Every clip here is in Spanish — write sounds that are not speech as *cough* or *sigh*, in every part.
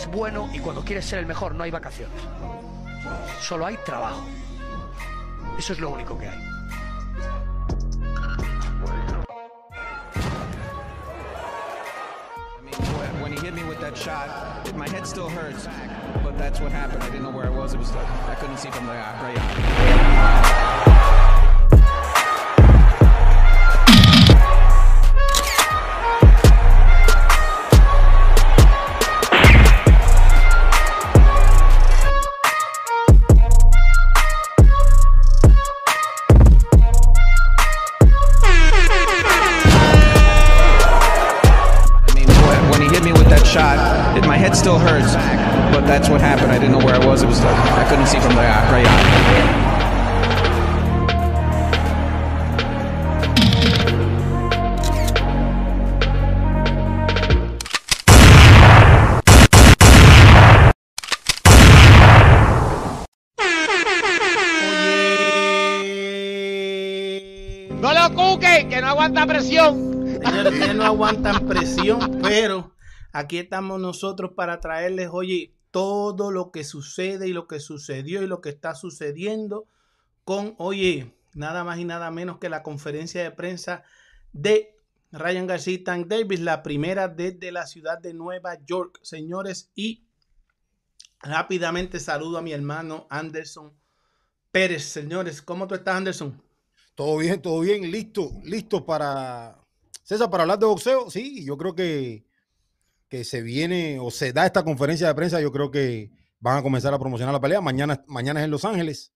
eres bueno y cuando quieres ser el mejor no hay vacaciones. Solo hay trabajo. Eso es lo único que hay. When- he hit me with that shot, my head still hurts, but that's what happened. I didn't know where I was. It was I couldn't see from the eye. Aquí estamos nosotros para traerles, oye, todo lo que sucede y lo que sucedió y lo que está sucediendo con, oye, nada más y nada menos que la conferencia de prensa de Ryan García y Tank Davis, la primera desde la ciudad de Nueva York, señores, y rápidamente saludo a mi hermano Anderson Pérez, señores, ¿cómo tú estás, Anderson? Todo bien, todo bien, listo, listo para César, para hablar de boxeo. Sí, yo creo que, que se viene o se da esta conferencia de prensa. Yo creo que van a comenzar a promocionar la pelea. Mañana, mañana es en Los Ángeles.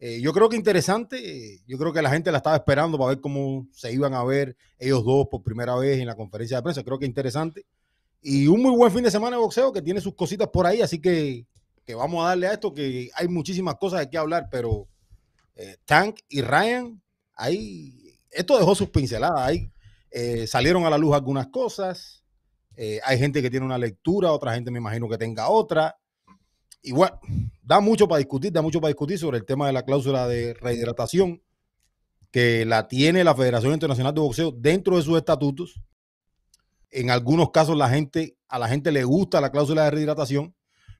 Eh, yo creo que interesante. yo creo que la gente la estaba esperando para ver cómo se iban a ver ellos dos por primera vez en la conferencia de prensa. Creo que interesante. Y un muy buen fin de semana de boxeo que tiene sus cositas por ahí. Así que, que vamos a darle a esto, que hay muchísimas cosas de qué hablar, pero eh, Tank y Ryan ahí, esto dejó sus pinceladas. Ahí eh, salieron a la luz algunas cosas. Eh, hay gente que tiene una lectura, otra gente me imagino que tenga otra. Y bueno, da mucho para discutir, da mucho para discutir sobre el tema de la cláusula de rehidratación que la tiene la Federación Internacional de Boxeo dentro de sus estatutos. En algunos casos la gente, a la gente le gusta la cláusula de rehidratación,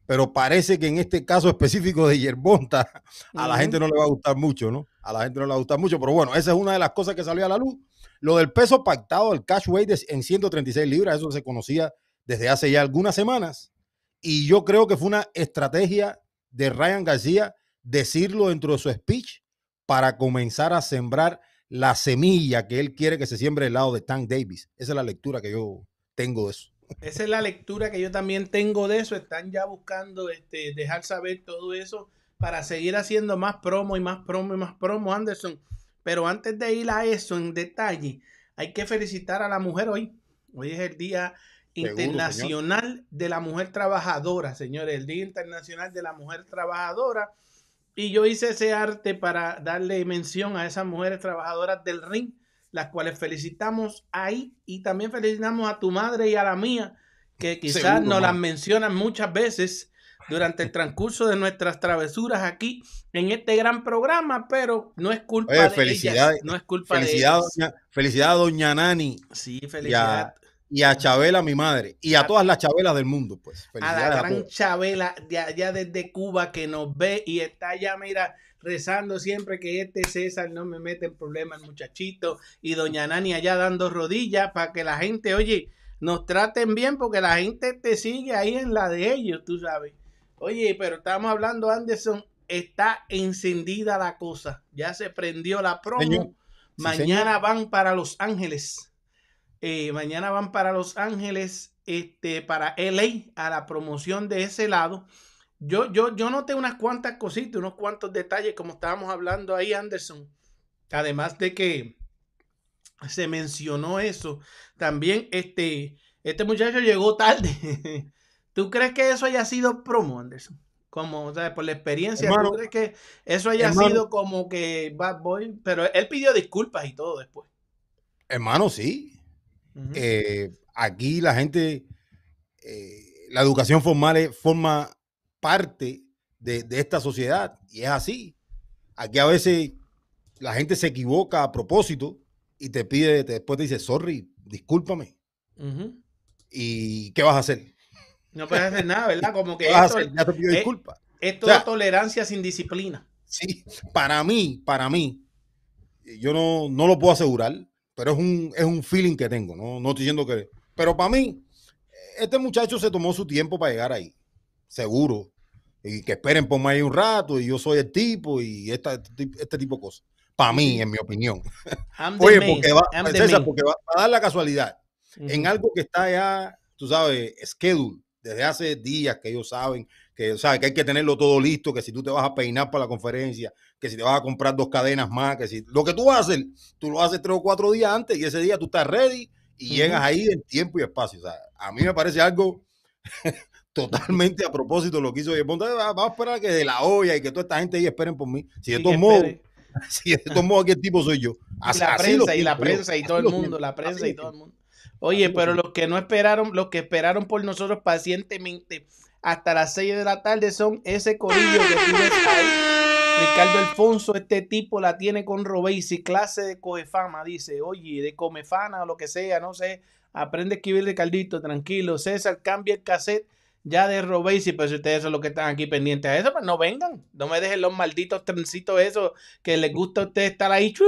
pero parece que en este caso específico de Yerbonta a la gente no le va a gustar mucho, ¿no? A la gente no le va a gustar mucho, pero bueno, esa es una de las cosas que salió a la luz. Lo del peso pactado, el cash weight en 136 libras, eso se conocía desde hace ya algunas semanas. Y yo creo que fue una estrategia de Ryan García decirlo dentro de su speech para comenzar a sembrar la semilla que él quiere que se siembre del lado de Tank Davis. Esa es la lectura que yo tengo de eso. Esa es la lectura que yo también tengo de eso. Están ya buscando este, dejar saber todo eso para seguir haciendo más promo y más promo y más promo, Anderson. Pero antes de ir a eso en detalle, hay que felicitar a la mujer hoy. Hoy es el Día Seguro, Internacional de la Mujer Trabajadora, señores. El Día Internacional de la Mujer Trabajadora. Y yo hice ese arte para darle mención a esas mujeres trabajadoras del ring las cuales felicitamos ahí y también felicitamos a tu madre y a la mía, que quizás Seguro, nos las mencionan muchas veces durante el transcurso de nuestras travesuras aquí en este gran programa, pero no es culpa Oye, de felicidades. ellas, no es culpa de doña, felicidades a doña Nani Sí, y a, felicidades. y a Chabela, mi madre, y a A- todas las Chabelas del mundo, pues. a la a gran. Chabela de allá desde Cuba que nos ve y está allá, mira, rezando siempre que este César no me mete en problemas, muchachito, y doña Nani allá dando rodillas para que la gente, oye, nos traten bien porque la gente te sigue ahí en la de ellos, tú sabes. Oye, pero estamos hablando, Anderson, está encendida la cosa, ya se prendió la promo. Señor. Mañana van para Los Ángeles. Eh, mañana van para Los Ángeles, este, para LA, a la promoción de ese lado. Yo, yo, yo noté unas cuantas cositas, unos cuantos detalles, como estábamos hablando ahí, Anderson. Además de que se mencionó eso. También este, este muchacho llegó tarde. *laughs* ¿Tú crees que eso haya sido promo, Anderson? Como, o sea, por la experiencia, Hermano, ¿tú crees que eso haya hermano. sido como que Bad Boy? Pero él pidió disculpas y todo después. Hermano, sí. Eh, aquí la gente, eh, la educación formal es- forma parte de, de esta sociedad y es así. Aquí a veces la gente se equivoca a propósito y te pide, te- después te dice, sorry, discúlpame. ¿Y qué vas a hacer? No puedes hacer nada, ¿verdad? Como que ¿Qué vas a esto, hacer? Ya te pido eh, disculpas. es o tolerancia sin disciplina. Sí, para mí, para mí, yo no, no lo puedo asegurar, pero es un, es un feeling que tengo, no, no estoy diciendo que... Pero para mí, este muchacho se tomó su tiempo para llegar ahí, seguro. Y que esperen por ahí un rato, y yo soy el tipo, y esta, este, este tipo de cosas. Para mí, en mi opinión. Oye, porque va, César, porque va a dar la casualidad en algo que está ya, tú sabes, schedule, desde hace días que ellos saben que, sabe, que hay que tenerlo todo listo, que si tú te vas a peinar para la conferencia, que si te vas a comprar dos cadenas más, que si lo que tú hacer, tú lo haces tres o cuatro días antes y ese día tú estás ready y llegas ahí en tiempo y espacio. O sea, a mí me parece algo *laughs* totalmente a propósito de lo que hizo. Vamos a esperar que de la olla y que toda esta gente ahí esperen por mí. Si de Sí, todos modos, *laughs* si de todos modos aquí el tipo soy yo. Y la prensa y la prensa y todo el mundo, la prensa y todo el mundo. Oye, pero los que no esperaron, los que esperaron por nosotros pacientemente hasta las 6 de la tarde son ese corillo que tú ves ahí. Ricardo Alfonso, este tipo la tiene con Robesi, clase de coefama, dice, oye, de comefana o lo que sea, no sé, aprende a escribir Ricardito, tranquilo. César, cambia el cassette ya de Robesi, pero si ustedes son los que están aquí pendientes a eso, pues no vengan, no me dejen los malditos trencitos esos que les gusta a ustedes estar ahí chu,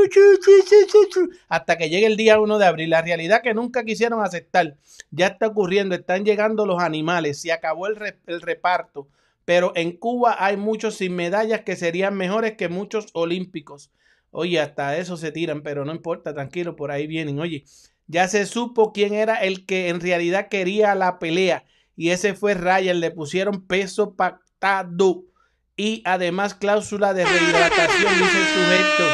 hasta que llegue el día 1 de abril. La realidad que nunca quisieron aceptar ya está ocurriendo, están llegando los animales, se acabó el, el reparto, pero en Cuba hay muchos sin medallas que serían mejores que muchos olímpicos. Oye, hasta eso se tiran, pero no importa, tranquilo, por ahí vienen. Oye, ya se supo quién era el que en realidad quería la pelea y ese fue Ryan, le pusieron peso pactado y además cláusula de rehidratación, dice el sujeto.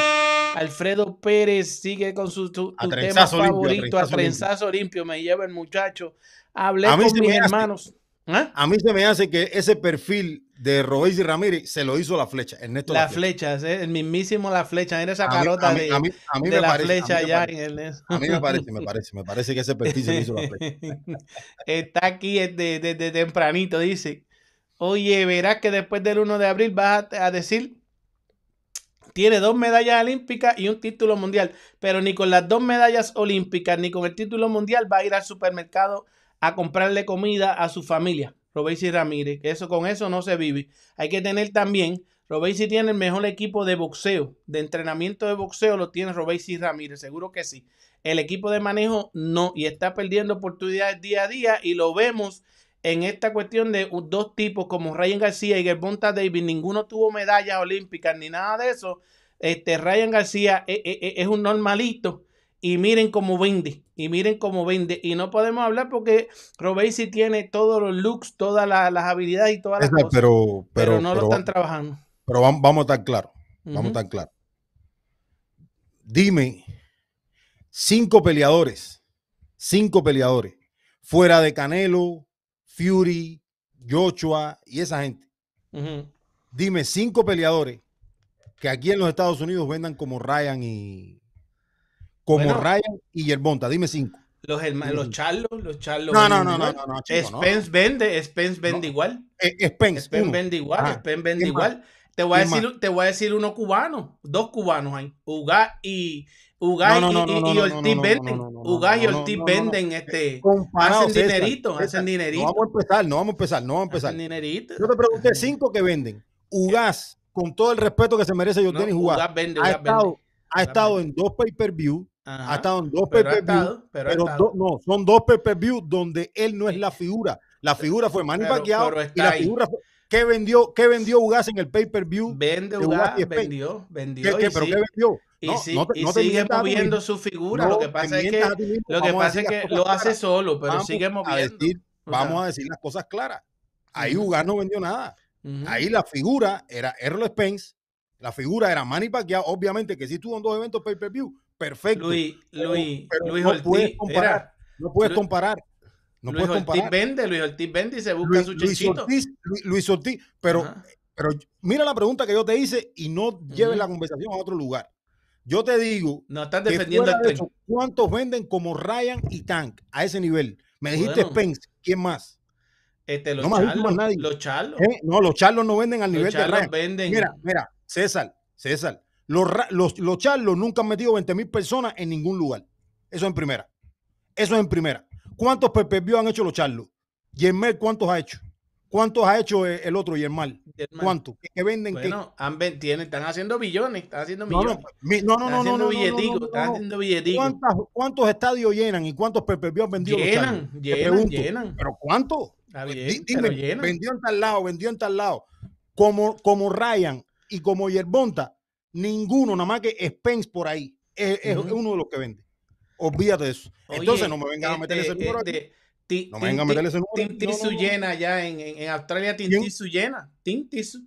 Alfredo Pérez sigue con su tu, A tu tema limpio, a favorito, a trenzazo limpio. Me lleva el muchacho. Hablé con mis hermanos. ¿Ah? A mí se me hace que ese perfil de Robéis y Ramírez se lo hizo la flecha, Ernesto La La Flecha. flecha, ¿eh? el mismísimo La Flecha. Mira esa carota de, la flecha allá en el... A mí me parece, me *laughs* parece, me parece que ese perfil se lo hizo la flecha. *laughs* Está aquí desde, desde tempranito, dice. Oye, verás que después del 1 de abril vas a, a decir, tiene dos medallas olímpicas y un título mundial, pero ni con las dos medallas olímpicas ni con el título mundial va a ir al supermercado a comprarle comida a su familia. Robesi Ramírez, que eso con eso no se vive. Hay que tener también, Robesi tiene el mejor equipo de boxeo, de entrenamiento de boxeo lo tiene Robesi Ramírez, seguro que sí. El equipo de manejo no, y está perdiendo oportunidades día a día y lo vemos en esta cuestión de dos tipos como Ryan García y Gervonta Davis, ninguno tuvo medallas olímpicas ni nada de eso. Este Ryan García e- e- e- es un normalito y miren cómo vende, y miren cómo vende. Y no podemos hablar porque Robesi tiene todos los looks, todas la- las habilidades y todas las Esa, cosas, pero, pero, pero, no pero, lo están trabajando. pero vamos, vamos a estar claros. Vamos a estar claros. Dime cinco peleadores, cinco peleadores, fuera de Canelo, Fury, Joshua y esa gente. Dime cinco peleadores que aquí en los Estados Unidos vendan como Ryan y como Bueno. Ryan y Yerbonta. Dime cinco. Los, los charlos, los charlos. No, no, no, no, no, no, chico, no. Spence vende, Spence vende No. igual. Eh, Spence, Spence vende igual, Ajá. Spence vende igual. Te voy, a ¿Quién decir, te voy a decir uno cubano, dos cubanos hay. Ugaz y No, no, y, no, y- no, y no, Ortiz no, no, venden. no, no, no, Ugaz y no, no, Ortiz no, no, no. venden este. Comparado, hacen César, dinerito, César, hacen dinerito. No vamos a empezar, no vamos a empezar, no vamos a empezar. Hacen dinerito. Yo te pregunté cinco que venden. Ugaz, con todo el respeto que se merece yo No, tenis Ugaz Ugaz, vende, ha Ugaz estado, vende. ha estado en dos pay-per-view, Ajá. ha estado en dos Pero estado, pero do- no, son dos pay-per-view donde él no es la figura. La figura fue Manny Pacquiao y la ahí. figura fue ¿qué vendió, qué vendió Ugaz en el pay-per-view? Vende Spence. vendió, ¿Qué, vendió. qué, y pero sí- qué vendió? y, No, sí- no te- y no sigue a moviendo su figura. No lo que pasa es que, a mismo. lo que, a pasa es decir que lo hace claras. solo, pero Vamos sigue a moviendo. decir, O sea, vamos a decir las cosas claras. Ahí Ujú. Ugaz no vendió nada. Ahí la figura era Errol Spence, la figura era Manny Pacquiao, obviamente que sí estuvo en dos eventos pay-per-view, perfecto. Luis, Pero- Luis, pero Luis no Ortiz, puedes comparar, era, no puedes Luis- comparar, no Luis puedes Ortiz comparar. vende, Luis Ortiz vende y se busca Luis, su Luis chichito. Ortiz, Luis, Ortiz, pero, Ajá. pero mira la pregunta que yo te hice y no lleves Ujú. la conversación a otro lugar. Yo te digo No estás que defendiendo el de eso, ¿cuántos venden como Ryan y Tank a ese nivel? Me dijiste Bueno. Spence, ¿quién más? Este, los no charlos, más nadie. los charlos. ¿Eh? No, los charlos no venden al Los nivel de Ryan. venden. Mira, mira, César, César, los, los, los charlos nunca han metido 20 mil personas en ningún lugar. Eso en primera. Eso en primera. ¿Cuántos perpebios han hecho los charlos? Yermel, ¿cuántos ha hecho? ¿Cuántos ha hecho el, otro Yermal? ¿Cuántos? ¿Qué, qué venden? qué? Bueno, han ven- tienen- están haciendo billones, están haciendo millones. mi- no, no, no, no, no, están haciendo billeticos. ¿Cuántas- ¿Cuántos estadios llenan y cuántos perpebios han vendido? los Llenan? Te llenan, llenan. ¿Pero cuánto? Está Pues, bien, dime, vendió en tal lado, vendió en tal lado. Como, como Ryan y como Yerbonta, ninguno, nada más que Spence por ahí, es, es- Ujú. es uno de los que vende. Olvídate de eso. Oye, Entonces no me vengan a meter este, ese número aquí. ti- No me vengan a meter ese número. No. llena allá en, en, en Australia, ¿Quién? Tintisu llena. Tintisu.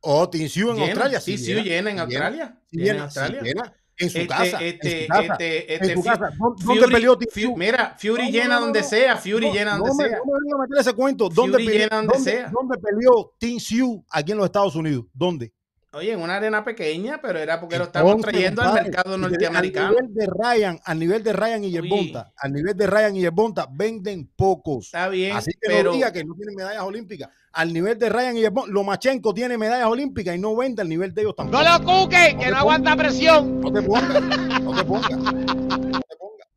Oh, Tinsiu en Australia. Sí, Tintisu llena en Australia. en Australia. En su casa. este, en su casa. este, su casa. ¿Dó- ¿Dónde peleó Tinsiu? Mira, Fury llena donde sea, Fury llena donde sea. No me vengan a meter ese cuento. ¿Dónde, peleó, donde sea. dónde peleó Tim Siu aquí en los Estados Unidos? ¿Dónde? Oye, en una arena pequeña, pero era porque lo estamos Entonces, trayendo al mercado norteamericano. Al nivel de Ryan, al nivel de Ryan y. Yerbonta, al nivel de Ryan y Yerbonta, venden pocos. Está bien, Así que pero no diga que no tienen medallas olímpicas. Al nivel de Ryan y Yerbonta, Lomachenko tiene medallas olímpicas y no vende al nivel de ellos tampoco. No lo cuque, que no aguanta presión. No te pongas, no te pongas, no te pongas,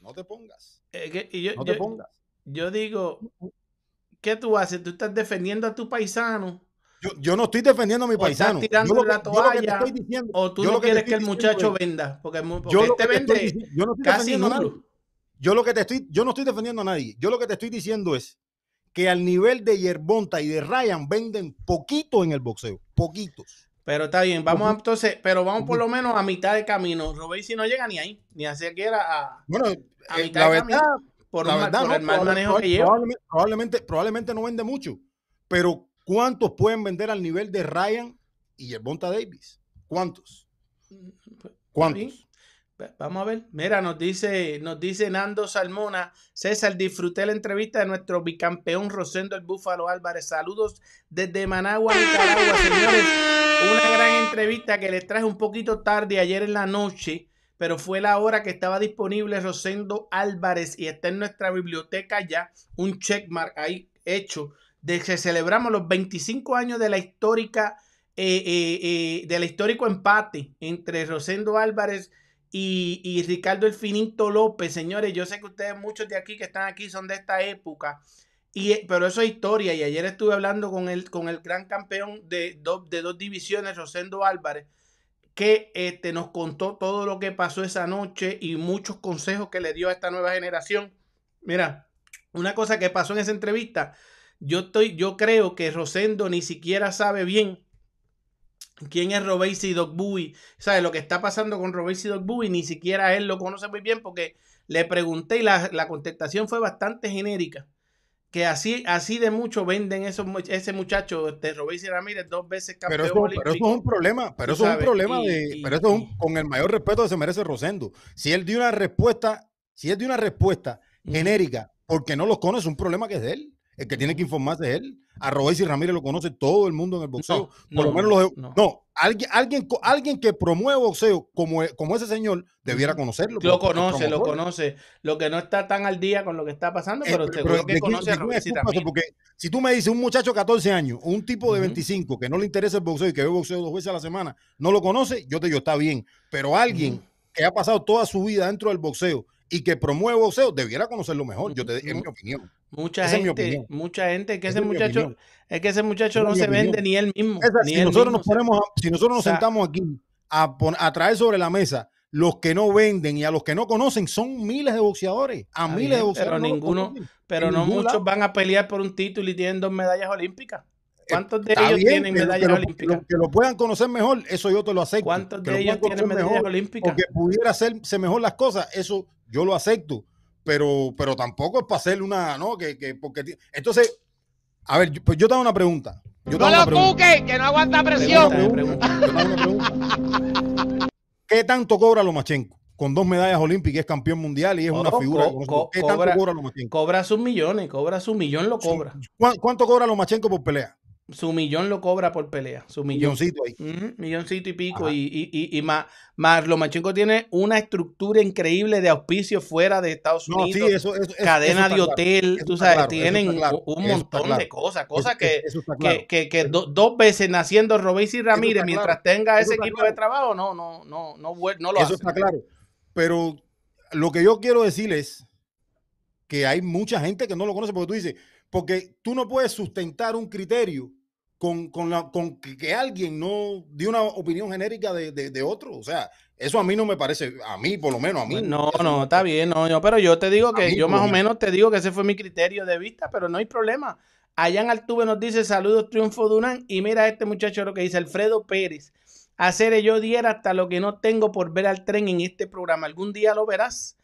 no te pongas, eh, que- y yo, no te yo- pongas. yo digo, ¿qué tú haces? Tú estás defendiendo a tu paisano Yo, yo no estoy defendiendo a mi estás paisano. Yo tirándole lo, la que, yo lo que te toalla, estoy diciendo, o tú yo no lo que quieres que estoy el muchacho es- venda, porque, porque yo este que te estoy vende diciendo- yo no estoy casi defendiendo a nadie. nulo. Yo lo que te estoy, yo no estoy defendiendo a nadie. Yo lo que te estoy diciendo es que al nivel de Yerbonta y de Ryan venden poquito en el boxeo. Poquitos. Pero está bien, vamos a, entonces, pero vamos por lo menos a mitad de camino. Robey si no llega ni ahí, ni a siquiera a, Bueno, a eh, mitad la de verdad, camino por, la un verdad, por no, el mal manejo que lleva. Probablemente, probablemente, probablemente no vende mucho. Pero ¿cuántos pueden vender al nivel de Ryan y Yerbonta Davis? ¿Cuántos? ¿Cuántos? Va- Vamos a ver. Mira, nos dice, nos dice Nando Salmona. César, disfruté la entrevista de nuestro bicampeón Rosendo el Búfalo Álvarez. Saludos desde Managua, Nicaragua, señores. Una gran entrevista que les traje un poquito tarde ayer en la noche, pero fue la hora que estaba disponible Rosendo Álvarez y está en nuestra biblioteca ya un checkmark ahí hecho de que celebramos los 25 años de la histórica eh, eh, eh, del histórico empate entre Rosendo Álvarez y, y Ricardo El Finito López, señores. Yo sé que ustedes, muchos de aquí que están aquí, son de esta época. Y, eh, pero eso es historia. Y ayer estuve hablando con el, con el gran campeón de, dos de dos divisiones, Rosendo Álvarez, que este, nos contó todo lo que pasó esa noche y muchos consejos que le dio a esta nueva generación. Mira, una cosa que pasó en esa entrevista, yo, estoy, yo creo que Rosendo ni siquiera sabe bien quién es Robesi Dog Bowie. ¿Sabe lo que está pasando con Robesi Dog Bowie? Ni siquiera él lo conoce muy bien porque le pregunté y la, la contestación fue bastante genérica. Que así, así de mucho venden esos, ese muchacho, este, Robesi Ramírez, dos veces campeón Pero eso, pero eso es un problema, pero eso es un sabes, problema y- de, y- pero eso es un- con el mayor respeto que se merece Rosendo. Si él dio una respuesta, si él dio una respuesta genérica, porque no los conoce, es un problema que es de él. El que tiene que informarse es él. A Robesi Ramírez lo conoce todo el mundo en el boxeo. No, Por lo no, menos los, no. no. alguien, alguien, alguien que promueve boxeo como, e- como ese señor debiera conocerlo. Lo conoce, lo conoce. Lo que no está tan al día con lo que está pasando, Eh, pero pero- seguro que ¿de quién- conoce a Robesi? Ramírez. Porque si tú me dices un muchacho de 14 años, un tipo de Ujú. 25 que no le interesa el boxeo y que ve boxeo dos veces a la semana, no lo conoce, yo te digo, está bien. Pero alguien que ha pasado toda su vida dentro del boxeo y que promueve boxeo, debiera conocerlo mejor. Yo te, es mi opinión. Mucha Esa gente, mucha gente, que Esa ese es muchacho, es que ese muchacho Esa no se opinión. vende ni él mismo. Esa, ni si él nosotros mismo nos ponemos, si nosotros nos O sea- sentamos aquí a, pon- a traer sobre la mesa los que no venden y a los que no conocen, son miles de boxeadores. A miles bien, de boxeadores. pero no ninguno- pero no muchos lado. van a pelear por un título y tienen dos medallas olímpicas. ¿Cuántos de Está ellos bien, tienen lo- medallas lo- olímpicas? Que lo, puedan conocer mejor, eso yo te lo acepto. ¿Cuántos Que de lo ellos tienen medallas olímpicas? Porque pudiera hacerse mejor las cosas, eso yo lo acepto. Pero, pero tampoco es para hacerle una, ¿no? Que, que porque entonces, a ver, yo- pues yo te hago una pregunta. Yo No lo cuque, que no aguanta presión. Pregunta, pregunta, yo te hago una pregunta. ¿Qué tanto cobra Lomachenko? Con dos medallas olímpicas, es campeón mundial y es una figura. co- reconocida. co- ¿Qué cobra- tanto cobra Lomachenko? Cobra sus millones, cobra su millón, lo cobra. ¿Cuán- ¿Cuánto cobra Lomachenko por pelea? Su millón lo cobra por pelea. Su millón. Milloncito ahí. Milloncito y pico. Y, y, y, y más, más Lomachenko tiene una estructura increíble de auspicio fuera de Estados No, sí, Unidos. eso, eso- cadena eso de claro. hotel, tú sabes, claro, tienen claro, un montón claro. de cosas, cosas que, que, que, que do- dos veces naciendo Robesi Ramírez, está mientras tenga ese equipo de trabajo, no, no, no, no, no lo Eso hace. está claro. Pero lo que yo quiero decir es que hay mucha gente que no lo conoce porque tú dices, porque tú no puedes sustentar un criterio con, con, la, con que, alguien no dio una opinión genérica de, de- de otro. O sea, eso a mí no me parece, a mí por lo menos, a mí. No, eso no, está bien, no, yo, pero yo te digo A que mí yo más o menos. te digo que ese fue mi criterio de vista, pero no hay problema. Allá en Altuve nos dice saludos, triunfo Durán, y mira este muchacho lo que dice Alfredo Pérez. Hacer yo diera hasta lo que no tengo por ver al tren en este programa. Algún día lo verás.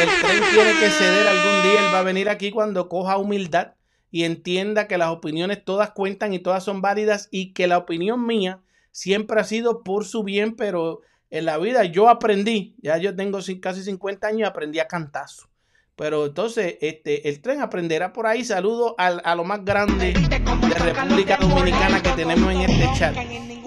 El tren tiene que ceder algún día. Él va a venir aquí cuando coja humildad y entienda que las opiniones todas cuentan y todas son válidas y que la opinión mía siempre ha sido por su bien, pero en la vida yo aprendí, ya yo tengo casi 50 años y aprendí a cantazo. Pero entonces, este, el tren aprenderá por ahí. Saludo al- a, lo más grande de República Dominicana que tenemos en este chat.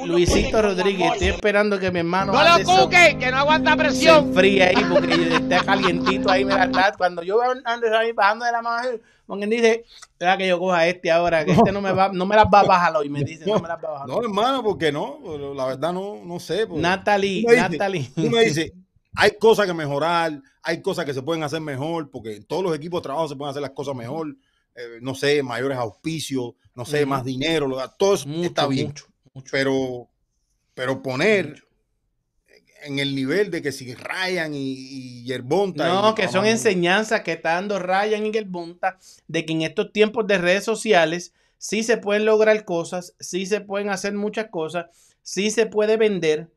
Luisito Rodríguez, estoy esperando que mi hermano No lo cuque, que no aguanta se presión. enfríe ahí porque está calientito ahí, mira, está- cuando yo veo a Anderson ahí bajando de la mano, quien dice, deja que yo coja este ahora, que este no me va, no me las va a bajar hoy, me dice, no me las va a bajar. No, hermano, porque no, Pero la verdad no, no sé. porque- Natalie, dices- Natalie. Tú me dices, hay cosas que mejorar, hay cosas que se pueden hacer mejor, porque en todos los equipos de trabajo se pueden hacer las cosas mejor. eh, no sé, mayores auspicios, no sé, más dinero, lo- todo eso Mucho, está bien. mucho, mucho. Pero, pero poner en el nivel de que si Ryan y, y Yerbonta. No, y- que son enseñanzas que está dando Ryan y el Bunta de que en estos tiempos de redes sociales sí se pueden lograr cosas, sí se pueden hacer muchas cosas, sí se puede vender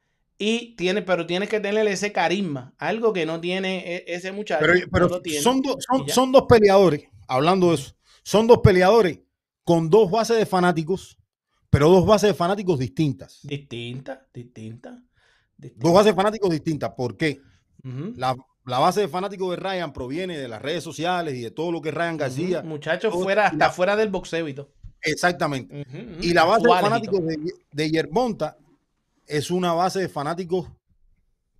y tiene, pero tienes que tener ese carisma, algo que no tiene e- ese muchacho. Pero, tiene. son, dos- son, dos peleadores, hablando de eso, son dos peleadores con dos bases de fanáticos, pero dos bases de fanáticos distintas. distinta, distinta. distinta. Dos bases de fanáticos distintas. ¿Por qué? La, la base de fanáticos de Ryan proviene de las redes sociales y de todo lo que Ryan García. Muchachos fuera, hasta la- fuera del boxeo y todo. Exactamente. Y la base de fanáticos de, de Yerbonta es una base de fanáticos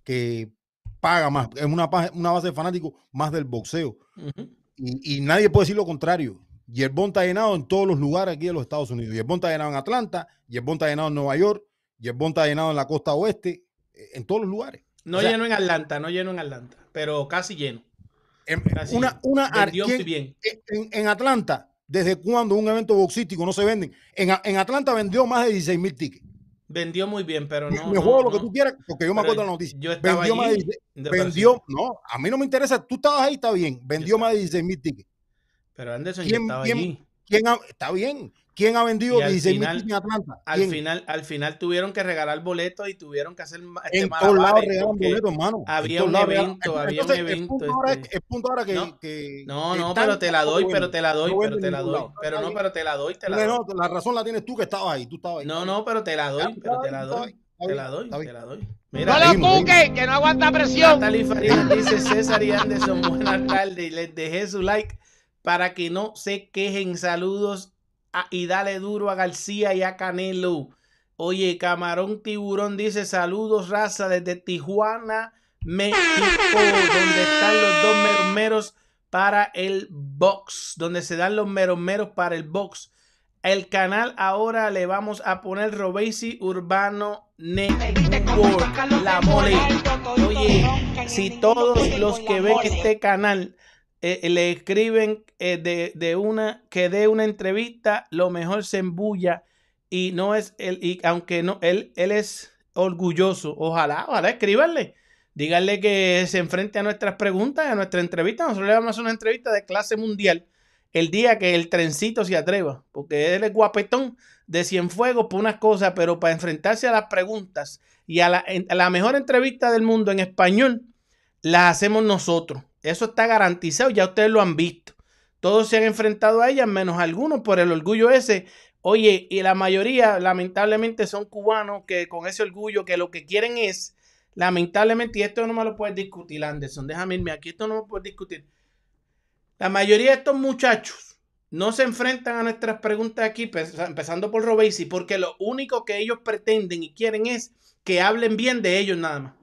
que paga más. Es una, una base de fanáticos más del boxeo. Y, y nadie puede decir lo contrario. Yerbonta ha llenado en todos los lugares aquí de los Estados Unidos. Yerbonta ha llenado en Atlanta, Yerbonta ha llenado en Nueva York, Yerbonta ha llenado en la costa oeste, eh, en todos los lugares. No O sea, lleno en Atlanta, no lleno en Atlanta, pero casi lleno. En- Casi una, ¿quién- bien. en, en Atlanta, ¿desde cuándo un evento boxístico no se venden? En, en Atlanta vendió más de 16 mil tickets. Vendió muy bien, pero no. me no, juego lo que no. tú quieras, porque yo me acuerdo de la noticia. yo estaba Vendió más allí, 16 de- vendió, no, a mí no me interesa, tú estabas ahí, está bien, vendió más de 16 mil tickets. Pero Anderson, yo ¿Quién- estaba quién- allí. ¿Quién está bien, ¿quién ha vendido Y al 16 mil final- en Atlanta? Al final, al final tuvieron que regalar boletos y tuvieron que hacer este, en todos lados regalan boletos, hermano. Había un evento, había un Entonces, el evento, punto ahora es- El punto ahora que. No, que- No, que no, pero te la doy, no pero te la doy, no pero te la doy. lado. Pero no, pero te la doy, te la No, doy. no, la razón la tienes tú que estabas ahí, tú estabas ahí. No, no, pero te la doy, pero te la doy. Te la doy, te la doy. No Mira, lo seguimos, cuque, que no aguanta presión. Natalie Farinas *laughs* dice César y Anderson, buenas tardes. Les dejé su like para que no se quejen. Saludos y dale duro a García y a Canelo. Oye, Camarón Tiburón dice saludos, raza, desde Tijuana, México, donde están los dos meromeros para el box, donde se dan los meromeros para el box. El canal ahora le vamos a poner Robesi Urbano Network, la mole. Oye, si todos los que ven este canal eh, le escriben eh, de, de una que dé una entrevista, lo mejor se embulla y no es él, y aunque no, él, él es orgulloso. Ojalá, ojalá escríbanle. Díganle que se enfrente a nuestras preguntas, a nuestra entrevista. Nosotros le vamos a hacer una entrevista de clase mundial el día que el trencito se atreva, porque él es guapetón de Cienfuegos por unas cosas, pero para enfrentarse a las preguntas y a la, a la mejor entrevista del mundo en español, las hacemos nosotros. Eso está garantizado, ya ustedes lo han visto. Todos se han enfrentado a ellas, menos algunos por el orgullo ese. Oye, y la mayoría lamentablemente son cubanos que con ese orgullo que lo que quieren es, lamentablemente, y esto no me lo puedes discutir, Anderson, déjame irme aquí, esto no me puedes discutir. La mayoría de estos muchachos no se enfrentan a nuestras preguntas aquí, pues, empezando por Robesi, porque lo único que ellos pretenden y quieren es que hablen bien de ellos nada más.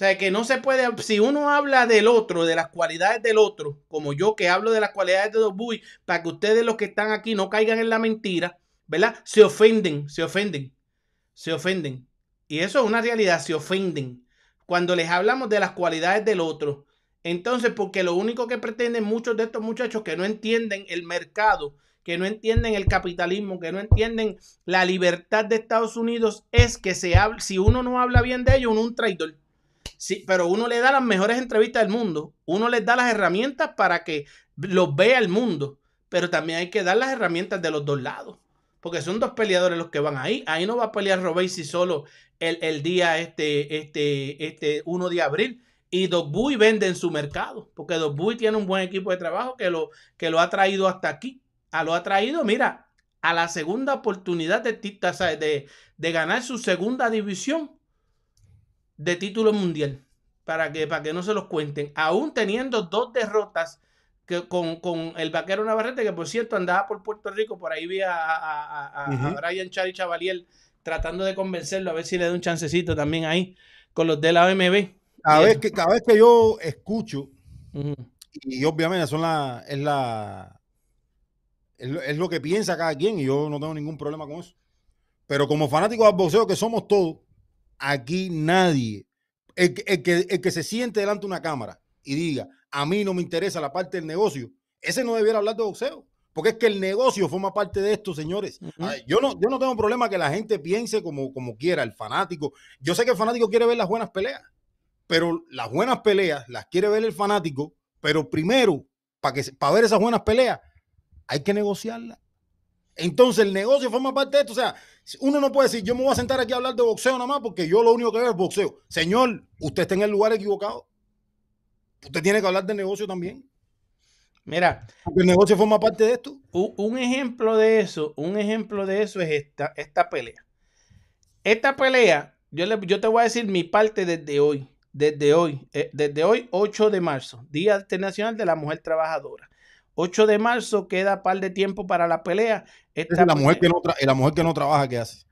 O sea, que no se puede, si uno habla del otro, de las cualidades del otro, como yo que hablo de las cualidades de Dobuy, para que ustedes los que están aquí no caigan en la mentira, ¿verdad? Se ofenden, se ofenden, se ofenden. Y eso es una realidad, se ofenden. Cuando les hablamos de las cualidades del otro, Entonces, porque lo único que pretenden muchos de estos muchachos que no entienden el mercado, que no entienden el capitalismo, que no entienden la libertad de Estados Unidos, es que se hable, si uno no habla bien de ellos, uno es un traidor. Sí, pero uno le da las mejores entrevistas del mundo, uno les da las herramientas para que los vea el mundo, pero también hay que dar las herramientas de los dos lados, porque son dos peleadores los que van ahí. Ahí no va a pelear Robesi solo el, el, día este, este, este 1 de abril. Y Doc Boy vende en su mercado, porque Doc Boy tiene un buen equipo de trabajo que lo, que lo ha traído hasta aquí. A lo ha traído, mira, a la segunda oportunidad de, de, de ganar su segunda división de título mundial. Para que, para que no se los cuenten. Aún teniendo dos derrotas que, con, con, el vaquero Navarrete, que por cierto andaba por Puerto Rico, por ahí vi a, a, a, uh -huh. a Brian Chari Chavalier tratando de convencerlo a ver si le da un chancecito también ahí con los de la OMB. Cada vez que, cada vez que yo escucho, uh -huh. y obviamente son la, es la es lo, es lo, que piensa cada quien, y yo no tengo ningún problema con eso. Pero como fanáticos del boxeo que somos todos, aquí nadie, el, el, que, el que se siente delante de una cámara y diga, a mí no me interesa la parte del negocio, ese no debiera hablar de boxeo. Porque es que el negocio forma parte de esto, señores. Uh -huh. yo, no, yo no tengo problema que la gente piense como, como quiera, el fanático. Yo sé que el fanático quiere ver las buenas peleas pero las buenas peleas las quiere ver el fanático, pero primero, para que para ver esas buenas peleas, hay que negociarlas. Entonces el negocio forma parte de esto. O sea, uno no puede decir, yo me voy a sentar aquí a hablar de boxeo nada más porque yo lo único que veo es boxeo. Señor, usted está en el lugar equivocado. Usted tiene que hablar de negocio también. Mira, porque el negocio forma parte de esto. Un, un, ejemplo de eso, un ejemplo de eso es esta, esta pelea. Esta pelea, yo, le, yo te voy a decir mi parte desde hoy desde hoy, eh, desde hoy 8 de marzo, Día Internacional de la Mujer Trabajadora. 8 de marzo queda par de tiempo para la pelea. Esta la, mujer que no la mujer que no trabaja, ¿qué hace?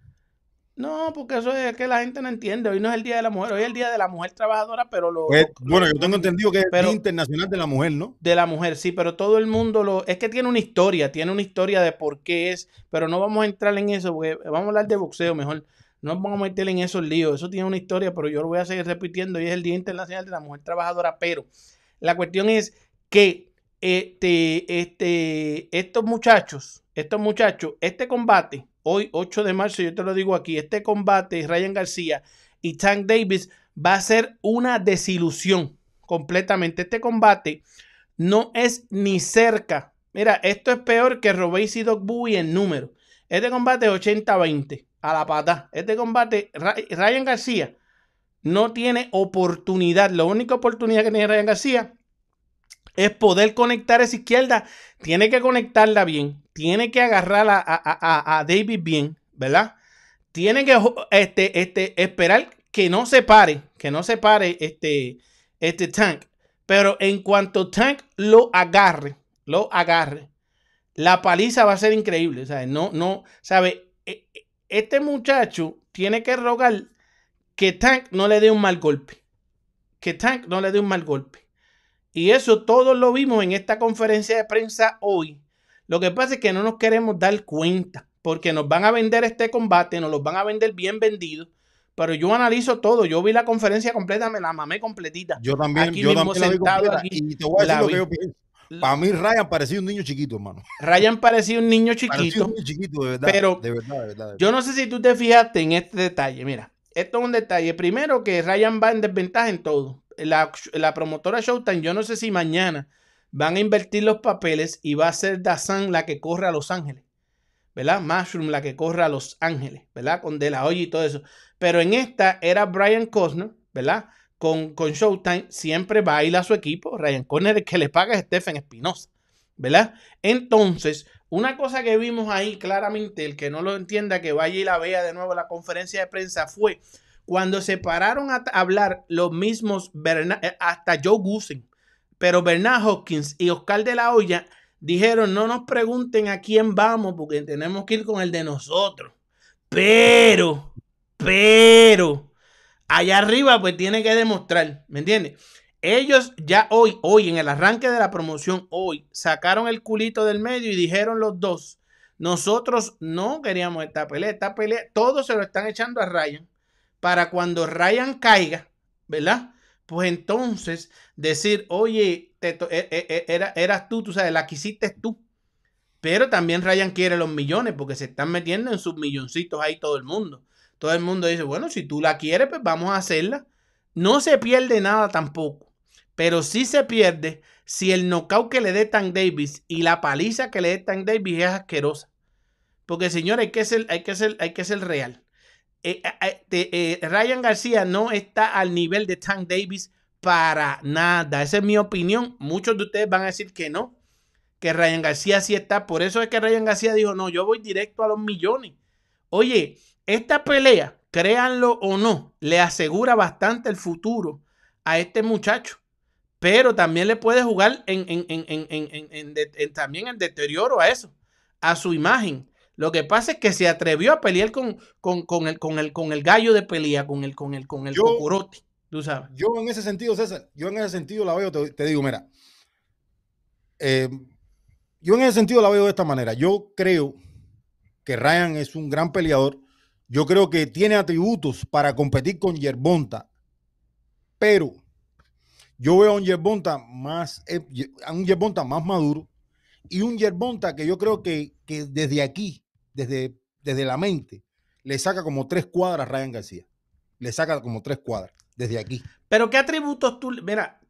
No, porque eso es que la gente no entiende. Hoy no es el Día de la Mujer, hoy es el Día de la Mujer Trabajadora, pero lo... Pues, lo bueno, yo tengo entendido que es el Día Internacional de la Mujer, ¿no? De la mujer, sí, pero todo el mundo lo... Es que tiene una historia, tiene una historia de por qué es, pero no vamos a entrar en eso, porque vamos a hablar de boxeo mejor. No vamos a meter en esos líos. Eso tiene una historia, pero yo lo voy a seguir repitiendo y es el Día Internacional de la Mujer Trabajadora. Pero la cuestión es que este, este, estos muchachos, estos muchachos, este combate, hoy 8 de marzo, yo te lo digo aquí, este combate, Ryan García y Tank Davis, va a ser una desilusión completamente. Este combate no es ni cerca. Mira, esto es peor que Robéis y Doc Bowie en número. Este combate es 80-20 a la pata. Este combate, Ryan García no tiene oportunidad. La única oportunidad que tiene Ryan García es poder conectar esa izquierda. Tiene que conectarla bien. Tiene que agarrar a, David bien, ¿verdad? Tiene que este, este, esperar que no se pare, que no se pare este, este Tank. Pero en cuanto Tank lo agarre, lo agarre, la paliza va a ser increíble. ¿sabes? No, no, ¿sabe? Este muchacho tiene que rogar que Tank no le dé un mal golpe. Que Tank no le dé un mal golpe. Y eso todos lo vimos en esta conferencia de prensa hoy. Lo que pasa es que no nos queremos dar cuenta. Porque nos van a vender este combate, nos los van a vender bien vendido. Pero yo analizo todo. Yo vi la conferencia completa, me la mamé completita. Yo también, aquí yo mismo también sentado la vi aquí, Y te voy a decir lo vi. que yo pienso. Para mí, Ryan parecía un niño chiquito, hermano. Ryan parecía un niño Parecía chiquito. un niño chiquito, de verdad. Pero de verdad, de verdad. de verdad. Yo no sé si tú te fijaste en este detalle. Mira, esto es un detalle. Primero que Ryan va en desventaja en todo. La, promotora Showtime, yo no sé si mañana van a invertir los papeles y va a ser Dazan la que corre a Los Ángeles. ¿Verdad? Mushroom la que corre a Los Ángeles. ¿Verdad? Con De La Hoya y todo eso. Pero en esta era Brian Cosner, ¿verdad? Con, con Showtime siempre baila a su equipo. Ryan Cosner el que le paga es Stephen Espinosa. ¿verdad? Entonces, una cosa que vimos ahí claramente, el que no lo entienda, que vaya y la vea de nuevo la conferencia de prensa, fue cuando se pararon a hablar los mismos, Berna- eh, hasta Joe Gusen, pero Bernard Hopkins y Oscar de la Hoya dijeron, no nos pregunten a quién vamos, porque tenemos que ir con el de nosotros. Pero, pero, allá arriba pues tiene que demostrar, ¿me entiendes? Ellos ya hoy, hoy, en el arranque de la promoción, hoy, sacaron el culito del medio y dijeron los dos, nosotros no queríamos esta pelea, esta pelea, todos se lo están echando a Ryan para cuando Ryan caiga, ¿verdad? pues entonces decir, oye, te e- e- e- era, eras tú, tú sabes, la quisiste tú. Pero también Ryan quiere los millones porque se están metiendo en sus milloncitos ahí todo el mundo. Todo el mundo dice, bueno, si tú la quieres, pues vamos a hacerla. No se pierde nada tampoco. Pero sí se pierde si el knockout que le dé Tank Davis y la paliza que le dé Tank Davis es asquerosa. Porque, señor, hay que ser, hay que ser, hay que ser real. Eh, eh, eh, Ryan García no está al nivel de Tank Davis para nada. Esa es mi opinión. Muchos de ustedes van a decir que no, que Ryan García sí está. Por eso es que Ryan García dijo, no, yo voy directo a los millones. Oye, esta pelea, créanlo o no, le asegura bastante el futuro a este muchacho. Pero también le puede jugar en, en también el deterioro a eso, a su imagen. Lo que pasa es que se atrevió a pelear con, con, con el, con, el, con el gallo de pelea, con el, con el, con el Yo- tú sabes. Yo en ese sentido, César, yo en ese sentido la veo, te, te digo, mira, eh, yo en ese sentido la veo de esta manera. Yo creo que Ryan es un gran peleador. Yo creo que tiene atributos para competir con Yerbonta, pero yo veo a un Yerbonta más, eh, a un Yerbonta más maduro y un Yerbonta que yo creo que, que desde aquí, desde, desde la mente, le saca como tres cuadras a Ryan García. Le saca como tres cuadras desde aquí. Pero ¿qué atributos tú, mira,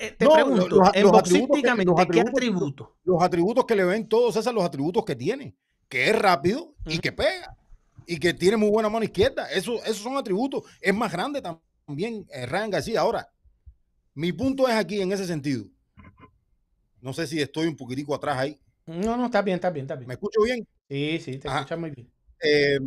eh, te No, pregunto, los- los en atributos que- los ¿qué atributos- atributos? los atributos que le ven todos esos los atributos que tiene, que es rápido y que pega y que tiene muy buena mano izquierda. Eso, esos son atributos. Es más grande también eh, Ryan García. Ahora, mi punto es aquí en ese sentido. No sé si estoy un poquitico atrás ahí. No, no, está bien, está bien, está ¿Me bien. escucho bien? Sí, sí, te Ajá. escuchas muy bien. Eh,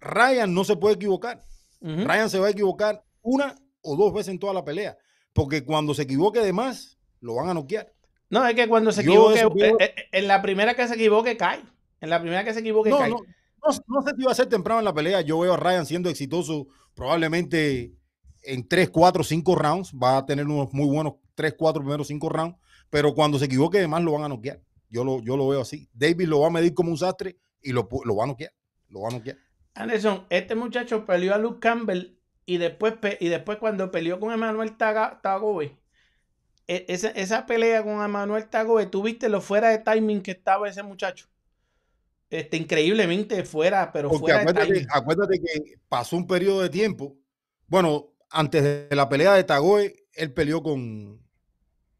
Ryan no se puede equivocar. Ryan se va a equivocar una o dos veces en toda la pelea. Porque cuando se equivoque de más, lo van a noquear. No, es que cuando se Yo equivoque, eso eh, eh, en la primera que se equivoque, cae. En la primera que se equivoque, No, cae. no, no, no sé si va a ser temprano en la pelea. Yo veo a Ryan siendo exitoso probablemente en 3, 4, 5 rounds. Va a tener unos muy buenos 3, 4 primeros 5 rounds. Pero cuando se equivoque de más lo van a noquear. Yo lo, yo lo veo así. David lo va a medir como un sastre y lo, lo va a noquear. Lo va a noquear. Anderson, este muchacho peleó a Luke Campbell y después, y después cuando peleó con Emanuel Taga- Tagoe, e- esa, esa pelea con Emanuel Tagoe, tú viste lo fuera de timing que estaba ese muchacho. Este, increíblemente fuera, pero Porque fuera de acuérdate, timing. acuérdate que pasó un periodo de tiempo. Bueno, antes de la pelea de Tagoe, él peleó con.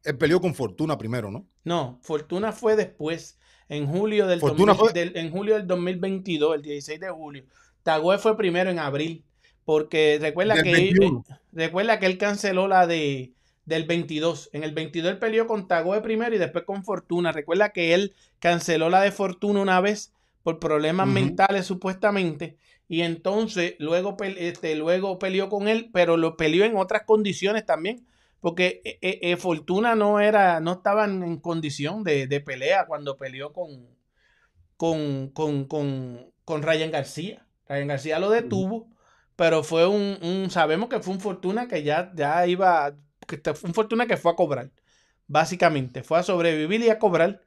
Él peleó con Fortuna primero, ¿no? No, Fortuna fue después, en julio del, Fortuna 2000 fue- del- en julio del 2022, el 16 de julio. Tagoe fue primero en abril, porque recuerda Del que, él- 21. recuerda que él canceló la de del 22. En el 22 él peleó con Tagoe primero y después con Fortuna. Recuerda que él canceló la de Fortuna una vez por problemas mentales supuestamente. Y entonces luego, este, luego peleó con él, pero lo peleó en otras condiciones también. Porque eh, eh, eh, Fortuna no era, no estaba en, condición de, de pelea cuando peleó con, con, con, con, con Ryan García. Ryan García lo detuvo, pero fue un, un- sabemos que fue un Fortuna que ya, ya iba, que fue un Fortuna que fue a cobrar, básicamente, fue a sobrevivir y a cobrar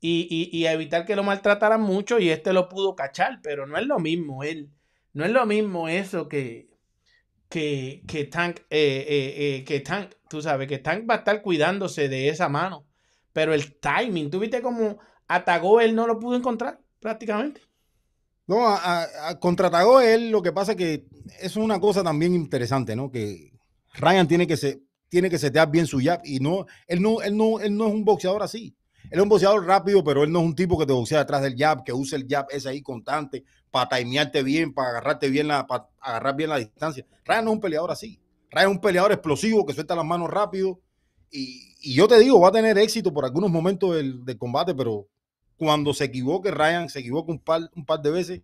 y, y, y a evitar que lo maltrataran mucho y este lo pudo cachar, pero no es lo mismo él, no es lo mismo eso que, que, que Tank, eh, eh, eh, que Tank, tú sabes, que Tank va a estar cuidándose de esa mano, pero el timing, tú viste cómo atagó él no lo pudo encontrar prácticamente. No, a, a- a- contra Tagoe, él lo que pasa es que es una cosa también interesante, ¿no? Que Ryan tiene que se, tiene que setear bien su jab y no, él no, él no, él no es un boxeador así. Él es un boxeador rápido, pero él no es un tipo que te boxea detrás del jab, que usa el jab ese ahí constante para timearte bien, para agarrarte bien la, para agarrar bien la distancia. Ryan no es un peleador así. Ryan es un peleador explosivo que suelta las manos rápido. Y, y yo te digo, va a tener éxito por algunos momentos del, del combate, pero cuando se equivoque, Ryan se equivoca un par, un par de veces,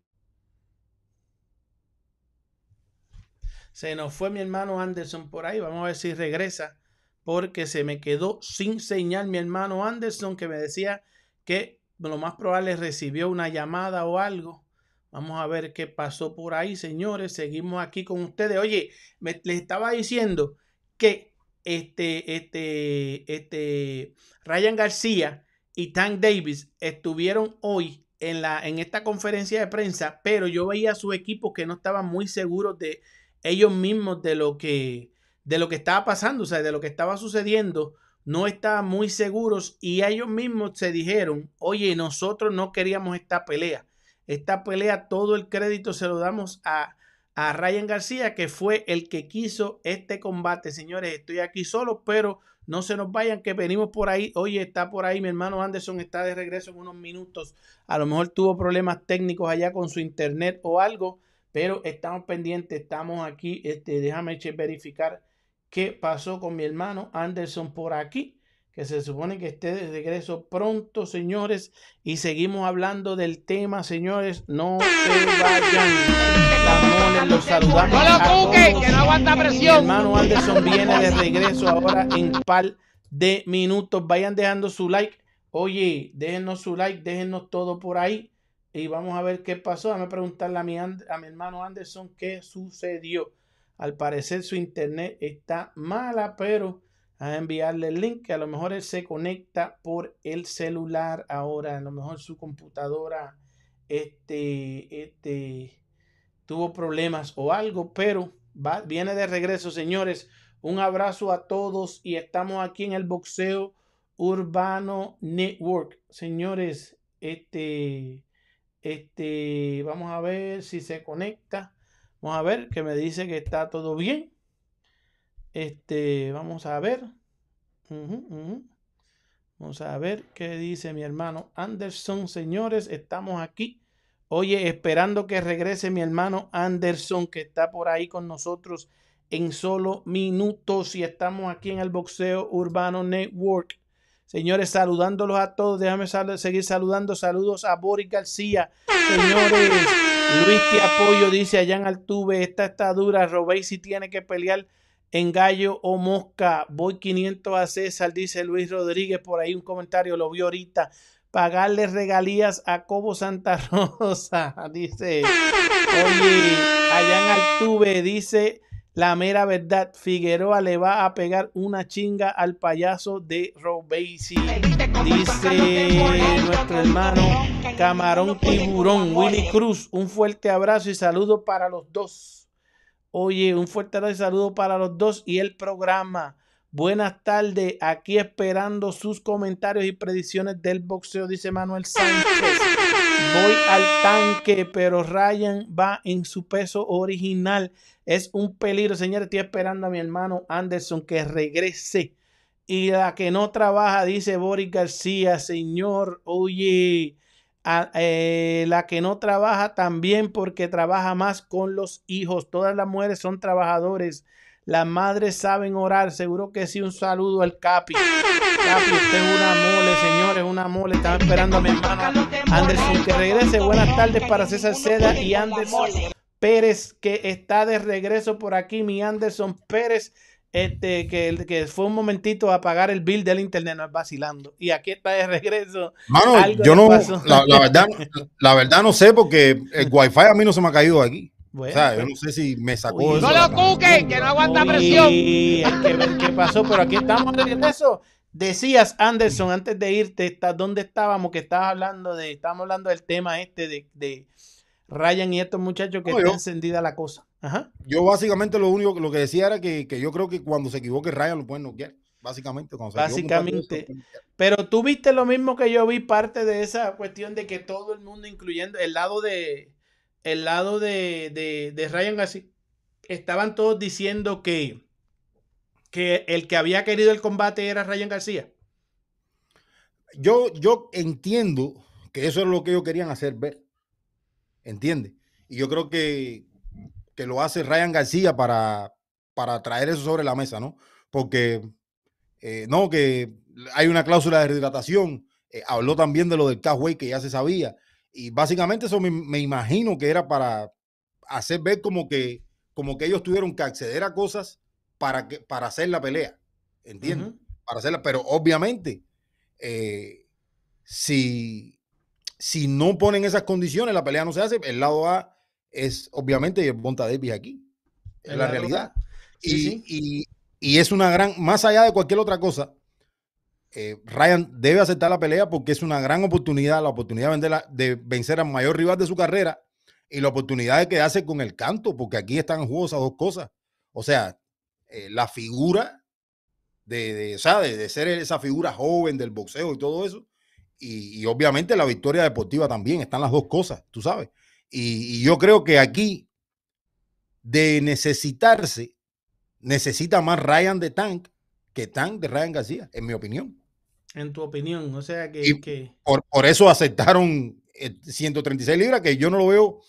Se nos fue mi hermano Anderson por ahí. Vamos a ver si regresa. Porque se me quedó sin señal mi hermano Anderson que me decía que lo más probable recibió una llamada o algo. Vamos a ver qué pasó por ahí, señores. Seguimos aquí con ustedes. Oye, me, les estaba diciendo que este, este, este, Ryan García y Tank Davis estuvieron hoy en, la, en esta conferencia de prensa, pero yo veía a su equipo que no estaban muy seguros de ellos mismos de lo que de lo que estaba pasando, o sea, de lo que estaba sucediendo, no estaban muy seguros y ellos mismos se dijeron, oye, nosotros no queríamos esta pelea. Esta pelea, todo el crédito se lo damos a, a Ryan García, que fue el que quiso este combate. Señores, estoy aquí solo, pero no se nos vayan, que venimos por ahí. Oye, está por ahí mi hermano Anderson, está de regreso en unos minutos. A lo mejor tuvo problemas técnicos allá con su internet o algo, pero estamos pendientes, estamos aquí. Este, déjame verificar qué pasó con mi hermano Anderson por aquí que se supone que esté de regreso pronto, señores, y seguimos hablando del tema, señores, no se vayan. los saludamos. No lo que no aguanta presión. Mi hermano Anderson viene de regreso ahora en par de minutos. Vayan dejando su like. Oye, déjenos su like, déjenos todo por ahí. Y vamos a ver qué pasó. Déjame preguntarle a mi, a mi hermano Anderson qué sucedió. Al parecer su internet está mala, pero a enviarle el link, que a lo mejor él se conecta por el celular ahora, a lo mejor su computadora este, este, tuvo problemas o algo, pero va, viene de regreso, señores. Un abrazo a todos y estamos aquí en el boxeo urbano network, señores. Este, este, vamos a ver si se conecta. Vamos a ver que me dice que está todo bien. Este, vamos a ver. Vamos a ver qué dice mi hermano Anderson. Señores, estamos aquí. Oye, esperando que regrese mi hermano Anderson, que está por ahí con nosotros en solo minutos. Y estamos aquí en el Boxeo Urbano Network. Señores, saludándolos a todos. Déjame seguir saludando. Saludos a Boris García. Señores, Luis Te Apoyo dice allá en Altuve. Esta está dura. Robey si tiene que pelear en gallo o mosca. Voy 500 a César, dice Luis Rodríguez. Por ahí un comentario, lo vio ahorita. Pagarle regalías a Cobo Santa *laughs* Rosa, dice. Oye, allá en Altuve, dice la mera verdad. Figueroa le va a pegar una chinga al payaso de Robesi. Dice nuestro hermano Camarón Tiburón, Willy Cruz. Un fuerte abrazo y saludo para los dos. Oye, un fuerte saludo para los dos y el programa. Buenas tardes, aquí esperando sus comentarios y predicciones del boxeo, dice Manuel Sánchez. Voy al tanque, pero Ryan va en su peso original. Es un peligro, señores. Estoy esperando a mi hermano Anderson que regrese. Y la que no trabaja, dice Boris García, señor. Oye, eh, la que no trabaja también porque trabaja más con los hijos. Todas las mujeres son trabajadores. Las madres saben orar. Seguro que sí. Un saludo al Capi. Capi, usted es una mole, señores. Una mole. Estaba esperando a mi hermano Anderson que regrese. Buenas tardes para César Seda y Anderson Pérez que está de regreso por aquí. Mi Anderson Pérez este, que, que fue un momentito a pagar el bill del internet, no es vacilando. Y aquí está de regreso. Mano, yo no, la, verdad, la verdad no sé porque el wifi a mí no se me ha caído aquí. O sea, yo no sé si me sacó eso. No lo cuque, que no aguanta presión. Hay que ver qué pasó, pero aquí estamos de eso. Decías, Anderson, antes de irte, ¿dónde estábamos? Que estabas hablando de, estábamos hablando del tema este de, de Ryan y estos muchachos que está encendida la cosa. Yo básicamente lo único lo que decía era que, yo creo que cuando se equivoque Ryan lo pueden noquear. Básicamente, cuando básicamente. pero tú viste lo mismo que yo vi parte de esa cuestión de que todo el mundo, incluyendo el lado de el lado de, de, Ryan García, estaban todos diciendo que, que el que había querido el combate era Ryan García. Yo, yo entiendo que eso es lo que ellos querían hacer ver. ¿Entiendes? Y yo creo que, que lo hace Ryan García para, para traer eso sobre la mesa, ¿no? Porque, eh, no, que hay una cláusula de rehidratación. Eh, habló también de lo del cashway que ya se sabía. Y básicamente eso me, imagino que era para hacer ver como que, como que ellos tuvieron que acceder a cosas para, que, para hacer la pelea. ¿Entiendes? Para hacerla, pero obviamente, eh, si, si no ponen esas condiciones, la pelea no se hace. El lado A es obviamente Bonta Davis aquí. Es la realidad. y, es una gran, más allá de cualquier otra cosa, eh, Ryan debe aceptar la pelea porque es una gran oportunidad, la oportunidad de, de vencer al mayor rival de su carrera y la oportunidad de quedarse con el canto, porque aquí están en juego esas dos cosas. O sea, eh, la figura de, de, de, ser esa figura joven del boxeo y todo eso. Y, obviamente la victoria deportiva también, están las dos cosas, tú sabes. Y yo creo que aquí, de necesitarse, necesita más Ryan de Tank que Tank de Ryan García, en mi opinión. En tu opinión, o sea que... Y que... Por, por eso aceptaron eh, 136 libras, que yo no lo veo,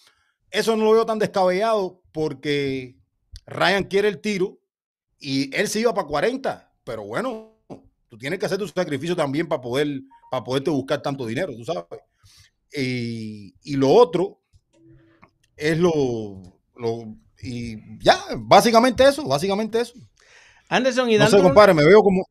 eso no lo veo tan descabellado, porque Ryan quiere el tiro y él se iba para 40, pero bueno, tú tienes que hacer tu sacrificio también para poder, para poderte buscar tanto dinero, tú sabes. Y, y lo otro es lo, lo, y ya, básicamente eso, básicamente eso. Anderson y No sé, dándole- compadre, me veo como,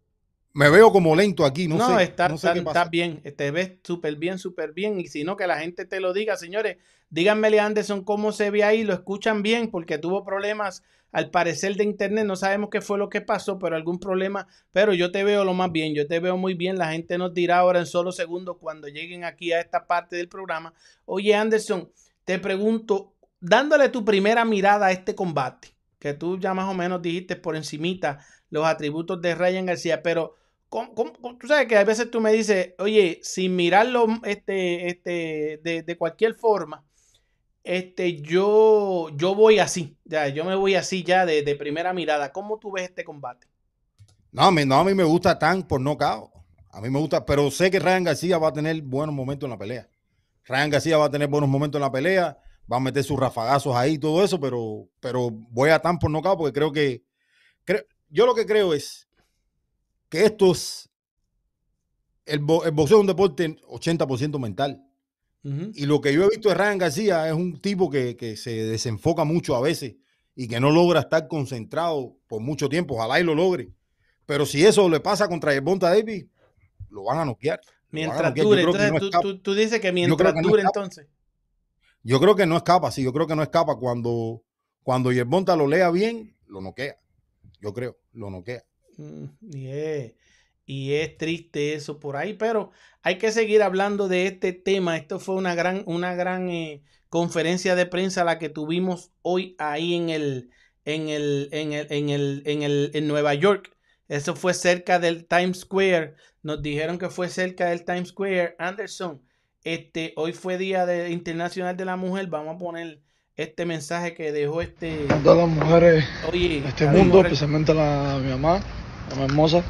me veo como lento aquí, no, No, sé. está, no sé está- qué está pasa. bien, te ves súper bien, súper bien. Y si no, que la gente te lo diga, señores, díganmele a Anderson cómo se ve ahí, lo escuchan bien, porque tuvo problemas al parecer de internet, no sabemos qué fue lo que pasó, pero algún problema, pero yo te veo lo más bien, yo te veo muy bien, la gente nos dirá ahora en solo segundos cuando lleguen aquí a esta parte del programa. Oye, Anderson, te pregunto, dándole tu primera mirada a este combate, que tú ya más o menos dijiste por encimita los atributos de Ryan García, pero Tú sabes que a veces tú me dices, oye, sin mirarlo este, este, de, de cualquier forma, este, yo, yo voy así, ya, yo me voy así ya de, de primera mirada. ¿Cómo tú ves este combate? No, a mí, no, a mí me gusta Tank por knockout. A mí me gusta, pero sé que Ryan García va a tener buenos momentos en la pelea. Ryan García va a tener buenos momentos en la pelea, va a meter sus rafagazos ahí y todo eso, pero, pero voy a Tank por knockout porque creo que, creo- yo lo que creo es que esto es, el, bo- el boxeo es un deporte 80% mental. Y lo que yo he visto de Ryan García es un tipo que, que se desenfoca mucho a veces y que no logra estar concentrado por mucho tiempo. Ojalá y lo logre. Pero si eso le pasa contra Bonta Davis, lo van a noquear. A Mientras noquear. Dure, entonces no tú, tú- tú dices que mientras que dure, entonces. Yo creo que no escapa, sí, yo creo que no escapa. Cuando, cuando Yerbonta lo lea bien, lo noquea. Yo creo, lo noquea. Mm, Y es, y es triste eso por ahí, pero hay que seguir hablando de este tema. Esto fue una gran, una gran eh, conferencia de prensa la que tuvimos hoy ahí en el, en el, en el, en el, en el, en Nueva York. Eso fue cerca del Times Square. Nos dijeron que fue cerca del Times Square. Anderson, este, hoy fue Día de- Internacional de la Mujer. Vamos a poner este mensaje que dejó este. a todas las mujeres Oye, de este mundo, mujer- especialmente la, a mi mamá, hermosa.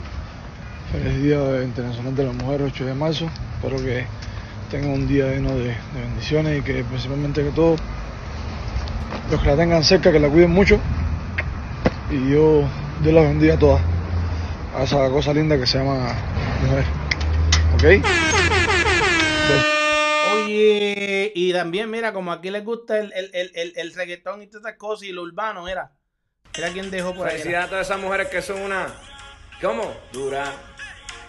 Feliz Día Internacional de la Mujer, 8 de marzo. Espero que tengan un día lleno de, de bendiciones y que principalmente que todos los que la tengan cerca, que la cuiden mucho. Y yo, Dios las bendiga a todas. A esa cosa linda que se llama mujer. ¿Ok? Oye, y también, mira, como aquí les gusta el, el, el, el, el reggaetón y todas esas cosas y lo urbano, mira. Mira quién dejó por ahí. Felicidades a todas esas mujeres que son una. ¿Cómo? Dura,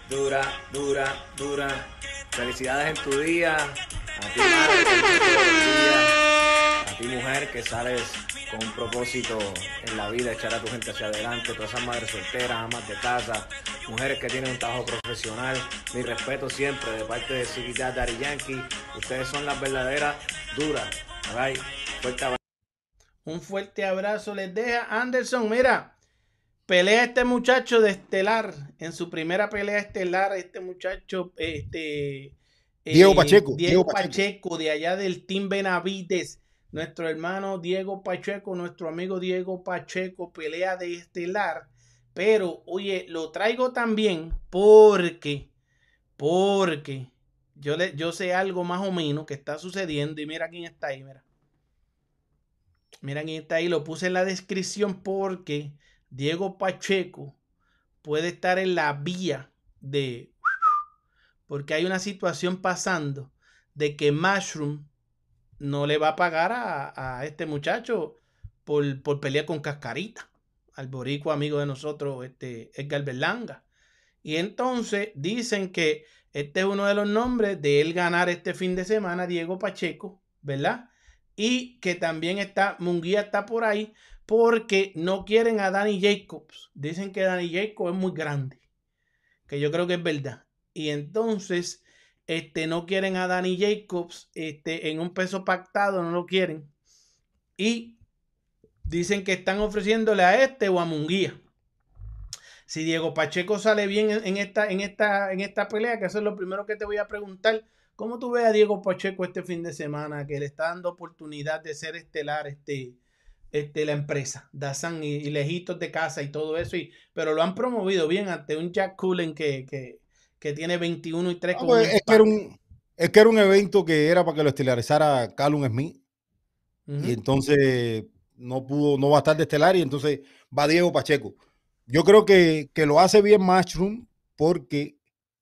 dura, dura, dura. Felicidades en tu día. A ti, madre, días. A ti, mujer, que sales con un propósito en la vida, echar a tu gente hacia adelante. Todas esas madres solteras, amas de casa, mujeres que tienen un trabajo profesional. Mi respeto siempre de parte de Sigidad Daddy Yankee. Ustedes son las verdaderas duras. Alright, fuerte abrazo. Un fuerte abrazo les deja Anderson. Mira, pelea este muchacho de Estelar. En su primera pelea estelar, este muchacho, este. eh, Diego Pacheco, Diego Diego Pacheco. Pacheco. de allá del Team Benavides. Nuestro hermano Diego Pacheco, nuestro amigo Diego Pacheco, pelea de Estelar. Pero, oye, lo traigo también porque, porque yo, le, yo sé algo más o menos que está sucediendo. Y mira quién está ahí, mira. Mira quién está ahí, lo puse en la descripción porque Diego Pacheco puede estar en la vía de... Porque hay una situación pasando de que Mushroom no le va a pagar a, este muchacho por, por pelear con Cascarita, al boricua amigo de nosotros, este Edgar Berlanga. Y entonces dicen que este es uno de los nombres de él ganar este fin de semana, Diego Pacheco, ¿verdad? Y que también está, Munguía está por ahí porque no quieren a Danny Jacobs. Dicen que Danny Jacobs es muy grande, que yo creo que es verdad. Y entonces, este, no quieren a Danny Jacobs este, en un peso pactado, no lo quieren. Y dicen que están ofreciéndole a este o a Munguía. si Diego Pacheco sale bien en, esta, en, esta, en esta pelea, que eso es lo primero que te voy a preguntar, ¿cómo tú ves a Diego Pacheco este fin de semana, que le está dando oportunidad de ser estelar este, este, la empresa, Dazan y, y lejitos de casa y todo eso, y, pero lo han promovido bien ante un Jack Cullen que, que, que tiene 21 y 3 No, con pues, es, que era un, es que era un evento que era para que lo estelarizara Callum Smith. Y entonces no pudo, no va a estar de estelar y entonces va Diego Pacheco. Yo creo que, que lo hace bien Matchroom porque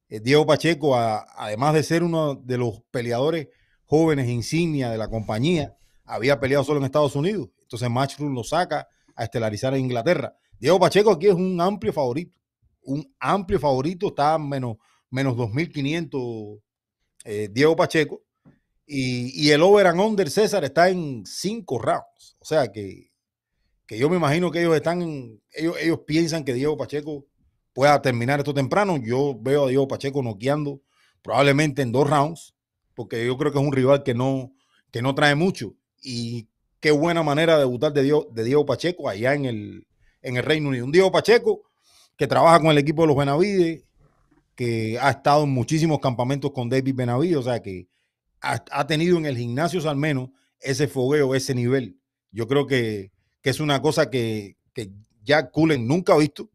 eh, Diego Pacheco, a- además de ser uno de los peleadores jóvenes insignia de la compañía, había peleado solo en Estados Unidos. Entonces Matchroom lo saca a estelarizar en Inglaterra. Diego Pacheco aquí es un amplio favorito. Un amplio favorito, está menos, menos 2.500 eh, Diego Pacheco. Y, el over and under César está en cinco rounds. O sea que, que yo me imagino que ellos están, ellos, ellos piensan que Diego Pacheco pueda terminar esto temprano. Yo veo a Diego Pacheco noqueando probablemente en dos rounds, porque yo creo que es un rival que no, que no trae mucho. Y qué buena manera de debutar de Diego, de Diego Pacheco allá en el, en el Reino Unido. Un Diego Pacheco que trabaja con el equipo de los Benavides, que ha estado en muchísimos campamentos con David Benavides, o sea que ha, ha tenido en el gimnasio al menos ese fogueo, ese nivel. Yo creo que, que es una cosa que, que Jack Cullen nunca ha visto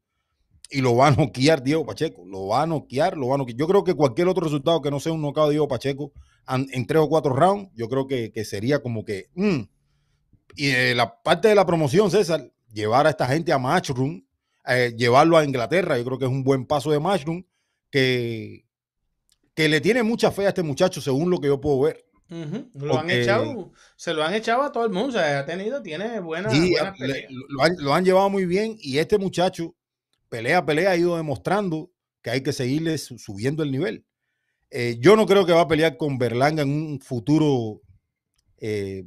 y lo va a noquear Diego Pacheco. Lo va a noquear, lo va a noquear. Yo creo que cualquier otro resultado que no sea un knockout de Diego Pacheco an- en tres o cuatro rounds, yo creo que, que sería como que. mm. Y de la parte de la promoción, César, llevar a esta gente a Matchroom, eh, llevarlo a Inglaterra, yo creo que es un buen paso de Matchroom que, que le tiene mucha fe a este muchacho, según lo que yo puedo ver. Lo han echado, se lo han echado a todo el mundo, o sea, ha tenido, tiene buena, le- peleas. lo, han, lo han llevado muy bien y este muchacho, pelea a pelea, ha ido demostrando que hay que seguirle su- subiendo el nivel. Eh, yo no creo que va a pelear con Berlanga en un futuro eh,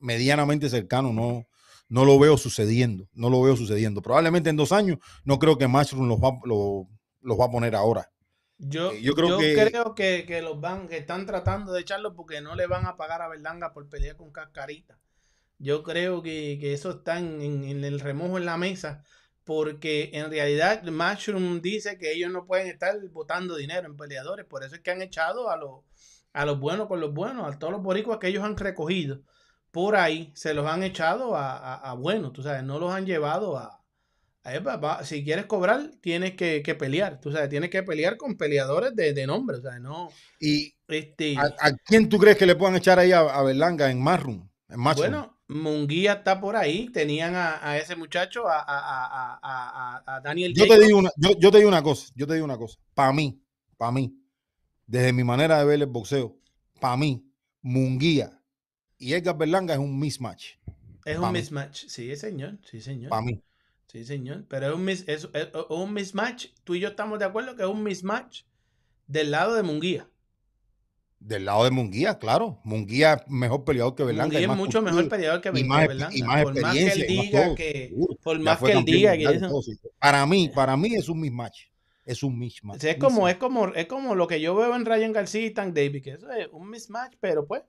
medianamente cercano, no, no lo veo sucediendo, no lo veo sucediendo. Probablemente en dos años, no creo que Matchroom los va, lo- los va a poner ahora. Yo, Eh, yo yo creo creo, que- que, que los van, que están tratando de echarlo porque no le van a pagar a Berlanga por pelear con Cascarita. Yo creo que, que eso está en el remojo en la mesa, porque en realidad Matchroom dice que ellos no pueden estar botando dinero en peleadores, por eso es que han echado a los, a los buenos con los buenos, a todos los boricuas que ellos han recogido por ahí, se los han echado a, a, a buenos, tú sabes, no los han llevado a, si quieres cobrar, tienes que, que pelear, tú sabes, tienes que pelear con peleadores de, de nombre, o sea, no, ¿Y este, a, quién tú crees que le puedan echar ahí a, Berlanga en Matchroom? En Matchroom? bueno, Munguía está por ahí, tenían a, ese muchacho, a, a, Daniel yo te digo una, yo, yo te digo una cosa, yo te digo una cosa. Para mí, para mí, desde mi manera de ver el boxeo, para mí, Munguía y Edgar Berlanga es un mismatch. es un mí. mismatch, sí, señor, sí, señor. Para mí. Sí, señor. Pero es un, mis- es, es- un mismatch. Tú y yo estamos de acuerdo que es un mismatch del lado de Munguía. Del lado de Munguía, claro. Munguía es mejor peleador que Berlanga. Munguía es mucho mejor peleador que, y que más, Berlanga. y más por más que él diga todo, que. Por más que él diga que todo, sí. Para mí, para mí es un mismatch. Es un mismatch. O sea, es como, mismatch. es como, es como lo que yo veo en Ryan García y Tank Davis, que eso es un mismatch, pero pues,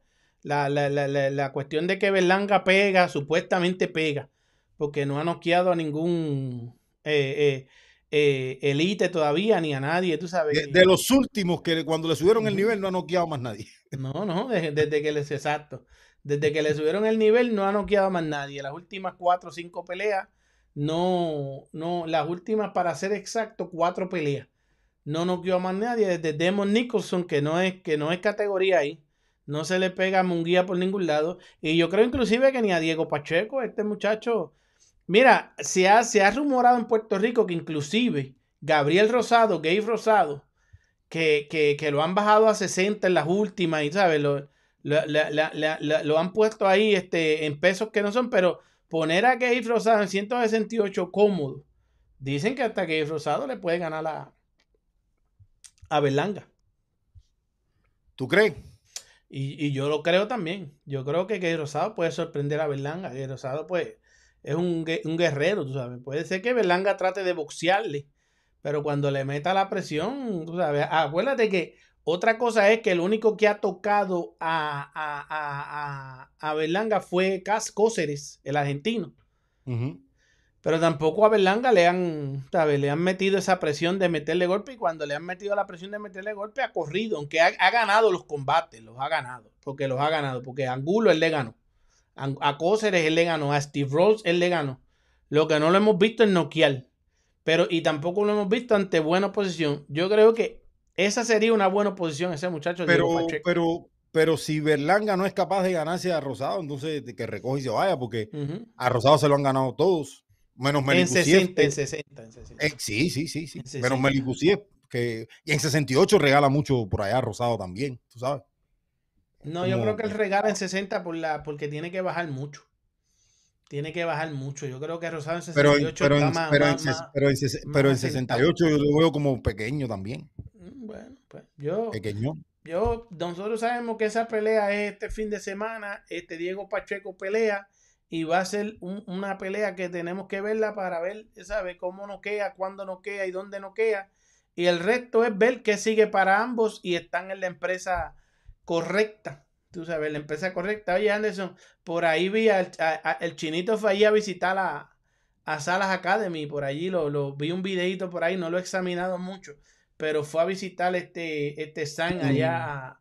la, la, la, la, la cuestión de que Berlanga pega, supuestamente pega, porque no ha noqueado a ningún eh, eh, eh, elite todavía, ni a nadie, tú sabes. De, de los últimos que cuando le subieron el nivel no ha noqueado más nadie. *laughs* No, no, desde, desde que les, exacto. Desde que le subieron el nivel no ha noqueado más nadie. Las últimas cuatro o cinco peleas, no, no, las últimas para ser exacto, cuatro peleas. No noqueó a más nadie. Desde Demon Nicholson, que no es, que no es categoría ahí. No se le pega a Munguía por ningún lado. Y yo creo inclusive que ni a Diego Pacheco, este muchacho. Mira, se ha, se ha rumorado en Puerto Rico que inclusive Gabriel Rosado, Gabe Rosado, que, que, que lo han bajado a 60 en las últimas y, ¿sabes? Lo, lo, han puesto ahí este, en pesos que no son, pero poner a Gabe Rosado en 168 cómodo. Dicen que hasta Gabe Rosado le puede ganar a, a Berlanga. ¿Tú crees? Y, y yo lo creo también. Yo creo que Gabe Rosado puede sorprender a Berlanga. Gabe Rosado, pues, es un, un guerrero, tú sabes. Puede ser que Berlanga trate de boxearle, pero cuando le meta la presión, tú sabes. Acuérdate que otra cosa es que el único que ha tocado a, a, a, a, Berlanga fue Cas Cóceres, el argentino. Ujú. Pero tampoco a Berlanga le han, ¿sabes? Le han metido esa presión de meterle golpe y cuando le han metido la presión de meterle golpe ha corrido, aunque ha, ha ganado los combates, los ha ganado, porque los ha ganado, porque a Angulo él le ganó, a, a Cóceres él le ganó, a Steve Rolls él le ganó. Lo que no lo hemos visto es noquear, pero y tampoco lo hemos visto ante buena posición. Yo creo que esa sería una buena posición ese muchacho. Pero, pero, pero si Berlanga no es capaz de ganarse a Rosado, entonces que recoge y se vaya, porque a Rosado se lo han ganado todos, menos En Melicusiev. 60, que- en 60, en 60. eh, sí, sí, sí, sí. En 60. Menos Melicusiev, que y en 68 regala mucho por allá Rosado también, tú sabes. No, yo creo que él regala en 60 por la, porque tiene que bajar mucho. Tiene que bajar mucho. Yo creo que Rosado en Pero, 68 en- pero, está en, más, pero, en, más- ses- más- pero en ses- más pero en asentado. 68 yo lo veo como pequeño también. Mm, Bueno, pues yo, Pequeño. yo, nosotros sabemos que esa pelea es este fin de semana. Este Diego Pacheco pelea y va a ser un- una pelea que tenemos que verla para ver, ¿sabes? Cómo noquea, cuándo noquea y dónde noquea. Y el resto es ver qué sigue para ambos y están en la empresa correcta. Tú sabes, la empresa correcta. Oye, Anderson, por ahí vi al a- a- el chinito fue allí a visitar a, a Salas Academy. Por allí lo, lo vi un videito por ahí, no lo he examinado mucho, pero fue a visitar este, este San allá a-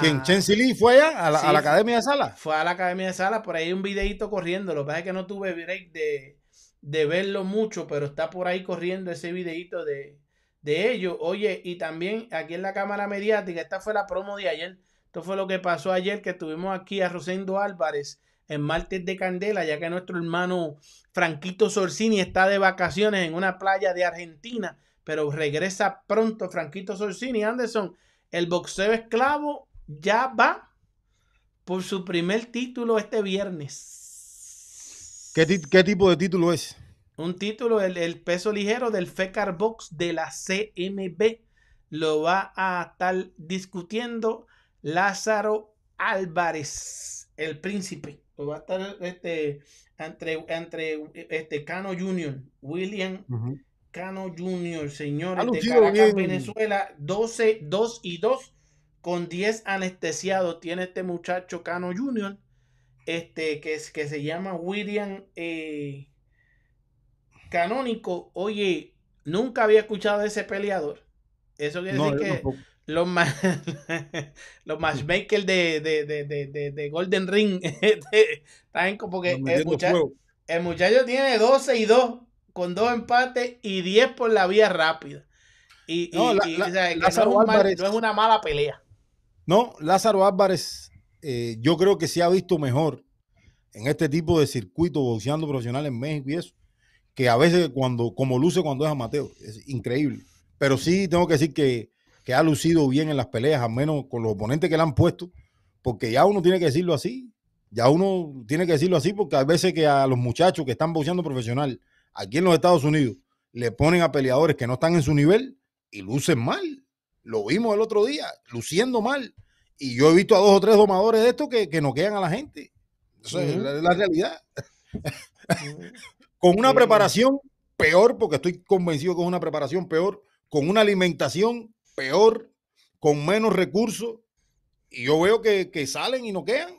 ¿Quién? ¿Chensi Lee fue allá a la, Sí, a la fue- Academia de Sala? fue a la academia de sala, por ahí un videito corriendo. Lo que pasa es que no tuve break de, de verlo mucho, pero está por ahí corriendo ese videito de, de ellos. Oye, y también aquí en la cámara mediática, esta fue la promo de ayer. Esto fue lo que pasó ayer, que tuvimos aquí a Rosendo Álvarez en Martes de Candela, ya que nuestro hermano Franquito Sorsini está de vacaciones en una playa de Argentina, pero regresa pronto Franquito Sorsini. Anderson, el boxeo esclavo ya va por su primer título este viernes. ¿Qué, ti- qué tipo de título es? Un título, el, el peso ligero del FECAR Box de la CMB. Lo va a estar discutiendo Lázaro Álvarez, el príncipe. Lo va a estar este, entre, entre este Cano Jr., William Cano Jr., señores de Caracas, bien. Venezuela, 12, 2 y 2, con 10 anestesiados tiene este muchacho Cano Jr., este, que, es, que se llama William eh, Canónico. Oye, nunca había escuchado de ese peleador. Eso quiere No, decir que los, ma- *laughs* los matchmakers de, de, de, de, de- de Golden Ring *laughs* están como que el muchacho, el muchacho tiene 12 y 2, con dos empates y 10 por la vía rápida. Y, y- y, o sea, que no, es un mal- no es una mala pelea. No, Lázaro Álvarez, eh, yo creo que se ha visto mejor en este tipo de circuito boxeando profesional en México y eso, que a veces cuando, como luce cuando es amateur, es increíble. Pero sí tengo que decir que, que ha lucido bien en las peleas, al menos con los oponentes que le han puesto, porque ya uno tiene que decirlo así, ya uno tiene que decirlo así, porque hay veces que a los muchachos que están boxeando profesional aquí en los Estados Unidos le ponen a peleadores que no están en su nivel y lucen mal. Lo vimos el otro día, luciendo mal. Y yo he visto a dos o tres domadores de estos que, que noquean a la gente. Eso es la, la realidad. Con una preparación peor, porque estoy convencido que es una preparación peor, con una alimentación peor, con menos recursos. Y yo veo que, que salen y noquean.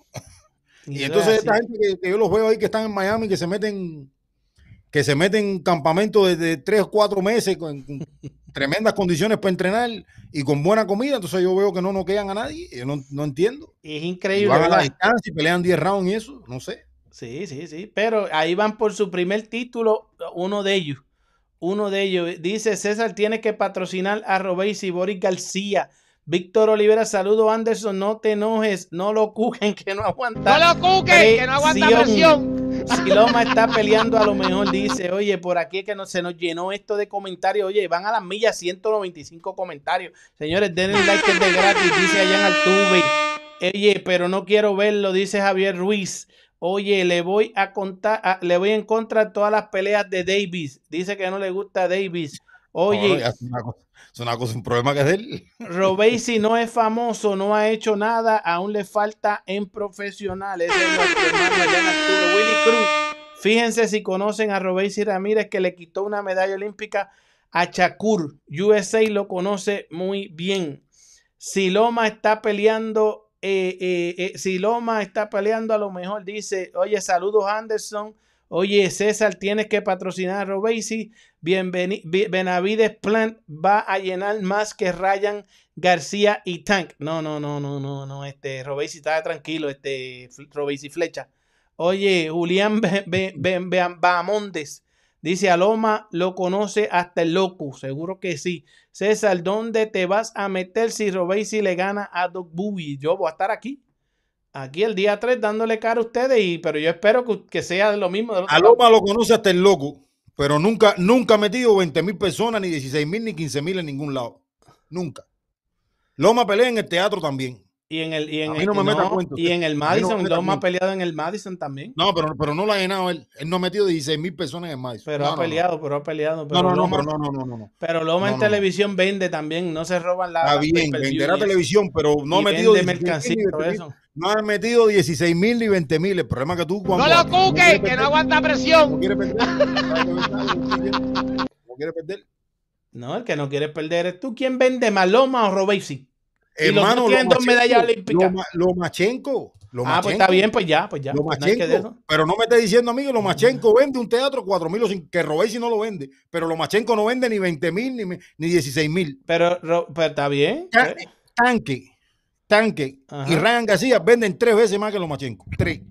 Y, eso entonces es esta gente que, que yo los veo ahí que están en Miami, que se meten, que se meten en campamento desde tres o cuatro meses con, con *laughs* tremendas condiciones para entrenar y con buena comida, entonces yo veo que no noquean a nadie, yo no, no entiendo. es Y increíble. van a la distancia y pelean 10 rounds y eso, no sé. Sí, sí, sí. Pero ahí van por su primer título, uno de ellos. Uno de ellos. Dice César tiene que patrocinar a Robéis y Boris García. Víctor Olivera, saludo Anderson, no te enojes, no lo cujen que no aguanta. No lo cuquen, que no aguanta presión. Si Loma está peleando a lo mejor, dice, oye, por aquí que no, se nos llenó esto de comentarios, oye, van a las millas 195 comentarios. Señores, denle like de gratis, dice allá en Altuve. Oye, pero no quiero verlo, dice Javier Ruiz. Oye, le voy a contar, a- le voy en contra todas las peleas de Davis. Dice que no le gusta Davis. Oye, es, una cosa, un problema que es de él. Robesi no es famoso, no ha hecho nada, aún le falta en profesionales. Fíjense si conocen a Robesi Ramírez que le quitó una medalla olímpica a Shakur. USA lo conoce muy bien. Si Loma está peleando, eh, eh, eh, si Loma está peleando, a lo mejor dice, oye, saludos Anderson. Oye, César, tienes que patrocinar a Robesi. Benavides Plant va a llenar más que Ryan García y Tank. No, no, no, no, no, no. Este, Robesi, está tranquilo, este, Robesi Flecha. Oye, Julián Bahamondes dice: Aloma lo conoce hasta el loco. Seguro que sí. César, ¿dónde te vas a meter si Robesi le gana a Doc Bowie? Yo voy a estar aquí. Aquí el día 3 dándole cara a ustedes, y, pero yo espero que, que sea lo mismo. lado. Aloma lo conoce hasta el loco, pero nunca, nunca ha metido 20 mil personas, ni 16 mil, ni 15 mil en ningún lado. Nunca. Loma pelea en el teatro también. Y en el, y en A mí el, no me meta no, cuentos. y en el no Madison, Loma ha peleado en el Madison también. No, pero, pero no la ha llenado él. Él no ha metido 16 mil personas en Madison. Pero No, ha no, no. peleado, pero ha peleado. Pero No, no, no, Loma, pero no, no, no, no, no. pero Loma No, en no, no. televisión vende también, no se roban la. Está bien, venderá televisión, pero no ha metido vende 16 mercancía mil, y todo 20 eso. No ha metido 16 mil ni 20 mil. El problema es que tú cuando... No lo no cuque, quieres que no aguanta No presión. quiere perder. ¿sabes de verdad lo? No quiere perder. *laughs* No, el que no quiere perder es tú. ¿Quién vende más, Loma o Robesi? Los Hermano, dos tienen dos medallas olímpicas. Loma- Lomachenko. Ah, pues está bien, pues ya, pues ya. Pues no que pero no me estés diciendo a mí que Lomachenko vende un teatro 4 mil que Robesi no lo vende, pero Lomachenko no vende ni 20 mil ni, ni 16 mil. Pero, Ro- pero está bien. Pues. Tanque, Tanque y Ryan García venden tres veces más que Lomachenko. Tres.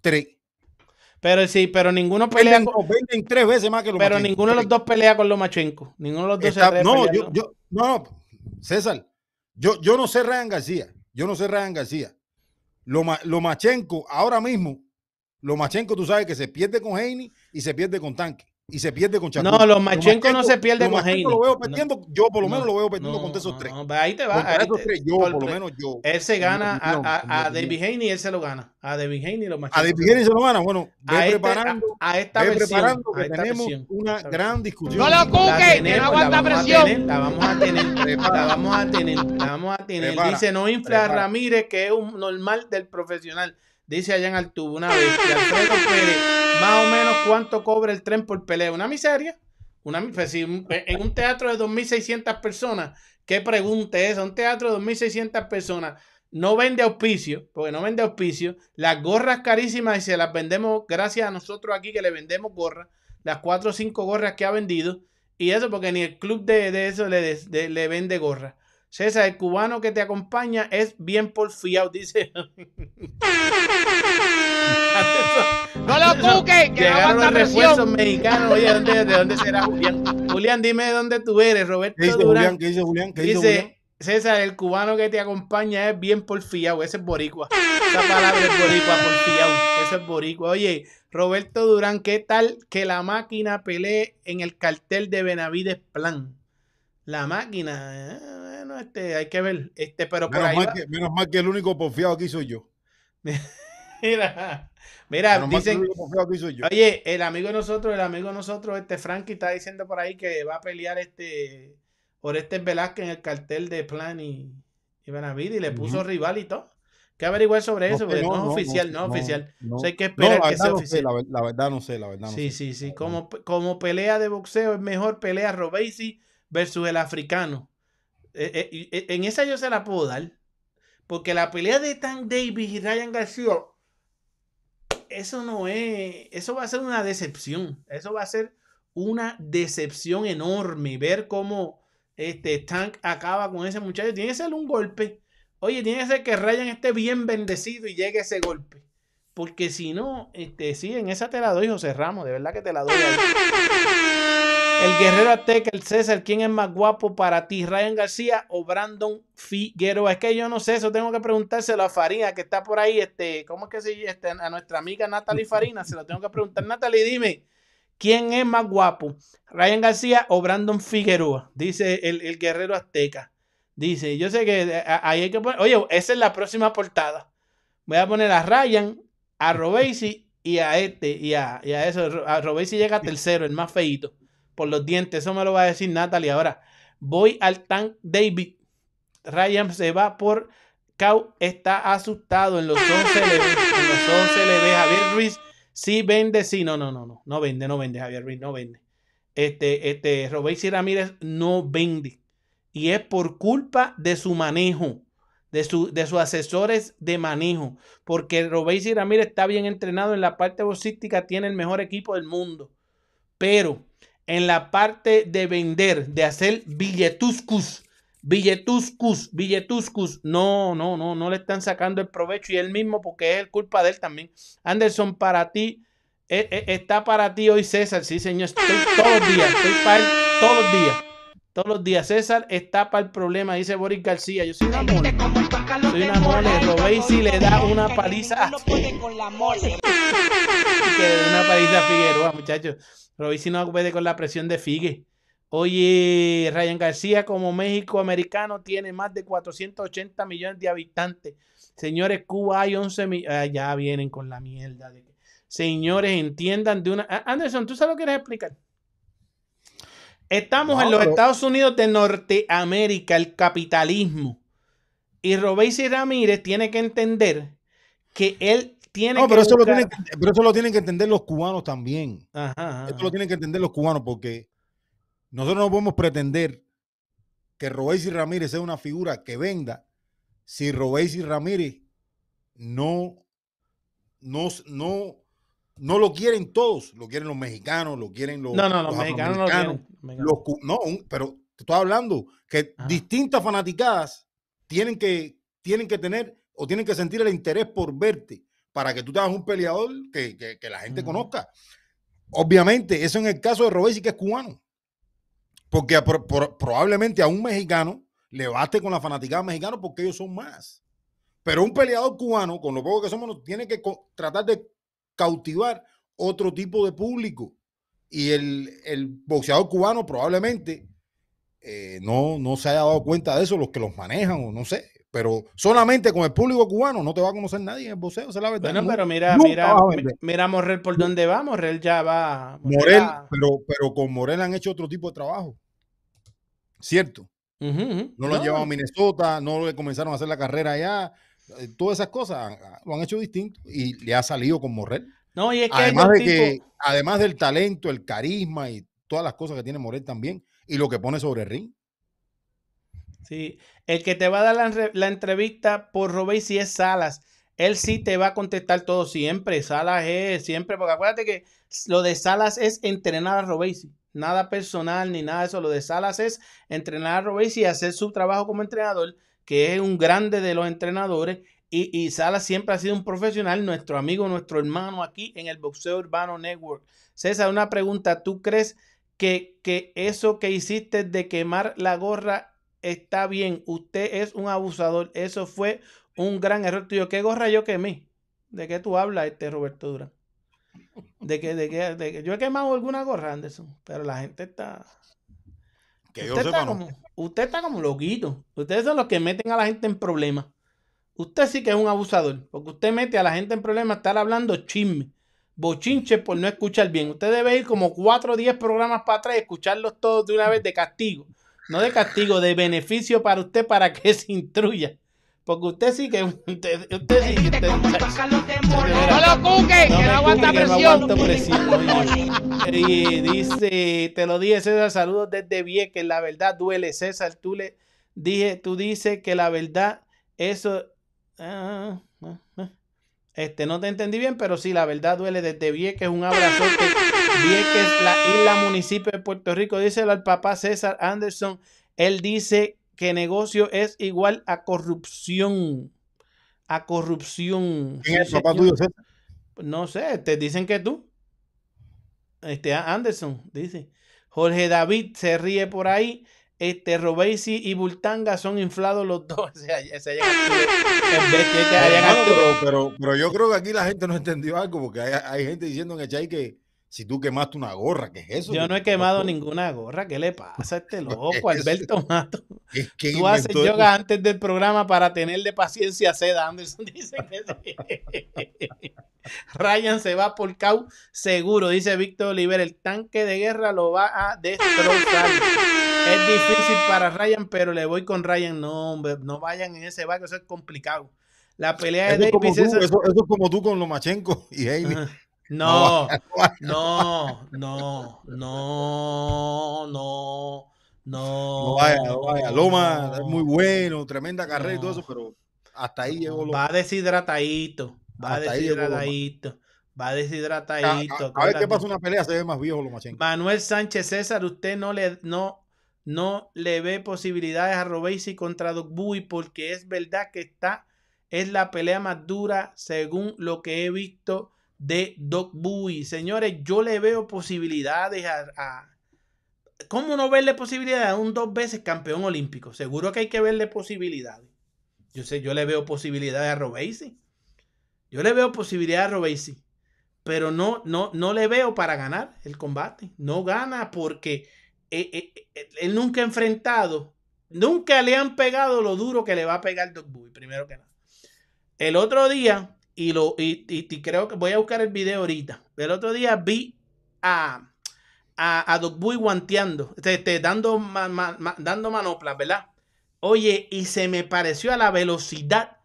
Tres. Pero sí, pero ninguno pelea Venden, con, no, venden tres veces más que Lomachenko. pero ninguno de los dos pelea con Lomachenko. Ninguno de los dos Está- se no, yo, yo, no, no, César, yo, yo no sé Ryan García, yo no sé Ryan García. Loma, Lomachenko, ahora mismo, Lomachenko, tú sabes que se pierde con Heini y se pierde con Tanque y se pierde con Shakur. No, Lomachenko no se pierde con Heini. lo veo No. perdiendo, yo por lo menos No, lo veo perdiendo no, contra esos tres. no, ahí te va. Contra ahí esos te- tres, yo, por- por lo menos yo. Él se gana a, a, a. David Haney y él se lo gana. A David Haney y Lomachenko. A David Haney se lo gana. Bueno, ve a, este- preparando, a, a esta ve versión. preparando a que esta tenemos versión. una gran discusión. No lo cuque, que tenemos, no aguanta presión. tener, la vamos a tener, la vamos a tener, la vamos a tener. Prepara, Dice, no infla a. Ramírez, que es un normal del profesional. Dice allá en Altuvo una vez. Y Alfredo Pérez, más o menos cuánto cobra el tren por pelea. Una miseria. Una, pues, un- en un teatro de 2.600 personas, ¿qué pregunta es? Un teatro de 2.600 personas no vende auspicio, porque no vende auspicio. Las gorras carísimas y se las vendemos gracias a nosotros aquí que le vendemos gorras. Las cuatro o cinco gorras que ha vendido. Y eso porque ni el club de, de eso le, le vende gorras. César, el cubano que te acompaña es bien porfiado, dice. *laughs* No lo cuque, que no Llegaron los refuerzos mexicanos. Oye, ¿dónde, ¿de dónde será Julián? Julián, dime de dónde tú eres, Roberto ¿Qué dice Durán. Julián? ¿Qué dice Julián? ¿Qué dice Julián? Dice, César, el cubano que te acompaña es bien porfiado. Ese es boricua. Esa palabra es boricua, porfiado. Ese es boricua. Oye, Roberto Durán, ¿qué tal que la máquina pelee en el cartel de Benavides Plan? La máquina, eh, bueno, este, hay que ver. Este, pero por Menos ahí mal, que, menos mal que el único porfiado aquí soy yo. *laughs* Mira, mira, Menos el dicen, único aquí soy yo. Oye, el amigo de nosotros, el amigo de nosotros, este Frankie está diciendo por ahí que va a pelear este por este Velázquez en el cartel de Plan y, y Benavides y le puso rival y todo. Que averiguar sobre eso, sé, porque no, es oficial, no, es no, oficial. no. Eso hay que No, esperar que sea no sé, oficial. la, la verdad no sé, la verdad no sí, sé. sí, sí. Verdad Como, como pelea de boxeo es mejor pelea Robesi versus el africano. Eh, eh, eh, en esa yo se la puedo dar. Porque la pelea de Tank Davis y Ryan García, eso no es, eso va a ser una decepción. Eso va a ser una decepción enorme. Ver cómo este Tank acaba con ese muchacho. Tiene que ser un golpe. Oye, tiene que ser que Ryan esté bien bendecido y llegue ese golpe. Porque si no, este, sí, en esa te la doy, José Ramos. De verdad que te la doy. *laughs* El guerrero azteca, el César, ¿quién es más guapo para ti? ¿Ryan García o Brandon Figueroa? Es que yo no sé, eso tengo que preguntárselo a Farina, que está por ahí, este, ¿cómo es que se? Este, a nuestra amiga Natalie Farina, se lo tengo que preguntar. Natalie, dime, ¿quién es más guapo? ¿Ryan García o Brandon Figueroa? Dice el, el guerrero azteca. Dice, yo sé que eh, ahí hay que poner, oye, esa es la próxima portada. Voy a poner a Ryan, a Robesi y a este, y a, y a eso. A Robesi llega tercero, el más feito por los dientes. Eso me lo va a decir Natalie. Ahora, voy al Tank David. Ryan se va por Cow. Está asustado. En los ojos se le ve. En los ojos se le ve. Javier Ruiz sí vende. Sí, no, no, no, no. No vende, no vende. Javier Ruiz no vende. Este, este, Robesi Ramírez no vende. Y es por culpa de su manejo. de, su, de sus asesores de manejo, porque Robéis y Ramírez está bien entrenado en la parte boxística, tiene el mejor equipo del mundo, pero en la parte de vender, de hacer billetuscus, billetuscus, billetuscus, no, no, no, no le están sacando el provecho y él mismo, porque es culpa de él también. Anderson, para ti, eh, eh, está para ti hoy César, sí señor, estoy todos los días, estoy para él todos los días. Todos los días. César está para el problema, dice Boris García. Yo soy una mole. Soy una mole. Robéis le da una paliza. *laughs* que una paliza a Figueroa, muchachos. Robéis no puede con la presión de Figue. Oye, Ryan García, como México americano, tiene más de 480 millones de habitantes. Señores, Cuba hay 11 millones. ya vienen con la mierda. de Señores, entiendan de una. Ah, Anderson, ¿tú sabes lo que quieres explicar? Estamos No, en los pero- Estados Unidos de Norteamérica, el capitalismo. Y Robéis Ramírez tiene que entender que él tiene No, que. pero eso, lo tienen, que- pero eso lo tienen que entender los cubanos también. Ajá, ajá, Esto lo tienen que entender los cubanos porque nosotros no podemos pretender que Robéis y Ramírez sea una figura que venda si Robéis y Ramírez no, no, no, no lo quieren todos. Lo quieren los mexicanos, lo quieren los, No, no, los los mexicanos no lo quieren. Los mexicanos. los cu- no, un- pero te estoy hablando que Ajá. distintas fanaticadas tienen que, tienen que tener o tienen que sentir el interés por verte para que tú te hagas un peleador que, que- que la gente conozca. Obviamente, eso en el caso de Robesi, que es cubano. Porque a- por- por- probablemente a un mexicano le baste con la fanaticada mexicana porque ellos son más. Pero un peleador cubano, con lo poco que somos, tiene que tratar de cautivar otro tipo de público. Y el, el boxeador cubano probablemente eh, no, no se haya dado cuenta de eso, los que los manejan o no sé. Pero solamente con el público cubano no te va a conocer nadie en el boxeo, esa es la verdad. Bueno, pero mira, mira, mira Morrel por dónde va. Morrel ya va. Morel, ya- pero, pero con Morel han hecho otro tipo de trabajo. Cierto. No lo han No, llevado a Minnesota, no le comenzaron a hacer la carrera allá. eh, Todas esas cosas ah, lo han hecho distinto y le ha salido con Morel. No, y es que Además, de que, además del talento, el carisma y todas las cosas que tiene Morel también y lo que pone sobre el ring. Sí, el que te va a dar la, re- la entrevista por Robey si es Salas. Él sí te va a contestar todo siempre. Salas es siempre, porque acuérdate que lo de Salas es entrenar a Robesi. Nada personal ni nada de eso. Lo de Salas es entrenar a Robesi y hacer su trabajo como entrenador, que es un grande de los entrenadores. Y, y Salas siempre ha sido un profesional, nuestro amigo, nuestro hermano aquí en el Boxeo Urbano Network. César, una pregunta. ¿Tú crees que, que eso que hiciste de quemar la gorra está bien, usted es un abusador, eso fue un gran error tuyo. ¿Qué gorra yo quemé? ¿De qué tú hablas, este Roberto Durán? ¿De qué, de qué, de qué? Yo he quemado alguna gorra, Anderson, pero la gente está... Que yo usted, sepa, está no. como, usted está como loquito. Ustedes son los que meten a la gente en problemas. Usted sí que es un abusador, porque usted mete a la gente en problemas estar hablando chisme, bochinche por no escuchar bien. Usted debe ir como 4 o 10 programas para atrás y escucharlos todos de una vez de castigo. No de castigo, de beneficio para usted para que *laughs* se instruya. Porque usted sí que. *laughs* Usted, usted sí que. Usted, No lo cuque, no que no aguanta cuque, que no presión. presión. *laughs* Oye, dice, te lo dije César, saludos desde Vieques, la verdad duele, César, tú le dije, tú dices que la verdad, eso, ah, ah, ah. Este, no te entendí bien, pero sí, la verdad duele desde Vieques, un abrazote, Vieques, la isla municipio de Puerto Rico, díselo al papá César Anderson, él dice que negocio es igual a corrupción, a corrupción. ¿Quién es el papá tuyo, César? No sé, te dicen que tú. Este Anderson dice. Jorge David se ríe por ahí. Este Robesi y Bultanga son inflados los dos. *laughs* O sea, hayan pero, *laughs* pero, pero yo creo que aquí la gente no entendió algo, porque hay, hay gente diciendo en el chat que si tú quemaste una gorra, ¿qué es eso? Yo no he quemado ninguna gorra. ¿Qué le pasa a este *laughs* loco, Eso. Alberto Mato? Es que Tú haces yoga antes del programa para tenerle paciencia a. Anderson *laughs* dice que sí. Ryan se va por CAU seguro, dice Víctor Oliver. El tanque de guerra lo va a destrozar. Es difícil para Ryan, pero le voy con Ryan. No, hombre, no vayan en ese barco, eso es complicado. La pelea Eso de es, Davis tú, es- eso- eso es como tú con Lomachenko y Haley. No, *laughs* no, no, no, No, No vaya, no vaya. Loma es muy bueno, tremenda carrera y todo eso, pero hasta ahí llegó Loma. Va deshidratadito. Va deshidratadito. Va deshidratadito. a- ver qué pasa una pelea, se ve más viejo Lomachenko. Manuel Sánchez César, usted no le, no, no le ve posibilidades a Robesi contra Bowie porque es verdad que está, es la pelea más dura según lo que he visto de Doc Bowie. Señores, yo le veo posibilidades a, a- ¿Cómo no verle posibilidades a un dos veces campeón olímpico? Seguro que hay que verle posibilidades. Yo sé, yo le veo posibilidades a Robesi. Yo le veo posibilidades a Robesi pero no, no, no le veo para ganar el combate. No gana porque eh, eh, eh, él nunca ha enfrentado, nunca le han pegado lo duro que le va a pegar Doc Bowie, primero que nada. El otro día, y, lo, y, y- y creo que voy a buscar el video ahorita, el otro día vi a, a, a Doc guanteando, este, este, dando, ma- ma- ma- dando manoplas, ¿verdad? Oye, y se me pareció a la velocidad.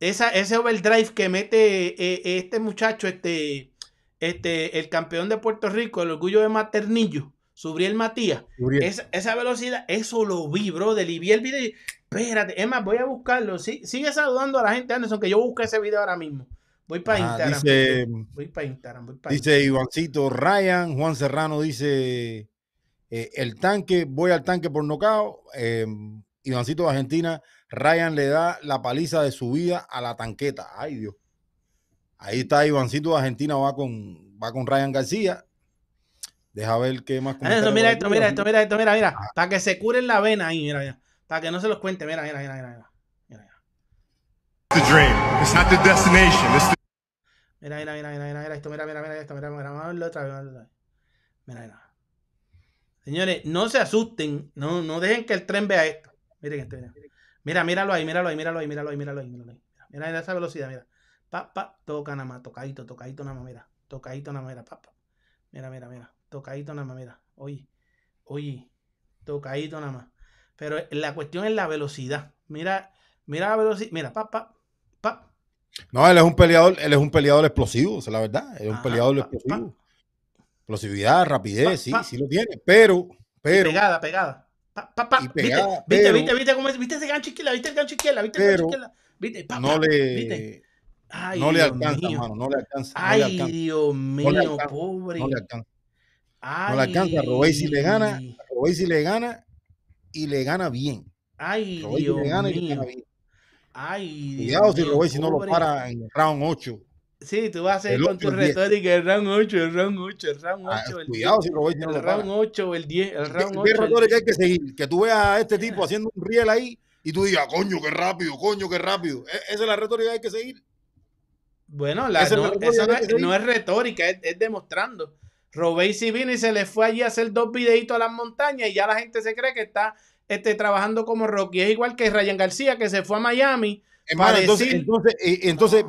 Esa, ese overdrive que mete eh, eh, este muchacho, este, este, el campeón de Puerto Rico, el orgullo de Maternillo, Subriel Matías, esa, esa velocidad, eso lo vi, brother, y vi el video y espérate, es más, voy a buscarlo, Sí, sigue saludando a la gente, Anderson, que yo busque ese video ahora mismo. Voy para Ah, Instagram. dice- voy para Instagram, voy para Dice Ivancito Ryan, Juan Serrano dice eh, el tanque, voy al tanque por nocao. Eh, Ivancito de Argentina, Ryan le da la paliza de su vida a la tanqueta. Ay Dios. Ahí está Ivancito de Argentina, va con, va con Ryan García. Deja ver qué más. Mira esto, mira esto, mira esto, mira, mira, para que se curen la vena ahí, mira, mira, para que no se los cuente, mira, mira, mira, mira, mira. Mira, mira. the dream. It's not the destination. It's the Mira, mira, mira, mira, mira, mira esto, mira, mira, mira esto, mira, mira, vamos a verlo otra vez, vamos a verlo otra vez. Mira, mira. Señores, no se asusten, no, no dejen que el tren vea esto. Miren esto, mira. Mira, míralo ahí, míralo ahí, míralo ahí, míralo ahí, míralo ahí, míralo ahí. Mira, mira esa velocidad, mira. Pa, pa, toca nada más, tocadito, tocadito nada más, mira. Tocadito nada más, mira, pa, pa. Mira, mira, mira. Tocadito nada más, mira. Oye, oye, tocadito nada más. Pero la cuestión es la velocidad. Mira, mira la velocidad, mira, pa, pa, pa. No, él es un peleador, él es un peleador explosivo, es la verdad. Él es un peleador pa, pa. explosivo. Explosividad, rapidez, Pa, sí, sí lo tiene. Pero, Y pero, pegada, pegada. Y ¿Viste? pegada, ¿Viste, pero- viste, viste, cómo es? ¿Viste ese gancho izquierda? ¿Viste el gancho izquierda? ¿Viste el gancho izquierda? ¿Viste? Pa, no le, ¿Viste? Ay, no le Dios alcanza, mío. mano, no le alcanza. no le Ay, alcanza. Dios mío, alcanza, pobre. No le alcanza. Ay, No le alcanza. Robesi le gana. a Robesi le gana y le gana bien. Ay, Robesi Dios le gana y le mío. gana bien. Ay, Cuidado si mío, Robesi no lo para en el round 8. Sí, tú vas a El con tu el retórica, el round 8, el round 8, el round 8, Ah, el cuidado 10, si Robesi no el lo para. round 8 o el 10, el round ¿Qué 8. el retórica 10. hay que seguir? Que tú veas a este tipo *laughs* haciendo un riel ahí y tú digas, coño, qué rápido, coño, qué rápido. E- Esa es la retórica que hay que seguir. Bueno, la, Esa no, eso no es, no es retórica, es, es demostrando. Robesi vino y se le fue allí a hacer dos videitos a las montañas y ya la gente se cree que está este, trabajando como Rocky. Es igual que Ryan García que se fue a Miami. Hermano, entonces, decir- entonces, entonces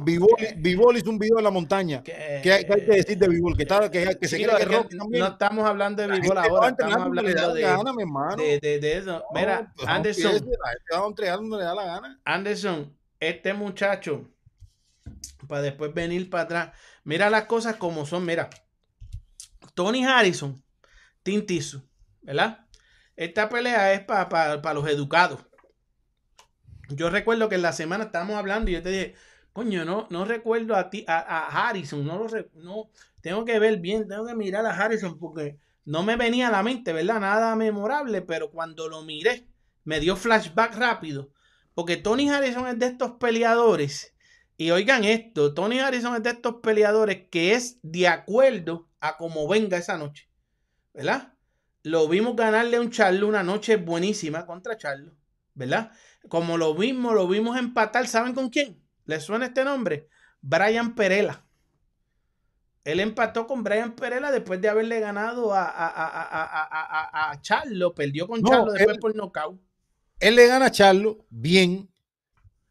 Vivol hizo un video en la montaña. ¿Qué hay, qué hay que decir de Vivol? Que, está, que, que se cree que Rocky también. no estamos hablando de va ahora, estamos hablando la de, gana, mi hermano. de, de- de eso. No, Mira, pues, no Anderson, donde le da la gana. Anderson, este muchacho, para después venir para atrás, mira las cosas como son, mira. Tony Harrison, Tintisu, ¿verdad? Esta pelea es para los educados. Yo recuerdo que en la semana estábamos hablando y yo te dije, coño, no, no recuerdo a ti, a, Harrison, no lo no, tengo que ver bien, tengo que mirar a Harrison porque no me venía a la mente, ¿verdad? Nada memorable, pero cuando lo miré, me dio flashback rápido. Porque Tony Harrison es de estos peleadores. Y oigan esto, Tony Harrison es de estos peleadores que es de acuerdo a cómo venga esa noche. ¿Verdad? Lo vimos ganarle a un Charlo una noche buenísima contra Charlo. ¿Verdad? Como lo mismo, lo vimos empatar. ¿Saben con quién? ¿Les suena este nombre? Brian Perela. Él empató con Brian Perela después de haberle ganado a, a, a, a, a, a, a Charlo. Perdió con No, Charlo después él- por nocaut. Él le gana a Charlo bien.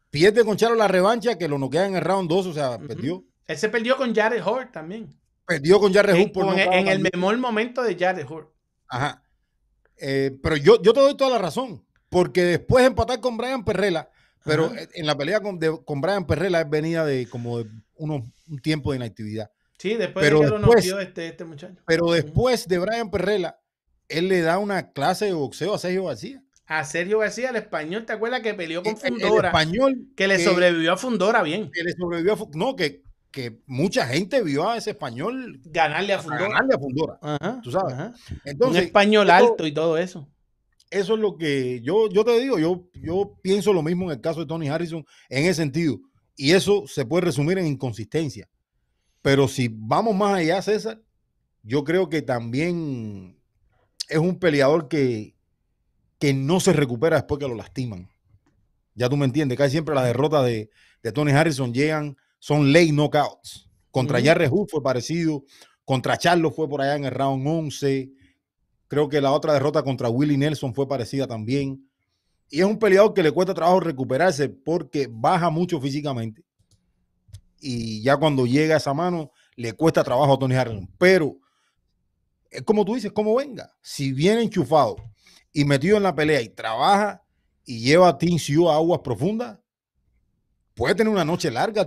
Pierde con Charlo la revancha que lo noquea en el round 2, o sea, perdió. Él se perdió con Jared Hort también. Perdió con En, Hood por con- nocaut en el mejor momento de Jared Hort. Ajá. Eh, pero yo, yo te doy toda la razón. Porque después de empatar con Brian Perrela, pero Ajá. en la pelea con, de- con Brian Perrela es venida de como de unos, un tiempo de inactividad. Sí, después Pero de que lo después- noqueó este, este muchacho. Pero después de Brian Perrela, él le da una clase de boxeo a Sergio García. A Sergio García, el español, ¿te acuerdas que peleó con El- el Fundora? español que le que- sobrevivió a Fundora bien. que le sobrevivió a no, que, que mucha gente vio a ese español Ganarle a Fundora. ganarle a Fundora. Ajá, tú sabes. ajá. Entonces, Un español alto y todo eso. Eso es lo que yo, yo te digo, yo, yo pienso lo mismo en el caso de Tony Harrison en ese sentido. Y eso se puede resumir en inconsistencia. Pero si vamos más allá, César, yo creo que también es un peleador que, que no se recupera después que lo lastiman. Ya tú me entiendes, casi siempre las derrotas de, de Tony Harrison llegan, son late knockouts. Contra. Jarre Hood fue parecido, contra Charlo fue por allá en el round 11. Creo que la otra derrota contra Willie Nelson fue parecida también. Y es un peleador que le cuesta trabajo recuperarse porque baja mucho físicamente. Y ya cuando llega a esa mano, le cuesta trabajo a Tony Harrison. Pero es como tú dices, como venga. Si viene enchufado y metido en la pelea y trabaja y lleva a Team Sioux a aguas profundas, puede tener una noche larga,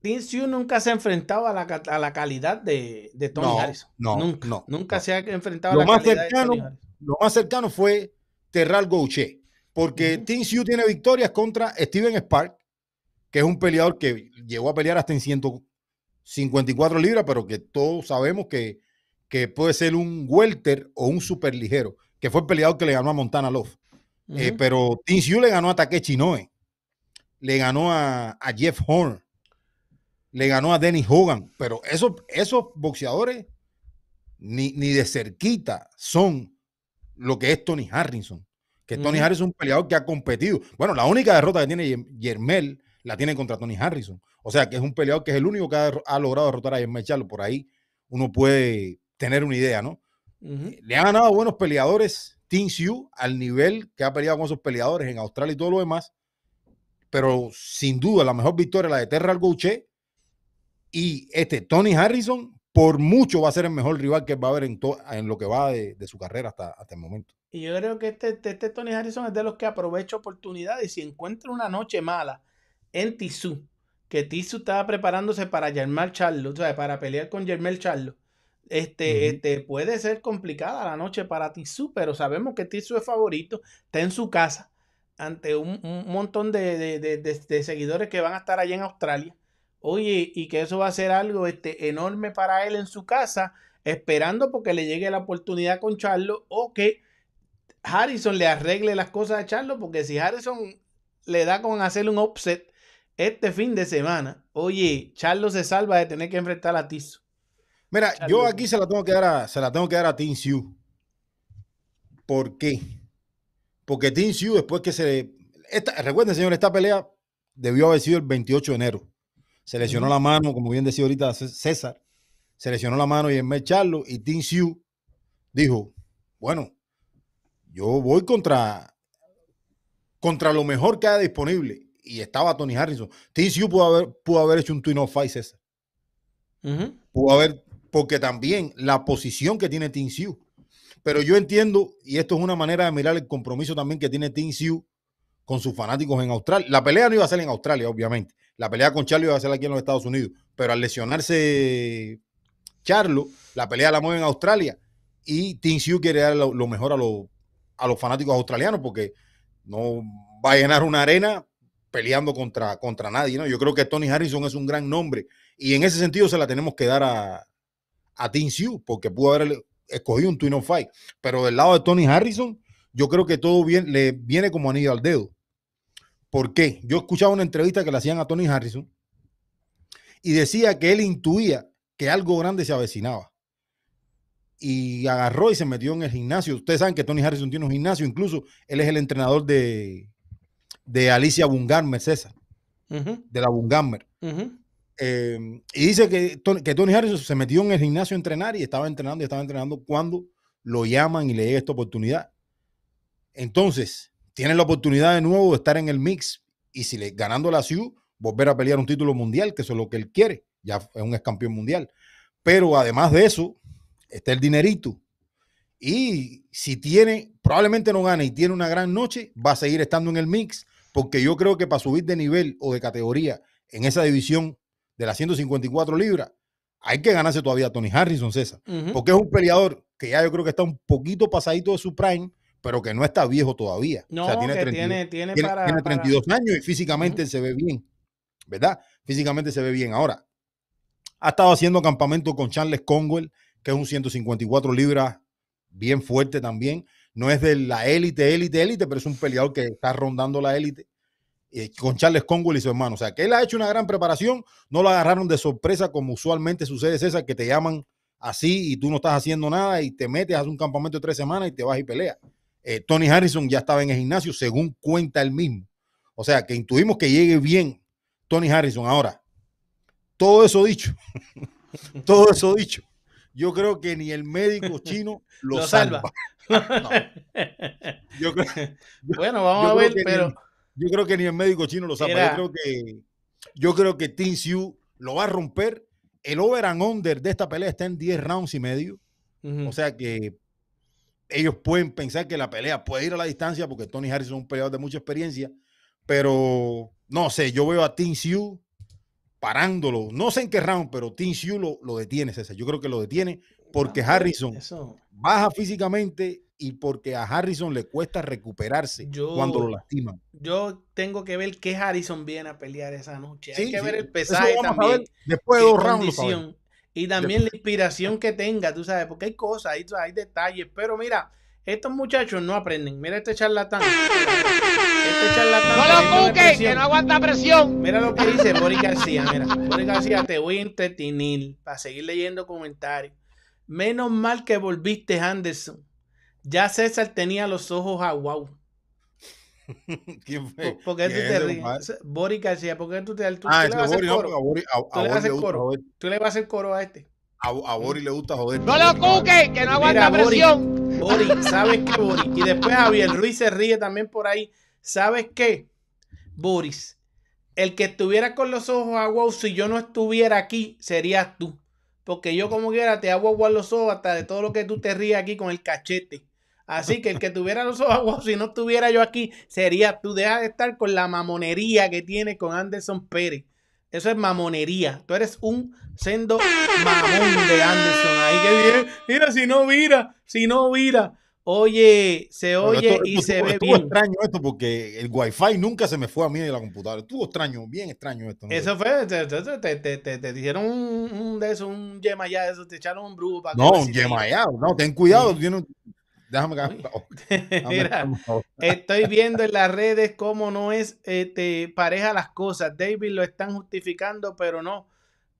Team Sioux nunca se ha enfrentado a la, a la calidad de, de Tony No, Harrison. no, nunca, no, nunca se ha enfrentado Lo a la más calidad de cercano, Tony Harrison. lo más cercano fue Terral Gouche, porque Ujú. Team Sioux tiene victorias contra Steven Spark, que es un peleador que llegó a pelear hasta en 154 libras, pero que todos sabemos que, que puede ser un welter o un superligero, que fue el peleador que le ganó a Montana Love. Eh, pero Team Sioux le ganó a Takeshi Inoue, le ganó a, a Jeff Horn, le ganó a Dennis Hogan, pero esos, esos boxeadores ni, ni de cerquita son lo que es Tony Harrison. Que Tony. Harrison es un peleador que ha competido. Bueno, la única derrota que tiene Yermel la tiene contra Tony Harrison. O sea, que es un peleador que es el único que ha logrado derrotar a Yermel Charlo. Por ahí uno puede tener una idea, ¿no? Ujú. Le ha ganado buenos peleadores Team Sioux al nivel que ha peleado con esos peleadores en Australia y todo lo demás. Pero sin duda, la mejor victoria la de Terral Gouche. Y este Tony Harrison, por mucho, va a ser el mejor rival que va a haber en, en lo que va de, de su carrera hasta, hasta el momento. Y yo creo que este, este, este Tony Harrison es de los que aprovecha oportunidades. Y si encuentra una noche mala en Tissú, que Tissú estaba preparándose para Germán Charlo, o sea, para pelear con Germán Charlo, este, este, puede ser complicada la noche para Tissú, pero sabemos que Tissú es favorito, está en su casa, ante un, un montón de, de- de- de- seguidores que van a estar allá en Australia. Oye, y que eso va a ser algo este, enorme para él en su casa, esperando porque le llegue la oportunidad con Charlo o que Harrison le arregle las cosas a Charlo, porque si Harrison le da con hacerle un offset este fin de semana, oye, Charlo se salva de tener que enfrentar a Tizo. Mira, yo aquí se la tengo que dar a, se la tengo que dar a Team Sioux. ¿Por qué? Porque Team Sioux, después que se. Esta, recuerden, señor, esta pelea debió haber sido el 28 de enero. Se lesionó la mano, como bien decía ahorita Cé- César. Se lesionó la mano y en Charlo. Y Team Sioux dijo: Bueno, yo voy contra, contra lo mejor que haya disponible. Y estaba Tony Harrison. Team Sioux pudo haber, pudo haber hecho un twin of fight, César pudo haber, porque también la posición que tiene Team Sioux. Pero yo entiendo, y esto es una manera de mirar el compromiso también que tiene Team Sioux con sus fanáticos en Australia. La pelea no iba a ser en Australia, obviamente. La pelea con Charlo iba a ser aquí en los Estados Unidos. Pero al lesionarse Charlo, la pelea la mueve en Australia. Y Team Sioux quiere dar lo, lo mejor a, los- a los fanáticos australianos porque no va a llenar una arena peleando contra, contra nadie. ¿no? Yo creo que Tony Harrison es un gran nombre y en ese sentido se la tenemos que dar a, a Team Sioux, porque pudo haber escogido un Twin of Fight. Pero del lado de Tony Harrison, yo creo que todo bien, le viene como anillo al dedo. ¿Por qué? Yo escuchaba una entrevista que le hacían a Tony Harrison y decía que él intuía que algo grande se avecinaba. Y agarró y se metió en el gimnasio. Ustedes saben que Tony Harrison tiene un gimnasio, incluso él es el entrenador de, de Alicia Bungarmer, César, de la Bungarmer. Ujú. Eh, y dice que que Tony Harrison se metió en el gimnasio a entrenar y estaba entrenando y estaba entrenando cuando lo llaman y le llega esta oportunidad. Entonces, tiene la oportunidad de nuevo de estar en el mix y si le ganando la Sioux, volver a pelear un título mundial, que eso es lo que él quiere. Ya es un ex campeón mundial. Pero además de eso, está el dinerito. Y si tiene, probablemente no gane y tiene una gran noche, va a seguir estando en el mix, porque yo creo que para subir de nivel o de categoría en esa división de las 154 libras, hay que ganarse todavía a Tony Harrison, César. Porque es un peleador que ya yo creo que está un poquito pasadito de su prime, pero que no está viejo todavía. No, o sea, tiene que 32, tiene, tiene, tiene- para, tiene para- 32 años y físicamente se ve bien, ¿verdad? Físicamente se ve bien. Ahora, ha estado haciendo campamento con Charles Conwell, que es un 154 libras bien fuerte también. No es de la élite, élite, élite, pero es un peleador que está rondando la élite. Eh, con Charles Conwell y su hermano. O sea, que él ha hecho una gran preparación. No lo agarraron de sorpresa como usualmente sucede, César, que te llaman así y tú no estás haciendo nada y te metes a un campamento de tres semanas y te vas y peleas. Eh, Tony Harrison ya estaba en el gimnasio, según cuenta él mismo. O sea, que intuimos que llegue bien Tony Harrison. Ahora, todo eso dicho, *laughs* todo eso dicho, yo creo que ni el médico chino lo, Lo salva. salva. *laughs* Yo creo, *laughs* bueno, vamos yo a ver, pero ni- yo creo que ni el médico chino lo. Mira. Yo creo que yo creo que Team Siu lo va a romper. El over and under de esta pelea está en 10 rounds y medio. O sea que ellos pueden pensar que la pelea puede ir a la distancia porque Tony Harrison es un peleador de mucha experiencia. Pero no sé, yo veo a Team Siu parándolo. No sé en qué round, pero Team Siu lo, lo detiene, César. Yo creo que lo detiene porque Harrison baja físicamente y porque a Harrison le cuesta recuperarse Yo- cuando lo lastiman. Yo tengo que ver qué Harrison viene a pelear esa noche. Hay que sí, ver el pesaje también. Después de qué dos rounds. Y también la inspiración que tenga, tú sabes, porque hay cosas, hay, hay detalles. Pero mira, estos muchachos no aprenden. Mira este charlatán. Este charlatán. No lo cuque, que no aguanta presión. Mira lo que dice Boris García. Mira, Boris García, te voy a entretener para seguir leyendo comentarios. Menos mal que volviste, Anderson. Ya César tenía los ojos aguau. *laughs* ¿Quién fue? ¿Por qué tú ¿Quién te ríes? Boris García, ¿por qué tú te tú, Ah, tú le vas a hacer no, a Boris, a- a Tú le vas a hacer coro. joder. Tú le vas a hacer coro a este. A, a Boris le gusta joder. No lo cuque, que no aguanta Mira, presión. Boris, ¿sabes qué, Boris? Y después Javier Ruiz se ríe también por ahí. ¿Sabes qué? Boris, el que estuviera con los ojos aguados, si yo no estuviera aquí, serías tú. Porque yo como quiera te hago aguar los ojos hasta de todo lo que tú te ríes aquí con el cachete. Así que el que tuviera los ojos aguados, si no estuviera yo aquí, sería tú. Deja de estar con la mamonería que tienes con Anderson Pérez. Eso es mamonería. Tú eres un sendo mamón de Anderson. Ahí que bien. Mira, si no vira, si no vira. Oye, se oye esto- y esto se estuvo- ve estuvo bien. extraño esto porque el wifi nunca se me fue a mí de la computadora. Estuvo extraño, bien extraño esto. no. Eso fue, te, te, te, te, te- un, un de esos, un yema ya de esos, te echaron un brujo para que No, ver un iba. yemayado. No, ten cuidado. Sí. *laughs* Déjame Mira, estoy viendo en las redes cómo no es este, pareja las cosas. David lo están justificando, pero no,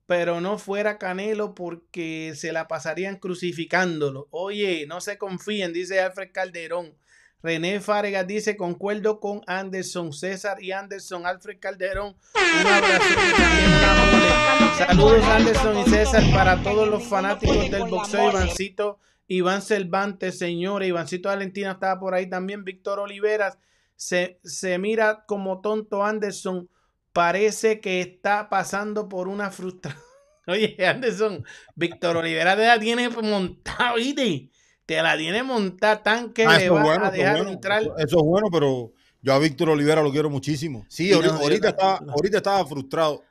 pero no fuera Canelo porque se la pasarían crucificándolo. Oye, no se confíen, dice Alfred Calderón. René Fáregas dice, concuerdo con Anderson, César y Anderson, Alfred Calderón. Un abrazo y. Saludos Anderson y César para todos los fanáticos del boxeo. Ivancito, Iván Cervantes, señores. Ivancito Valentina estaba por ahí también. Víctor Oliveras. Se, se mira como tonto Anderson. Parece que está pasando por una frustración. *laughs* Oye, Anderson, Víctor Olivera te la tiene montada, ¿viste? Te la tiene montada tan que Ah, le eso es va bueno, a eso dejar bueno, entrar. eso- eso es bueno, pero yo a Víctor Olivera lo quiero muchísimo. Sí, Y no, ahorita, ahorita no- estaba, ahorita estaba frustrado.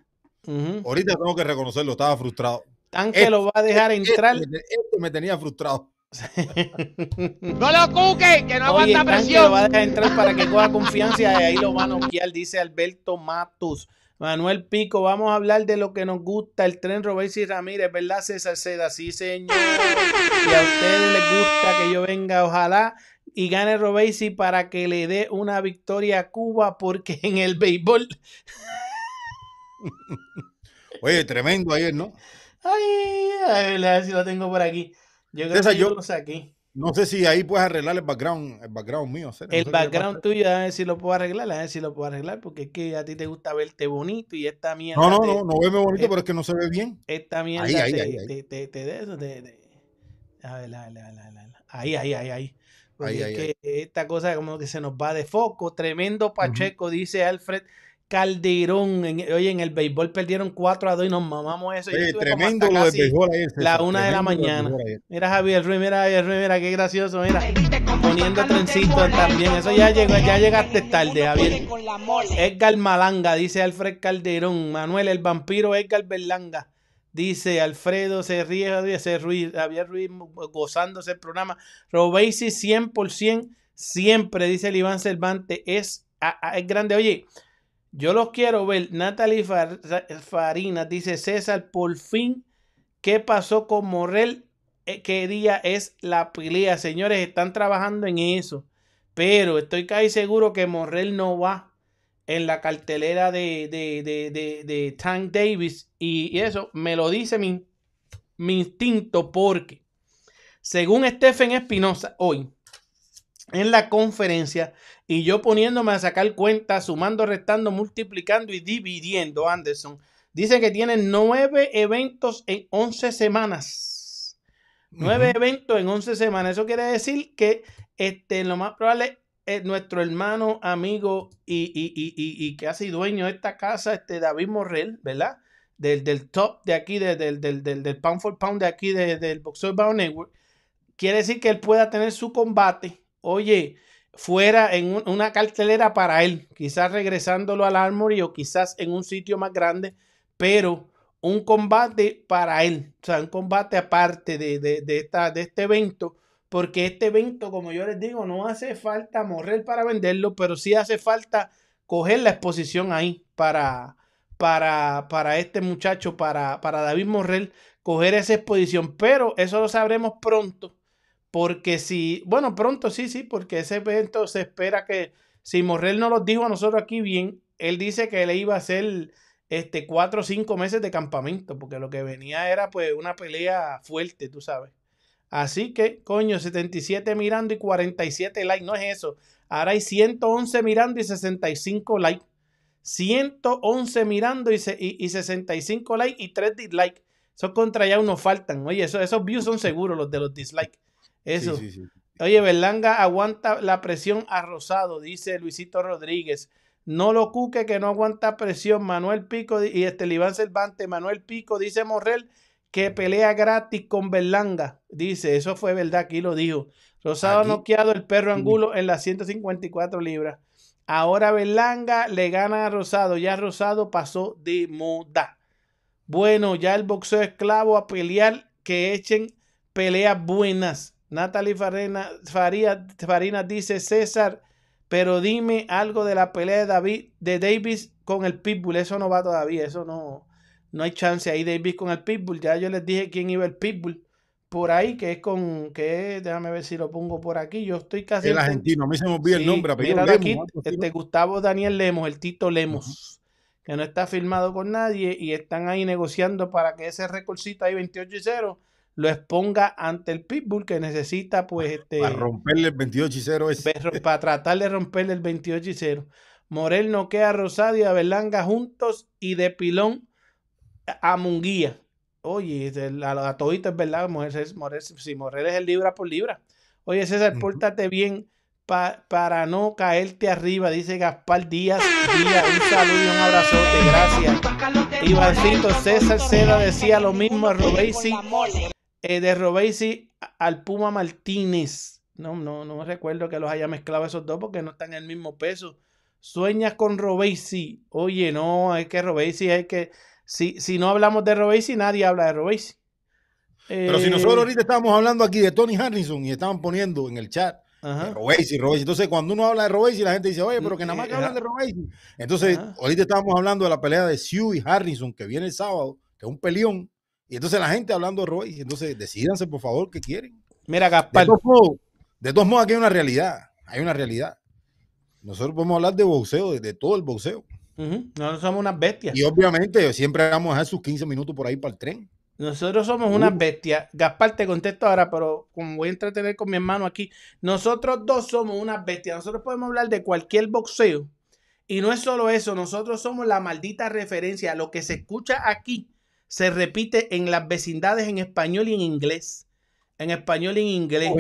Ahorita tengo que reconocerlo, estaba frustrado. Que Este- lo va a dejar Este entrar. me, este me tenía frustrado. *laughs* No lo cuque, que no Oye, aguanta que lo va a presión. dejar entrar para que coja confianza y ahí lo va a noquear, dice Alberto Matus. Manuel Pico, vamos a hablar de lo que nos gusta, el tren Robesi Ramírez, ¿verdad, César Seda? Sí, señor. Y a ustedes les gusta que yo venga, ojalá y gane Robesi para que le dé una victoria a Cuba, porque en el béisbol. *laughs* Oye, tremendo ayer, ¿no? Ay, a ver, a ver si lo tengo por aquí. Yo creo César, que yo yo- lo saqué. No sé si ahí puedes arreglar el background, el background mío. César, no sé El background tuyo, a ver si lo puedo arreglar, a ver si lo puedo arreglar, porque es que a ti te gusta verte bonito y esta mierda. No, no, te- no, no veme bonito, eh, pero es que no se ve bien. Esta mierda Ahí, ahí, te, ahí, ahí. te- te- te de eso, te- a ver, a ver, a ver, a ver. Ahí, ahí, ahí, ahí. Porque es que esta cosa como que se nos va de foco. Tremendo Pacheco, dice Alfred Calderón. En- oye, en el béisbol perdieron 4 a 2 y nos mamamos eso. Oye, tremendo lo de casi béisbol. César, La una de la del mañana. Mira Javier Ruiz, mira Javier Ruiz, mira qué gracioso, mira. Poniendo trencito también. Eso ya llegó, ya llegaste tarde, Javier. Edgar Malanga, dice Alfred Calderón. Manuel, el vampiro Edgar Berlanga. Dice Alfredo, se ríe, se Ruiz, Javier Ruiz gozándose el programa. Robesi 100%, siempre, dice el Iván Cervantes, es, es grande. Oye, yo los quiero ver. Natalie Farina dice, César, por fin, ¿qué pasó con Morrell? Eh, ¿Qué día es la pelea? Señores, están trabajando en eso. Pero estoy casi seguro que Morrell no va en la cartelera de, de, Tank Davis. Y, eso me lo dice mi, mi instinto porque, según Stephen Espinosa, hoy, en la conferencia, y yo poniéndome a sacar cuentas, sumando, restando, multiplicando y dividiendo, Anderson, dice que tiene nueve eventos en once semanas. Nueve eventos en once semanas. Eso quiere decir que este, lo más probable nuestro hermano, amigo y, y, y, y, casi dueño de esta casa, este David Morrell, ¿verdad? Del, del top de aquí, del, del, del, del pound for pound de aquí, del Boxer Bound Network. Quiere decir que él pueda tener su combate, oye, fuera en una cartelera para él, quizás regresándolo al Armory o quizás en un sitio más grande, pero un combate para él, o sea, un combate aparte de, de, esta, de este evento porque este evento, como yo les digo, no hace falta morrer para venderlo, pero sí hace falta coger la exposición ahí para, para, para este muchacho, para, para David Morrell, coger esa exposición. Pero eso lo sabremos pronto, porque si, bueno, pronto sí, sí, porque ese evento se espera que, si Morrell no lo dijo a nosotros aquí bien, él dice que le iba a hacer este, cuatro o cinco meses de campamento, porque lo que venía era pues una pelea fuerte, tú sabes. Así que, coño, 77 mirando y 47 likes. No es eso. Ahora hay 111 mirando y 65 likes. 111 mirando y, y, 65 likes y 3 dislikes. Esos contra ya unos faltan. Oye, eso, esos views son seguros los de los dislikes. Eso. Oye, Berlanga aguanta la presión a Rosado, dice Luisito Rodríguez. No lo cuque que no aguanta presión. Manuel Pico y este Iván Cervantes. Manuel Pico dice Morrel que pelea gratis con Berlanga. Dice, eso fue verdad, aquí lo dijo. Rosado ha noqueado el perro Angulo en las 154 libras. Ahora Berlanga le gana a Rosado. Ya Rosado pasó de moda. Bueno, ya el boxeo esclavo a pelear, que echen peleas buenas. Natalie Farina, Farina dice, César, pero dime algo de la pelea de, David, de Davis con el Pitbull. Eso no va todavía, eso no, no hay chance ahí Davis con el Pitbull. Ya yo les dije quién iba el Pitbull por ahí, que es con, que déjame ver si lo pongo por aquí. Yo estoy casi. El argentino, a mí se me olvida el nombre. Mira aquí, este Gustavo Daniel Lemos, el Tito Lemos, que no está firmado con nadie y están ahí negociando para que ese recordcito ahí 28 y 0 lo exponga ante el Pitbull que necesita, pues. Este, para romperle el 28 y 0 es. Para tratar de romperle el 28 y 0. Morel noquea a Rosado y a Berlanga juntos y de pilón a Munguía. Oye, a, a todito es verdad, si Morel es el libra por libra. Oye, César, pórtate bien para no caerte arriba, dice Gaspar Díaz. Díaz un saludo y un abrazote, gracias. Ivancito César Seda decía lo mismo a Robesi, eh, de Robesi al Puma Martínez. No, no, no recuerdo que los haya mezclado esos dos porque no están en el mismo peso. Sueñas con Robesi. Oye, no, es que Robesi hay que si, no hablamos de Robesi, nadie habla de Robesi. Pero si nosotros eh, ahorita estamos hablando aquí de Tony Harrison y estaban poniendo en el chat Robesi, Robesi. Entonces, cuando uno habla de Robesi, la gente dice, oye, pero que nada más que hablan de Robesi. Entonces, ahorita estábamos hablando de la pelea de Sue y Harrison, que viene el sábado, que es un peleón. Y entonces la gente hablando de Robesi. Entonces, decídanse, por favor, qué quieren. Mira, Gaspar. De todos modos, aquí hay una realidad. Hay una realidad. Nosotros podemos hablar de boxeo, de todo el boxeo. Nosotros somos unas bestias. Y obviamente siempre vamos a dejar sus 15 minutos por ahí para el tren. Nosotros somos unas bestias. Gaspar, te contesto ahora, pero como voy a entretener con mi hermano aquí, nosotros dos somos unas bestias. Nosotros podemos hablar de cualquier boxeo. Y no es solo eso, nosotros somos la maldita referencia. Lo que se escucha aquí se repite en las vecindades en español y en inglés en español y en inglés.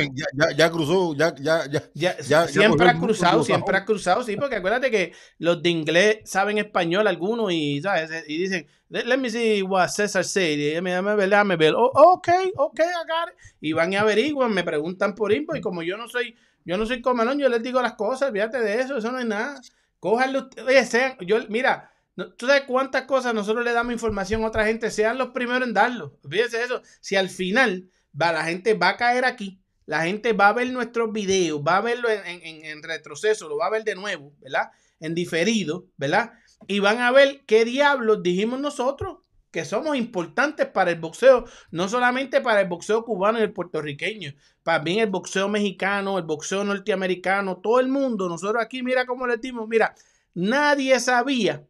ya, cruzó, ya, ya, ya. siempre ha cruzado, siempre ha cruzado, sí, porque acuérdate que los de inglés saben español algunos y, ¿sabes? y dicen, let me see what César said. Y me ver, me ver, oh, ok, ok, I Y van y averiguan, me preguntan por inbox y como yo no soy, yo no soy comelón, yo les digo las cosas, fíjate de eso, eso no es nada. Cójanlo, oye, sean, yo, mira, ¿Tú sabes cuántas cosas nosotros le damos información a otra gente? Sean los primeros en darlo. Fíjense eso. Si al final va, la gente va a caer aquí, la gente va a ver nuestros videos, va a verlo en, en- retroceso, lo va a ver de nuevo, ¿verdad? En diferido, ¿verdad? Y van a ver qué diablos dijimos nosotros, que somos importantes para el boxeo, no solamente para el boxeo cubano y el puertorriqueño, también el boxeo mexicano, el boxeo norteamericano, todo el mundo. Nosotros aquí, mira cómo le dimos, mira, nadie sabía,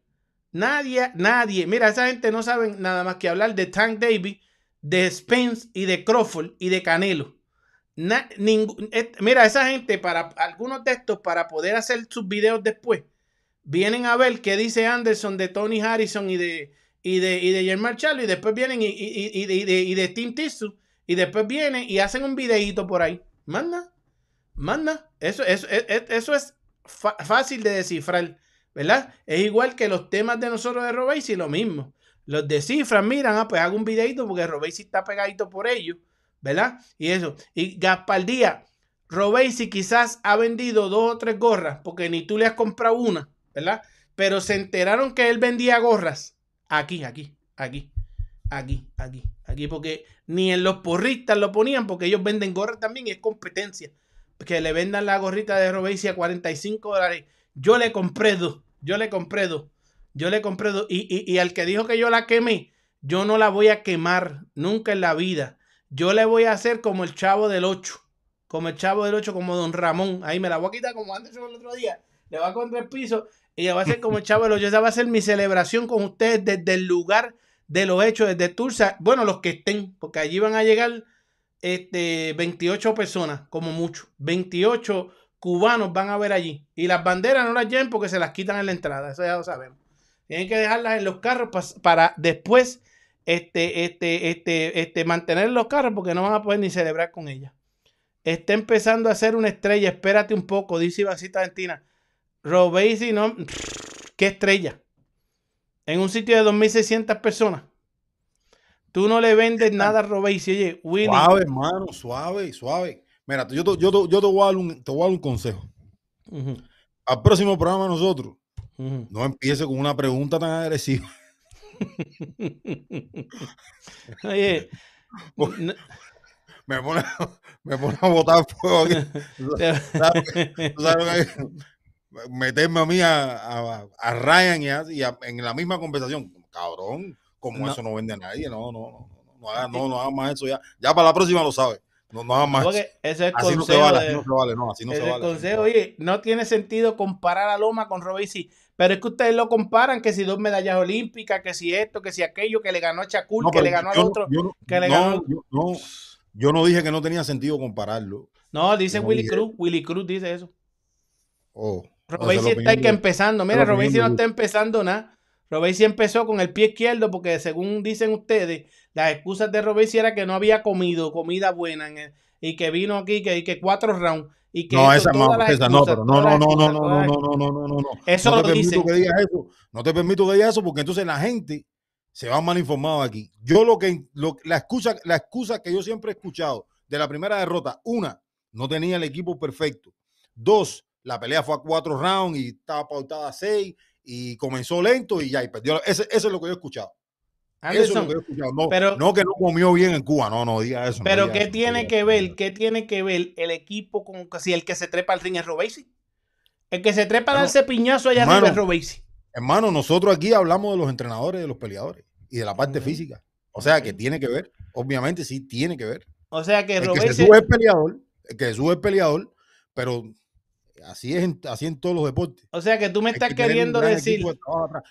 nadie, nadie, mira, esa gente no sabe nada más que hablar de Tank Davis, de Spence y de Crawford y de Canelo. Mira, esa gente, para algunos de estos, para poder hacer sus videos después, vienen a ver qué dice Anderson de Tony Harrison y de, y de, y de Germán y después vienen y, y, y- de, y de, y de Tim Tissue, y después vienen y hacen un videíto por ahí. Manda, manda. Eso, eso, es- es- eso es fácil de descifrar, ¿verdad? Es igual que los temas de nosotros de Robesi, lo mismo. Los descifran, miran, ah, pues hago un videito porque Robesi está pegadito por ellos, ¿verdad? Y eso. Y Gaspar Díaz, Robesi quizás ha vendido dos o tres gorras porque ni tú le has comprado una, ¿verdad? Pero se enteraron que él vendía gorras aquí, aquí, aquí, aquí, aquí, aquí, porque ni en los porristas lo ponían porque ellos venden gorras también y es competencia. Que le vendan la gorrita de Robesi a 45 dólares. Yo le compré dos, yo le compré dos, yo le compré dos. Y, y, y al que dijo que yo la quemé, yo no la voy a quemar nunca en la vida. Yo le voy a hacer como el chavo del 8, como el chavo del 8, como don Ramón. Ahí me la voy a quitar como antes el otro día. Le va contra el piso y va a ser como el chavo del 8. Esa va a ser mi celebración con ustedes desde el lugar de los hechos, desde Tulsa. Bueno, los que estén, porque allí van a llegar este, 28 personas, como mucho. 28 cubanos van a ver allí. Y las banderas no las lleven porque se las quitan en la entrada. Eso ya lo sabemos. Tienen que dejarlas en los carros para después este, este, este, este, mantener los carros porque no van a poder ni celebrar con ella. Está empezando a ser una estrella. Espérate un poco, dice Ivacita Argentina. Robesi, no. *laughs* ¿Qué estrella? En un sitio de 2.600 personas. Tú no le vendes nada a Robesi. Oye, Willy. Suave, hermano, suave, suave. Mira, yo te, yo te- yo te voy a dar un, te voy a dar un consejo. Al próximo programa nosotros, no empiece con una pregunta tan agresiva. *laughs* Oye, no- Me pone, me pone a botar fuego aquí. *laughs* ¿Sabes? Meterme a mí a, a- a Ryan y, a- y en la misma conversación. Cabrón, como No. eso no vende a nadie. No, no, no. No, no, hagas- no, no hagas más eso ya. Ya para la próxima lo sabes. No, hagas más porque ese es el Así no se vale, de- así no se vale, no, así no se vale. consejo, oye, no tiene sentido comparar a Loma con Robesi, pero es que ustedes lo comparan, que si dos medallas olímpicas, que si esto, que si aquello, que le ganó a Chacul, No, que le ganó al otro. yo no- que le ganó- yo no, yo no dije que no tenía sentido compararlo. No, dice no Willy dije- Cruz, Willy Cruz dice eso. Oh, Robesi está que empezando, mira, Robesi no está empezando nada. Robesi empezó con el pie izquierdo porque según dicen ustedes, las excusas de Robesi era que no había comido comida buena en el- y que vino aquí que, y que cuatro rounds y que No, esa no, esa no, pero no, no, no, no, excusas, no, no, no, no, no, no, no. Eso no lo te permito que digas eso. No te permito que digas eso porque entonces la gente se va mal informada aquí. Yo lo que lo- la excusa la excusa que yo siempre he escuchado de la primera derrota, una, no tenía el equipo perfecto. Dos, la pelea fue a cuatro rounds y estaba pautada a seis y comenzó lento y ya y perdió. Ese- eso es lo que yo he escuchado. Eso es. No, pero- no que no comió bien en Cuba. No, no diga eso. no Pero diga ¿qué eso, tiene que ver? ¿Qué tiene que ver el equipo con si el que se trepa al ring es Robesi? El que se trepa a darse piñazo allá hermano, arriba es Robesi. Hermano, nosotros aquí hablamos de los entrenadores, de los peleadores y de la parte física. O sea, que tiene que ver. Obviamente sí tiene que ver. O sea que El que se Robesi sube es peleador, el que se sube peleador, pero así es en, así en todos los deportes. O sea que tú me estás que queriendo decir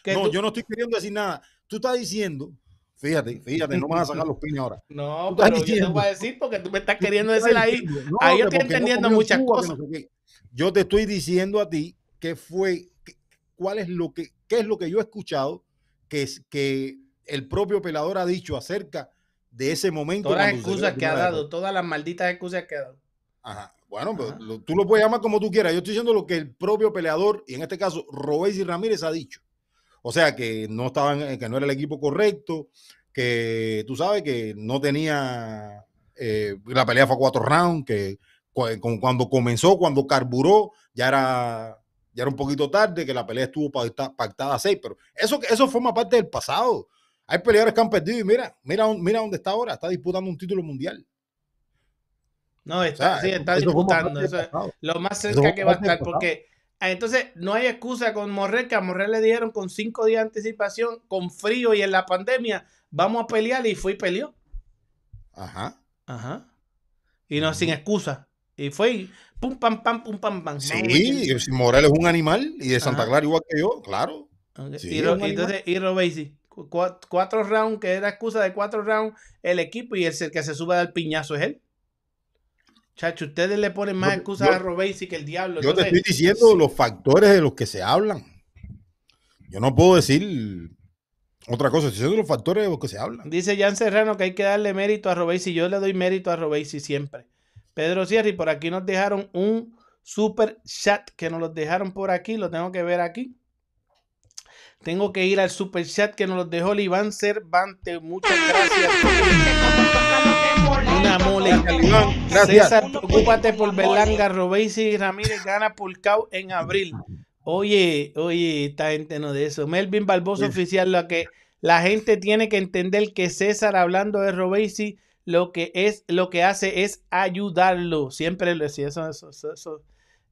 que No, tú- yo no estoy queriendo decir nada. Tú estás diciendo, fíjate, fíjate, no me vas a sacar los pines ahora. No, pero yo te diciendo- voy a decir porque tú me estás queriendo decir ahí. diciendo, no, ahí yo que estoy no entendiendo en muchas Cuba, que cosas. no sé. Yo te estoy diciendo a ti qué fue, qué- cuál es lo que, qué es lo que yo he escuchado que es que el propio pelador ha dicho acerca de ese momento. Todas las excusas que ha dado, todas las malditas excusas que ha dado. Ajá. Bueno, Ajá. lo- tú lo puedes llamar como tú quieras. Yo estoy diciendo lo que el propio peleador, y en este caso Robesi Ramírez, ha dicho. O sea, que no estaban, eh, que no era el equipo correcto, que tú sabes que no tenía eh, la pelea fue a cuatro rounds, que con- cuando comenzó, cuando carburó, ya era ya era un poquito tarde, que la pelea estuvo pacta- pactada a seis, pero eso, eso forma parte del pasado. Hay peleadores que han perdido y mira, mira, mira dónde está ahora, está disputando un título mundial. No, está, O sea, sí, está disputando. Eso lo más cerca que va a estar. Porque entonces no hay excusa con Morrell, que a Morrell le dijeron con cinco días de anticipación, con frío y en la pandemia, vamos a pelear y fue y peleó. Ajá. Ajá. Y no, sin excusa. Y fue y pum, pam, pam, pum, pam, pam. Sí, quién- si Morel es un animal y de Santa Ajá. Clara igual que yo, claro. Sí, y, y entonces, y Robesi, cu- cua- cuatro rounds, que era excusa de cuatro rounds, el equipo y el, el que se sube al piñazo es él. Chacho, ustedes le ponen más Yo- excusas yo- a Robesi que el diablo. Yo te estoy diciendo los factores de los que se hablan. Yo no puedo decir otra cosa, estoy diciendo los factores de los que se hablan. Dice Jan Serrano que hay que darle mérito a Robesi. Yo le doy mérito a Robesi siempre. Pedro Sierra, y por aquí nos dejaron un super chat que nos lo dejaron por aquí. Lo tengo que ver aquí. Tengo que ir al super chat que nos lo dejó el Iván Cervantes. Muchas gracias. Una mole. Gracias. César, preocúpate por Berlanga. Robesi Ramírez gana por KO en abril. Oye, oye, esta gente no de eso. Melvin Barbosa oficial, lo que la gente tiene que entender que César hablando de Robesi, lo que es, lo que hace es ayudarlo. Siempre lo decía eso, eso, eso, eso,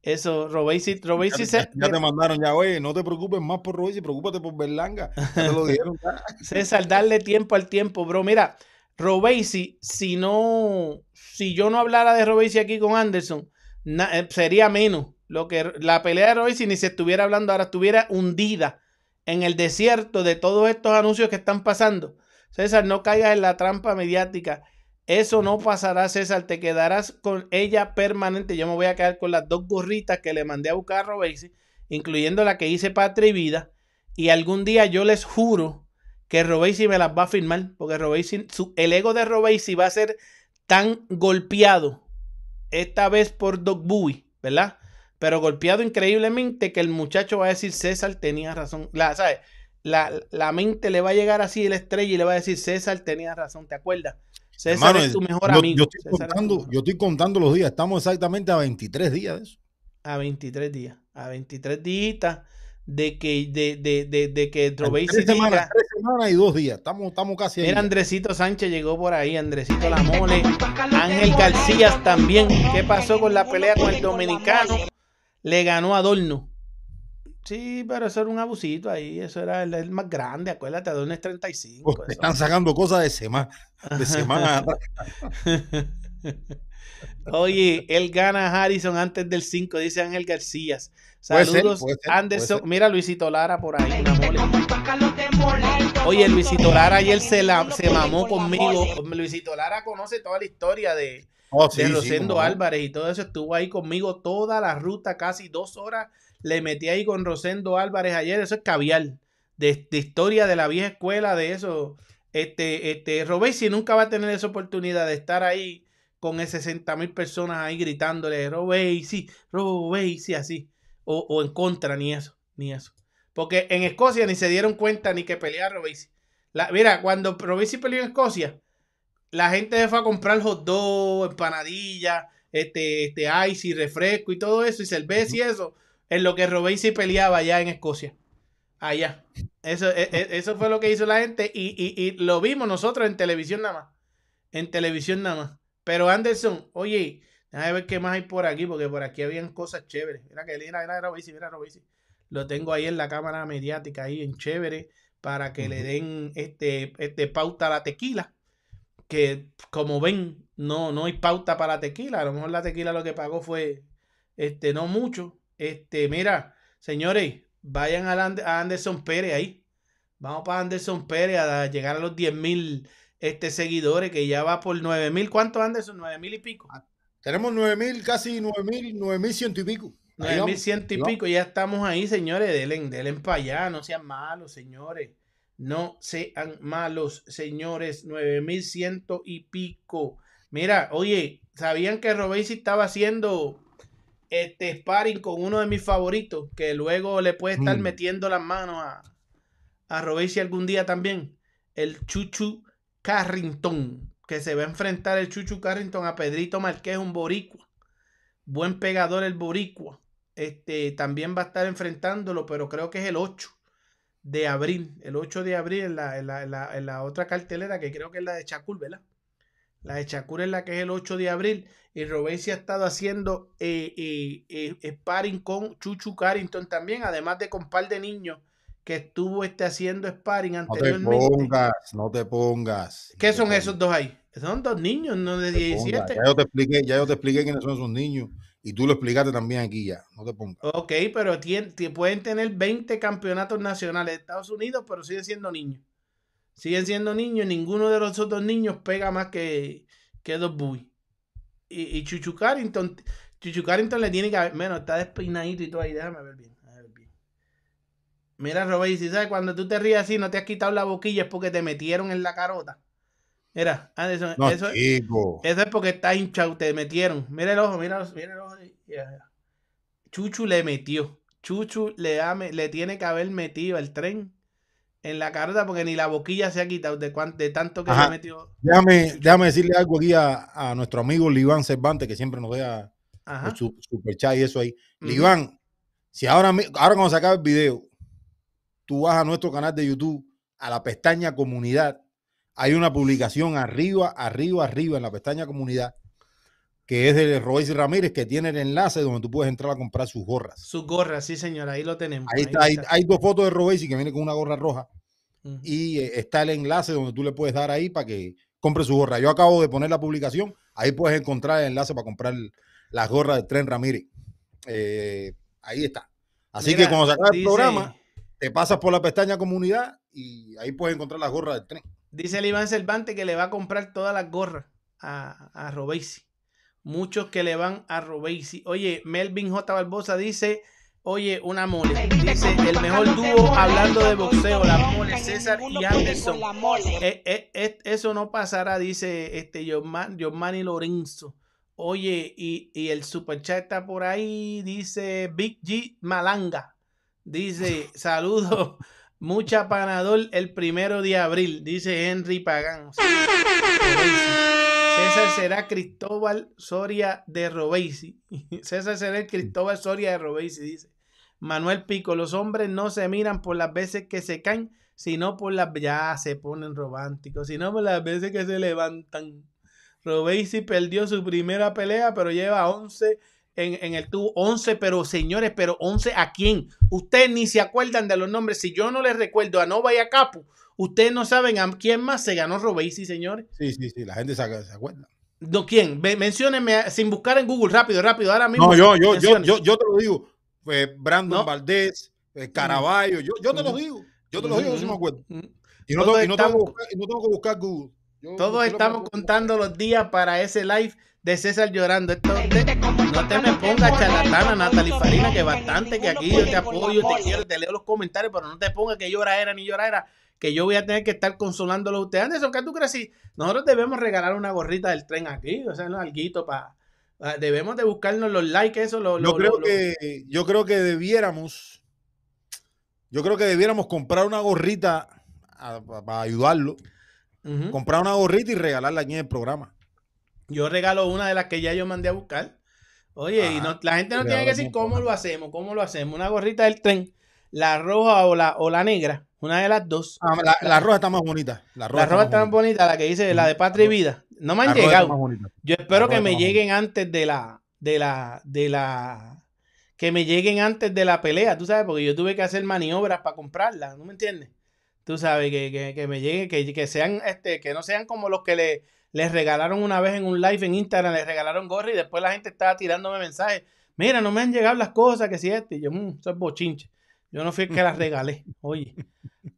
eso, Robesi, Robesi Ya, se- ya- ya te mandaron ya, oye, no te preocupes más por Robesi, preocúpate por Berlanga. Ya te lo *laughs* dijeron. ya. César, darle tiempo al tiempo, bro. Mira, Robesi, si no, si yo no hablara de Robesi aquí con Anderson, eh, sería menos. Lo que la pelea de Robesi ni se estuviera hablando ahora, estuviera hundida en el desierto de todos estos anuncios que están pasando. César, no caigas en la trampa mediática. Eso no pasará, César. Te quedarás con ella permanente. Yo me voy a quedar con las dos gorritas que le mandé a buscar a Robesi, incluyendo la que hice para Atrevida. Y algún día yo les juro que Robesi me las va a firmar, porque Robesi, su- el ego de Robesi va a ser tan golpeado, esta vez por Doc Bowie, ¿verdad? Pero golpeado increíblemente que el muchacho va a decir, César tenía razón. La, ¿sabes? La, la mente le va a llegar así el estrella y le va a decir, César tenía razón, ¿te acuerdas? César Hermano, es tu mejor amigo. Yo estoy, es contando, mejor- yo estoy contando los días, estamos exactamente a 23 días de eso. A 23 días, a 23 días de que, de, de, de, de que Robesi Tres semanas, diga, tres semanas y dos días. Estamos, estamos casi ahí. Mira, Andresito Sánchez llegó por ahí, Andresito La Mole, Ángel García también. ¿Qué pasó con la pelea con el dominicano? Le ganó Adorno. Sí, pero eso era un abusito ahí, eso era el, el más grande, acuérdate, Adorno es 35. Pues, te eso. están sacando cosas de semana. De semana. *laughs* *laughs* Oye, él gana a Harrison antes del 5, dice Ángel García. Puede ser, Saludos, puede ser, puede Anderson. Mira, Luisito Lara por ahí. una mole. Oye, Luisito Lara ayer se, la, se mamó conmigo. Luisito Lara conoce toda la historia de, Oh, sí, de Rosendo. Álvarez y todo eso. Estuvo ahí conmigo toda la ruta, casi dos horas. Le metí ahí con Rosendo Álvarez ayer. Eso es caviar. De, de historia de la vieja escuela, de eso. Este, este, Robesi nunca va a tener esa oportunidad de estar ahí con 60 mil personas ahí gritándole Robesi, Robesi, así. O, o en contra, ni eso, ni eso. Porque en Escocia ni se dieron cuenta ni que peleaba. La, mira, cuando Robesi peleó en Escocia, la gente se fue a comprar hot dog, empanadilla, este, este ice y refresco y todo eso, y cerveza y eso, en lo que Robesi peleaba allá en Escocia. Allá. Eso, e- e- eso fue lo que hizo la gente y, y- y lo vimos nosotros en televisión nada más. En televisión nada más. Pero Anderson, oye, déjame ver qué más hay por aquí, porque por aquí habían cosas chéveres. Mira que mira, mira mira Robesi. Lo tengo ahí en la cámara mediática, ahí en chévere, para que le den este, este pauta a la tequila. Que como ven, no, no hay pauta para la tequila. A lo mejor la tequila lo que pagó fue este, no mucho. Este, mira, señores, vayan a, a Anderson Pérez ahí. Vamos para Anderson Pérez a llegar a los 10 mil este, seguidores, que ya va por 9 mil. ¿Cuántos Anderson? 9 mil y pico. Tenemos 9000, casi 9000, 9100 y pico. Ahí vamos, 9100 y pico, ya estamos ahí, señores. Denle, denle para allá, no sean malos, señores. No sean malos, señores. 9100 y pico. Mira, oye, ¿sabían que Robesi estaba haciendo este sparring con uno de mis favoritos? Que luego le puede estar Mm. metiendo las manos a, a Robesi algún día también. El Chuchu Carrington. Que se va a enfrentar el Chuchu Carrington a Pedrito Marqués, un boricua. Buen pegador el boricua. este, también va a estar enfrentándolo, pero creo que es el 8 de abril. El 8 de abril en la, en la, en la, otra cartelera, que creo que es la de Chacul, ¿verdad? La de Chacul es la que es el 8 de abril. Y Robesi ha estado haciendo eh, eh, eh, sparring con Chuchu Carrington también, además de con par de niños que estuvo este, haciendo sparring No te anteriormente. pongas, no te pongas. ¿Qué No son pongas, esos dos ahí? Son dos niños, no de no te pongas. 17. Ya yo te expliqué, ya yo te expliqué quiénes son esos niños y tú lo explicaste también aquí ya. No te pongas. Ok, pero tien- ti- pueden tener 20 campeonatos nacionales de Estados Unidos, pero siguen siendo niños. Siguen siendo niños, ninguno de los otros niños pega más que, que dos buis. Y, y Chuchu Carrington, Chuchu Carrington le tiene que haber, bueno, está despeinadito y todo ahí, déjame ver bien. Mira, Robert, si sabes, cuando tú te ríes así, no te has quitado la boquilla, es porque te metieron en la carota. Mira, Anderson, No, eso, eso es porque está hinchado, te metieron. Mira el ojo, mira, mira el ojo. Chuchu le metió. Chuchu le, da me- le tiene que haber metido el tren en la carota porque ni la boquilla se ha quitado de, cuan- de tanto que Ajá. le metió. Déjame, déjame decirle algo aquí a, a nuestro amigo Liván Cervantes, que siempre nos deja el su- super chat y eso ahí. Ujú. Liván, si ahora, ahora cuando se acabe el video, tú vas a nuestro canal de YouTube, a la pestaña comunidad, hay una publicación arriba, arriba, arriba en la pestaña comunidad, que es de Royce Ramírez, que tiene el enlace donde tú puedes entrar a comprar sus gorras. Su gorra, sí, señora, ahí lo tenemos. Ahí está, hay, hay dos fotos de Robesi que viene con una gorra roja y eh, está el enlace donde tú le puedes dar ahí para que compre su gorra. Yo acabo de poner la publicación, ahí puedes encontrar el enlace para comprar las gorras de Tren Ramírez. Eh, ahí está. Así Mira, que cuando se acabe el dice- programa, te pasas por la pestaña comunidad y ahí puedes encontrar las gorras del tren. Dice el Iván Cervantes que le va a comprar todas las gorras a, a Robesi. Muchos que le van a Robesi. Oye, Melvin J. Barbosa dice, oye, una mole. Dice, el mejor dúo hablando de boxeo, la mole, César y Anderson. Eh, eh, eh, eso no pasará, dice este Giovanni Giovanni Lorenzo. Oye, y, y el superchat está por ahí, dice Big G Malanga. Dice, saludos, mucha panador el primero de abril, dice Henry Pagán. César será Cristóbal Soria de Robesi. *laughs* César será el Cristóbal Soria de Robesi, dice. Manuel Pico, los hombres no se miran por las veces que se caen, sino por las... Ya se ponen románticos, sino por las veces que se levantan. Robesi perdió su primera pelea, pero lleva 11 en, en el tubo. 11, pero señores, pero 11 a quién? Ustedes ni se acuerdan de los nombres. Si yo no les recuerdo a Nova y a Capu, ustedes no saben a quién más se ganó Robesi, señores. Sí, sí, sí, la gente se, acuerda. No, ¿Quién? Menciónenme sin buscar en Google, rápido, rápido, ahora mismo. No, yo, yo, yo, yo, yo te lo digo. eh, Brandon No. Valdés, eh, Caraballo, yo, yo te lo Ujú. digo. Yo te lo digo, yo sí me acuerdo. Mm. Y no, tengo, y no tengo que buscar, no tengo que buscar Google. Yo- Todos estamos contando los días para ese live de César llorando. Esto te- no te me pongas charlatana, Natalie Farina, que bastante que aquí yo te apoyo, te quiero, te leo los comentarios, pero no te pongas que llora era ni llora era, que yo voy a tener que estar consolándolo a usted. Anderson, ¿qué tú crees? Si nosotros debemos regalar una gorrita del tren aquí, o sea, alguito para... Debemos de buscarnos los likes, eso, lo, Yo lo- creo lo- lo- que, yo creo que debiéramos, yo creo que debiéramos comprar una gorrita para ayudarlo, comprar una gorrita y regalarla aquí en el programa. Yo regalo una de las que ya yo mandé a buscar. Oye, y no- la gente no tiene que decir cómo lo hacemos, cómo lo hacemos. Una gorrita del tren, la roja o la, o la negra, una de las dos. Ah, la, la roja está más bonita. La roja, La roja está más bonita, la que dice la de Patria y Vida. No me han llegado. Yo espero que me lleguen antes de la, de la, de la, que me lleguen antes de la pelea, tú sabes, porque yo tuve que hacer maniobras para comprarla, ¿no me entiendes? Tú sabes, que, que, que me lleguen, que, que sean, este, que no sean como los que le, les regalaron una vez en un live en Instagram, les regalaron gorra y después la gente estaba tirándome mensajes. Mira, no me han llegado las cosas, que si este. Y yo, mmm, eso es bochinche. Yo no fui el que las regalé. Oye,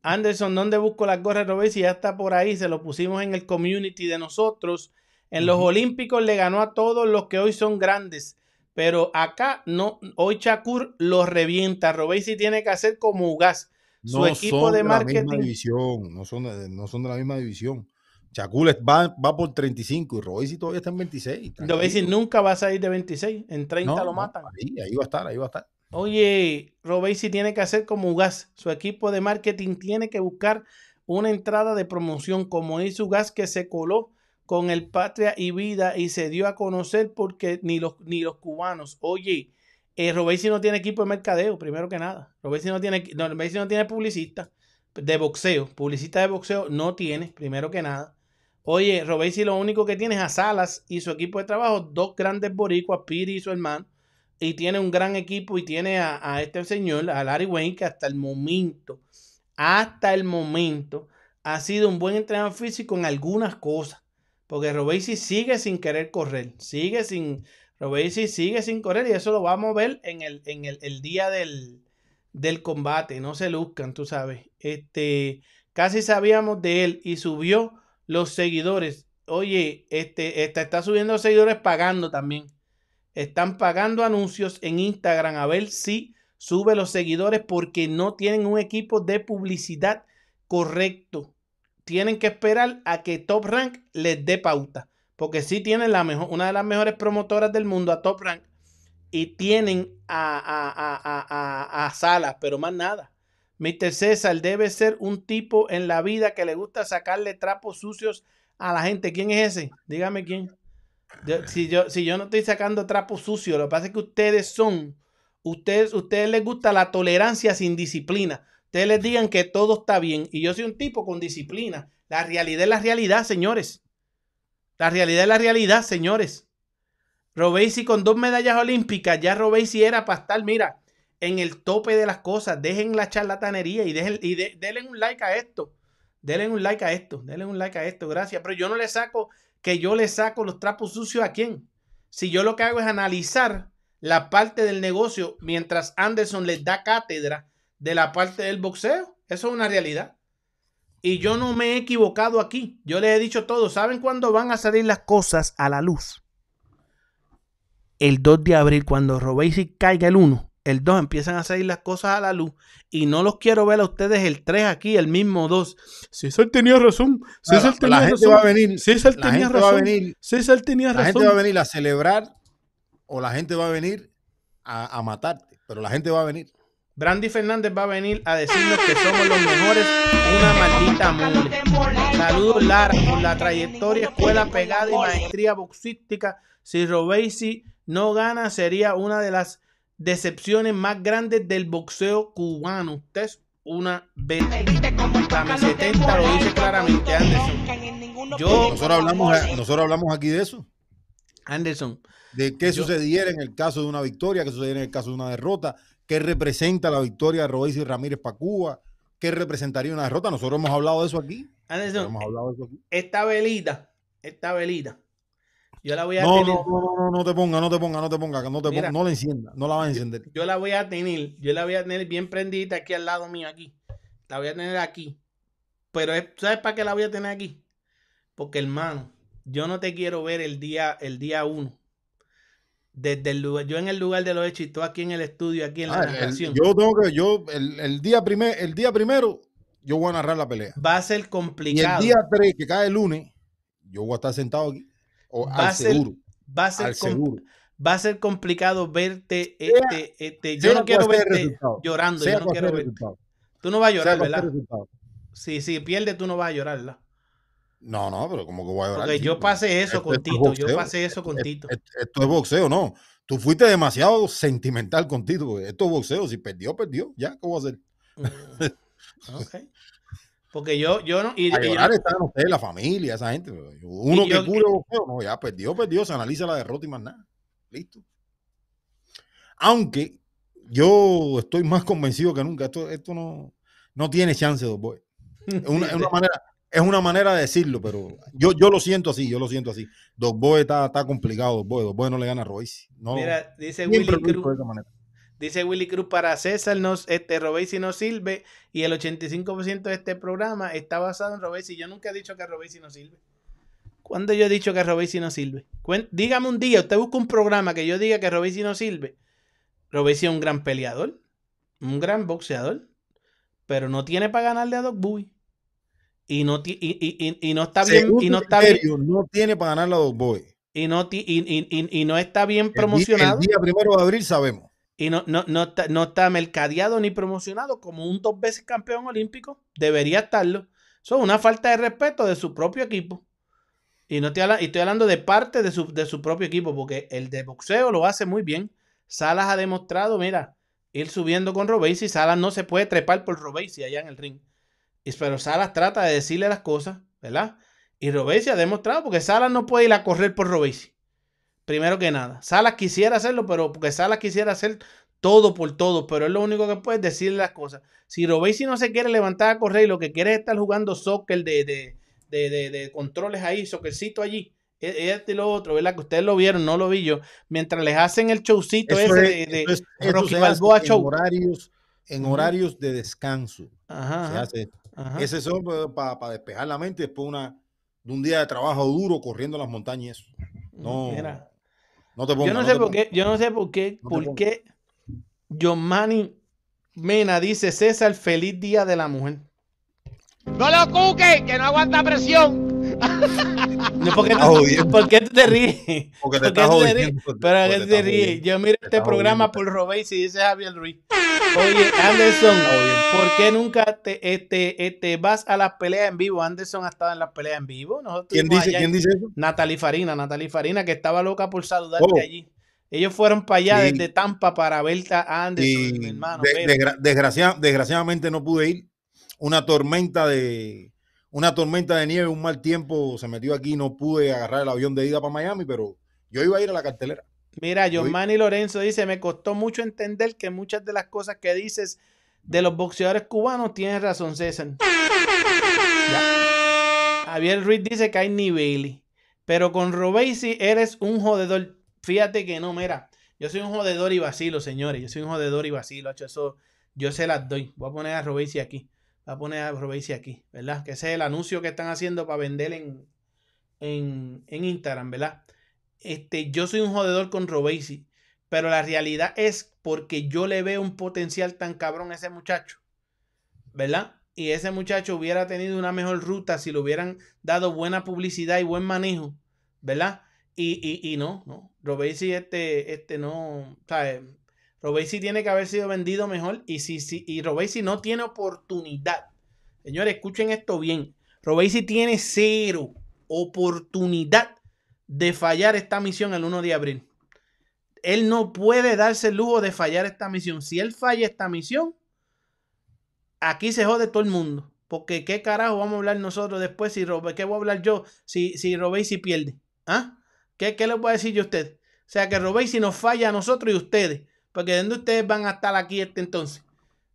Anderson, ¿dónde busco las gorras, Robert? Si ya está por ahí, se lo pusimos en el community de nosotros. En los Olímpicos le ganó a todos los que hoy son grandes. Pero acá no, hoy Shakur los revienta. Robesi tiene que hacer como Ugas. Su no equipo son de la misma división, no son, de, no son de la misma división. Chacul va, va por 35 y Robesi todavía está en 26. Robesi nunca va a salir de 26. En 30 No, lo no, matan. ahí, ahí va a estar, ahí va a estar. Oye, Robesi tiene que hacer como Ugas. Su equipo de marketing tiene que buscar una entrada de promoción, como hizo Ugas que se coló con el Patria y Vida y se dio a conocer porque ni los, ni los cubanos. Oye, Eh, Robesi no tiene equipo de mercadeo, primero que nada. Robesi no tiene, no, Robesi no tiene publicista de boxeo. Publicista de boxeo no tiene, primero que nada. Oye, Robesi lo único que tiene es a Salas y su equipo de trabajo, dos grandes boricuas, Piri y su hermano. Y tiene un gran equipo y tiene a, este señor, a Larry Wayne, que hasta el momento, hasta el momento, ha sido un buen entrenador físico en algunas cosas. Porque Robesi sigue sin querer correr, sigue sin, Robesi sigue sin correr y eso lo vamos a ver en el, en el día del, del combate. No se luzcan, tú sabes. Este, casi sabíamos de él y subió los seguidores. Oye, este, este está subiendo seguidores pagando también. Están pagando anuncios en Instagram a ver si sube los seguidores porque no tienen un equipo de publicidad correcto tienen que esperar a que Top Rank les dé pauta. Porque sí tienen la mejor, una de las mejores promotoras del mundo a Top Rank. Y tienen a, a, a, a Salas, pero más nada. Mr. César debe ser un tipo en la vida que le gusta sacarle trapos sucios a la gente. ¿Quién es ese? Dígame quién. si, yo, si yo no estoy sacando trapos sucios, lo que pasa es que ustedes son, ustedes, ustedes les gusta la tolerancia sin disciplina ustedes les digan que todo está bien y yo soy un tipo con disciplina. La realidad es la realidad, señores. La realidad es la realidad, señores. Robesi con dos medallas olímpicas, ya Robesi era para estar, mira, en el tope de las cosas. Dejen la charlatanería y, dejen, denle un like a esto. Denle un like a esto. Denle un like a esto. Gracias. Pero yo no le saco que yo le saco los trapos sucios a quién. Si yo lo que hago es analizar la parte del negocio mientras Anderson les da cátedra de la parte del boxeo. Eso es una realidad. Y yo no me he equivocado aquí. Yo les he dicho todo. ¿Saben cuándo van a salir las cosas a la luz? El 2 de abril, cuando Robesi caiga el 1, el 2 empiezan a salir las cosas a la luz. Y no los quiero ver a ustedes el 3 aquí, el mismo 2. César tenía razón. César tenía la gente va a venir. César tenía razón. Va a venir, César tenía la razón. gente va a venir a celebrar o la gente va a venir a, a matarte. Pero la gente va a venir. Brandy Fernández va a venir a decirnos que somos los mejores, una maldita mole. Saludos Lara por la trayectoria, escuela pegada y maestría boxística. Si Robesi no gana, sería una de las decepciones más grandes del boxeo cubano. Usted es una vez. Dame 70 lo dice claramente Anderson. Yo, nosotros, hablamos, nosotros hablamos aquí de eso. Anderson. De qué sucediera en el caso de una victoria, qué sucediera en el caso de una derrota qué representa la victoria de Robéis y Ramírez para Cuba, qué representaría una derrota. Nosotros hemos hablado de eso aquí. Anderson, hemos hablado de eso aquí. Esta velita, esta velita, yo la voy a no, tener. No, no, no, no te ponga, no te ponga, no te ponga, no te Mira, ponga, no la encienda, no la vas a encender. Yo, yo, la voy a tener, yo la voy a tener bien prendida aquí al lado mío, aquí. La voy a tener aquí. Pero ¿sabes para qué la voy a tener aquí? Porque hermano, yo no te quiero ver el día, el día uno desde el lugar, yo en el lugar de los hechos y tú aquí en el estudio, aquí en la ah, narración. yo tengo que, yo, el, el, día primer, el día primero, yo voy a narrar la pelea. Va a ser complicado. Y el día 3, que cae el lunes, yo voy a estar sentado aquí. O va al a ser, seguro. Va a ser, al seguro. Va a ser complicado verte, este, este, yo no quiero verte llorando, yo no quiero verte. Tú no vas a llorar, ¿verdad? Si, si pierdes, tú no vas a llorar, ¿verdad? No, no, pero como que voy a llorar. Porque yo pasé eso con Tito, yo pasé eso con Tito. Esto, es boxeo, no. Tú fuiste demasiado sentimental con Tito, esto es boxeo. Si perdió, perdió. Ya, ¿qué voy a hacer? *laughs* Porque yo, yo no. Y, a llorar están ustedes, la familia, esa gente. Uno que boxeo, no, ya perdió, perdió, se analiza la derrota y más nada. Listo. Aunque yo estoy más convencido que nunca. Esto, esto no, no tiene chance, dos boys. Es una, es una *laughs* manera es una manera de decirlo, pero yo, yo lo siento así, yo lo siento así. Dos Boy está, está complicado, Dos Boy, Dos Boy no le gana a Royce. No, Mira, dice Willy Cruz. Dice Willy Cruz para César, no, este Robesi no sirve y el 85% de este programa está basado en Robesi. Yo nunca he dicho que Robesi no sirve. ¿Cuándo yo he dicho que Robesi no sirve? dígame un día, usted busca un programa que yo diga que Robesi no sirve. Robesi es un gran peleador, un gran boxeador, pero no tiene para ganarle a Doc Boy y no, y, y, y, no está bien. Y no, está bien, no tiene para ganar la Dog Boy. Y no, y, no está bien promocionado. El día, primero de abril sabemos. Y no, no, no, está, no está mercadeado ni promocionado como un dos veces campeón olímpico. Debería estarlo. Eso es una falta de respeto de su propio equipo. Y no estoy, hablando, estoy hablando de parte de su, de su propio equipo, porque el de boxeo lo hace muy bien. Salas ha demostrado, mira, ir subiendo con Robesi. Salas no se puede trepar por Robesi allá en el ring. Pero Salas trata de decirle las cosas, ¿verdad? Y Robesi ha demostrado porque Salas no puede ir a correr por Robesi. Primero que nada. Salas quisiera hacerlo, pero porque Salas quisiera hacer todo por todo, pero es lo único que puede decirle las cosas. Si Robesi no se quiere levantar a correr y lo que quiere es estar jugando soccer de, de, de, de- de controles ahí, soccercito allí, e- este y lo otro, ¿verdad? Que ustedes lo vieron, no lo vi yo. Mientras les hacen el showcito Eso ese es- de, de es- Rocky Balboa en Show. horarios, en horarios de descanso. Ajá, Se hace. ajá. Ese son para despejar la mente después una, de un día de trabajo duro corriendo las montañas. eso. No, Mira. No te Yo no no sé por qué, yo no sé por qué, No por qué John Manny Mena dice César, feliz día de la mujer. No lo cuque, que no aguanta presión. *laughs* No, ¿por, qué Estás tú, jodiendo. por qué tú te ríes? Porque ¿Por te qué estás jodiendo, porque- Pero porque que te ríes. jodiendo. Yo miro Te este programa jodiendo. por Robéis y dice Javier Ruiz. Oye, Anderson. ¿por qué nunca te, este, este, vas a las peleas en vivo? Anderson ha estado en las peleas en vivo. Nosotros ¿Quién dice, ¿Quién dice eso? Natalie Farina, Natalie Farina, que estaba loca por saludarte Oh. allí. Ellos fueron para allá Sí. desde Tampa para ver a Anderson, mi hermano. de- desgraciadamente no pude ir. Una tormenta de una tormenta de nieve, un mal tiempo se metió aquí. No pude agarrar el avión de ida para Miami, pero yo iba a ir a la cartelera. Mira, Giovanni Lorenzo dice, me costó mucho entender que muchas de las cosas que dices de los boxeadores cubanos tienes razón, César. Ya. Javier Ruiz dice que hay niveles, pero con Robesi eres un jodedor. Fíjate que no, mira, yo soy un jodedor y vacilo, señores, yo soy un jodedor y vacilo, hacho, eso yo se las doy. Voy a poner a Robesi aquí, voy a poner a Robesi aquí, ¿verdad? Que ese es el anuncio que están haciendo para vender en, en, en Instagram, ¿verdad? este, yo soy un jodedor con Robesi, pero la realidad es porque yo le veo un potencial tan cabrón a ese muchacho, ¿verdad? Y ese muchacho hubiera tenido una mejor ruta si le hubieran dado buena publicidad y buen manejo, ¿verdad? Y, y, y no, no. Este, este no, ¿sabes? Robesi tiene que haber sido vendido mejor y si, si y no tiene oportunidad. Señores, escuchen esto bien. Robesi tiene cero oportunidad de fallar esta misión el 1 de abril. Él no puede darse el lujo de fallar esta misión. Si él falla esta misión, aquí se jode todo el mundo. Porque qué carajo vamos a hablar nosotros después si ¿qué voy a hablar yo si, si pierde? ¿Ah? ¿Qué, ¿Qué les voy a decir yo a ustedes? O sea que Robey si nos falla a nosotros y ustedes. Porque ¿dónde ustedes van a estar aquí este entonces?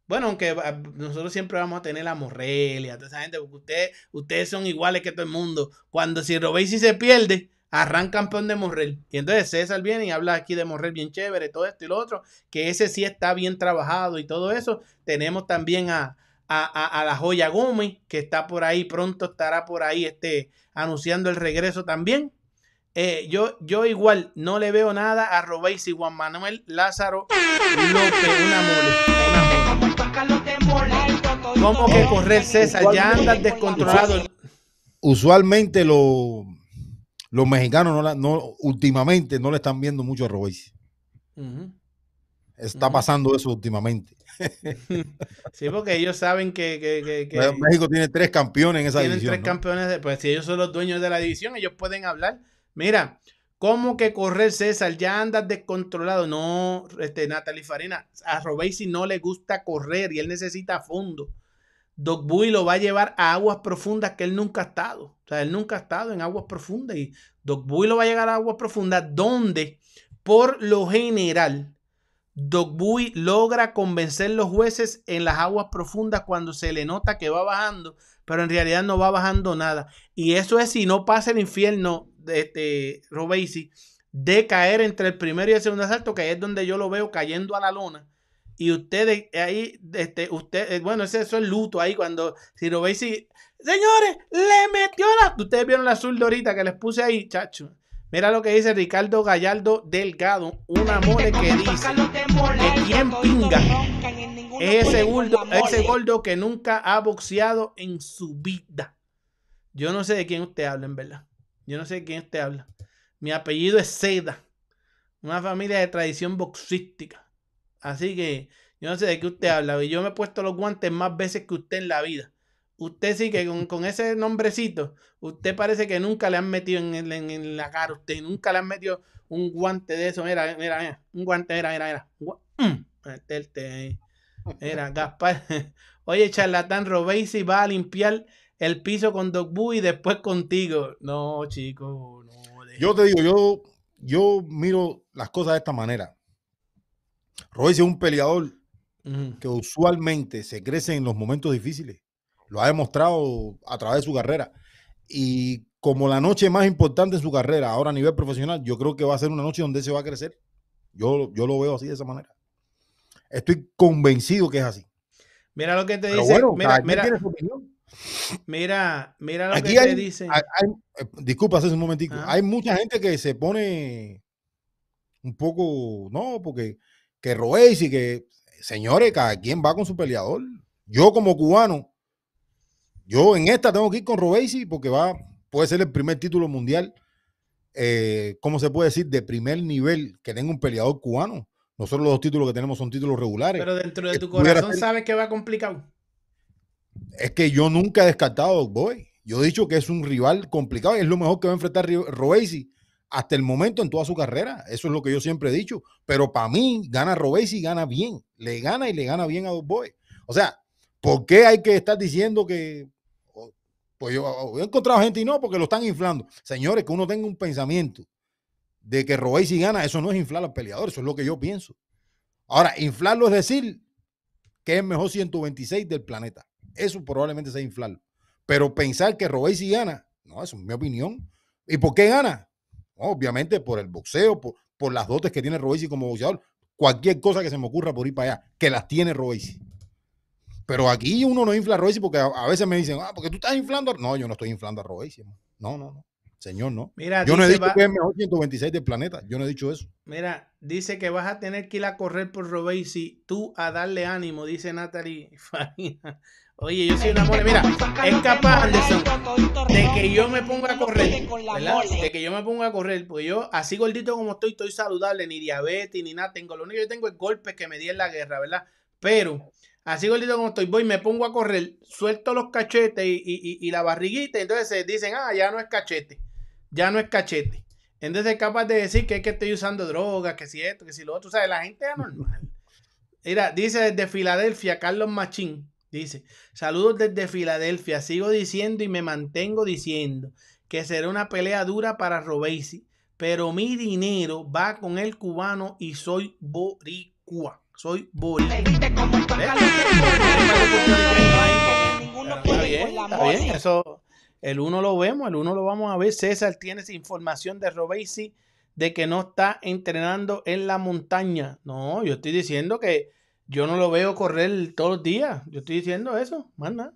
Bueno, aunque ah, nosotros siempre vamos a tener a Morrelia, a toda esa gente, porque ustedes, ustedes son iguales que todo el mundo. Cuando si Robey si se pierde, arranca campeón de Morrel. Y entonces César viene y habla aquí de Morrel bien chévere, todo esto y lo otro, que ese sí está bien trabajado y todo eso. Tenemos también a, a, a- a la Joya Gómez, que está por ahí, pronto estará por ahí este, anunciando el regreso también. Eh, yo, yo igual no le veo nada a Robéis y Juan Manuel Lázaro López, una mole. ¿Cómo que correr, César? Ya andas descontrolado. Usualmente lo- los mexicanos no, la- no últimamente no le están viendo mucho a. Ujú. Está pasando eso últimamente. *laughs* Sí, porque ellos saben que, que- que- que México tiene tres campeones en esa tienen división. tres ¿no? campeones. De, pues si ellos son los dueños de la división, ellos pueden hablar. Mira, ¿cómo que correr, César? Ya andas descontrolado. No, este, Natalie Farina, a Robesi no le gusta correr y él necesita fondo. Doc Bui lo va a llevar a aguas profundas que él nunca ha estado. O sea, él nunca ha estado en aguas profundas y Doc Bui lo va a llegar a aguas profundas donde, por lo general, Doc Bui logra convencer los jueces en las aguas profundas cuando se le nota que va bajando, pero en realidad no va bajando nada. Y eso es si no pasa el infierno este Robesi de caer entre el primero y el segundo asalto, que es donde yo lo veo cayendo a la lona. Y ustedes ahí, este, usted, eh, bueno, ese eso es luto ahí cuando si Robesi, señores, le metió la. Ustedes vieron la zurda ahorita que les puse ahí, chacho. Mira lo que dice Ricardo Gallardo Delgado, una mole que dice que quien pinga es ese gordo, ese gordo que nunca ha boxeado en su vida. Yo no sé de quién usted habla, en verdad. Yo no sé de quién usted habla. Mi apellido es Seda, una familia de tradición boxística. Así que yo no sé de qué usted habla. y Yo me he puesto los guantes más veces que usted en la vida. Usted sí que con, ese nombrecito, usted parece que nunca le han metido en, la cara usted, nunca le han metido un guante de eso, mira, mira, mira, un guante, mira, mira, mira. gua- Mm, meterte ahí. Mira, Gaspar. *laughs* Oye, charlatán, Robesi va a limpiar el piso con Dogbu y después contigo. No, chico, no. Yo te digo, yo, yo miro las cosas de esta manera. Royce es un peleador que usualmente se crece en los momentos difíciles. Lo ha demostrado a través de su carrera. Y como la noche más importante en su carrera, ahora a nivel profesional, yo creo que va a ser una noche donde se va a crecer. Yo, yo lo veo así de esa manera. Estoy convencido que es así. Mira lo que te Pero dice. bueno, mira, mira, tiene su opinión. Mira, mira lo Aquí que hay, te dice. hay- hay- eh, disculpa, hace un momentico. Ajá. Hay mucha gente que se pone un poco, no, porque que y que, señores, cada quien va con su peleador. Yo como cubano, yo en esta tengo que ir con Robesi porque va, puede ser el primer título mundial, eh, ¿cómo se puede decir? De primer nivel que tenga un peleador cubano. Nosotros los dos títulos que tenemos son títulos regulares. Pero dentro de tu corazón ser- sabes que va complicado. Es que yo nunca he descartado a Boy. Yo he dicho que es un rival complicado. Es lo mejor que va a enfrentar Robesi hasta el momento en toda su carrera. Eso es lo que yo siempre he dicho. Pero para mí, gana Robesi y gana bien. Le gana y le gana bien a Dog Boy. O sea, ¿por qué hay que estar diciendo que... Pues yo he encontrado gente y no, porque lo están inflando. Señores, que uno tenga un pensamiento de que Robesi gana, eso no es inflar al peleador, eso es lo que yo pienso. Ahora, inflarlo es decir que es el mejor 126 del planeta. Eso probablemente sea inflarlo. Pero pensar que Robesi gana, no, eso es mi opinión. ¿Y por qué gana? Obviamente por el boxeo, por, por las dotes que tiene Robesi como boxeador. Cualquier cosa que se me ocurra por ir para allá, que las tiene Robesi. Pero aquí uno no infla a porque a, a veces me dicen, ah, porque tú estás inflando. a-". No, yo no estoy inflando a hermano. No, no, no. Señor, no. Mira, Yo no he dicho va- que es el mejor 126 del planeta. Yo no he dicho eso. Mira, dice que vas a tener que ir a correr por Robesi, tú a darle ánimo, dice Natalie Farina. Oye, yo soy una mole. Mira, es capaz, de que yo me ponga a correr, ¿verdad? De que yo me ponga a correr, pues yo, así gordito como estoy, estoy saludable, ni diabetes, ni nada tengo. Lo único que yo tengo es golpes que me di en la guerra, ¿verdad? Pero, así gordito como estoy, voy, me pongo a correr, suelto los cachetes y, y- y- y la barriguita, entonces se dicen, ah, ya no es cachete, ya no es cachete. Entonces es capaz de decir que es que estoy usando drogas, que si esto, que si lo otro. O sea, la gente es normal. Mira, dice desde Filadelfia, Carlos Machín. Dice, saludos desde Filadelfia. Sigo diciendo y me mantengo diciendo que será una pelea dura para Robesi. Pero mi dinero va con el cubano y soy boricua. Soy boricua. Está bien, está bien. Eso, el uno lo vemos, el uno lo vamos a ver. César tiene esa información de Robesi de que no está entrenando en la montaña. No, yo estoy diciendo que yo no lo veo correr todos los días. Yo estoy diciendo eso, más nada.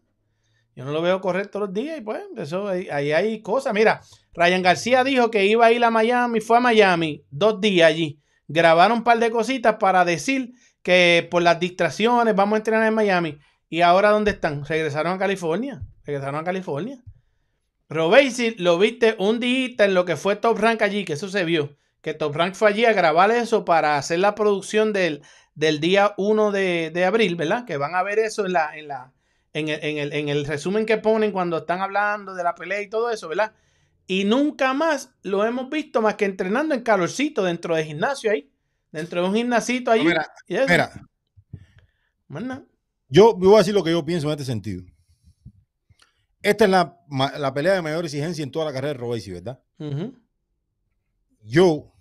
Yo no lo veo correr todos los días y pues eso ahí, ahí hay cosas. Mira, Ryan García dijo que iba a ir a Miami, fue a Miami, dos días allí. Grabaron un par de cositas para decir que por las distracciones vamos a entrenar en Miami. ¿Y ahora dónde están? Regresaron a California. Regresaron a California. Robesi lo viste un día en lo que fue Top Rank allí, que eso se vio. Que Top Rank fue allí a grabar eso para hacer la producción del, del día 1 de, de abril, ¿verdad? Que van a ver eso en la, en la, en el, en el- en el resumen que ponen cuando están hablando de la pelea y todo eso, ¿verdad? Y nunca más lo hemos visto más que entrenando en calorcito dentro del gimnasio ahí. Dentro de un gimnasito ahí. Mira. Mira, yo voy a decir lo que yo pienso en este sentido. Esta es la, la pelea de mayor exigencia en toda la carrera de Robesi, ¿verdad? Yo,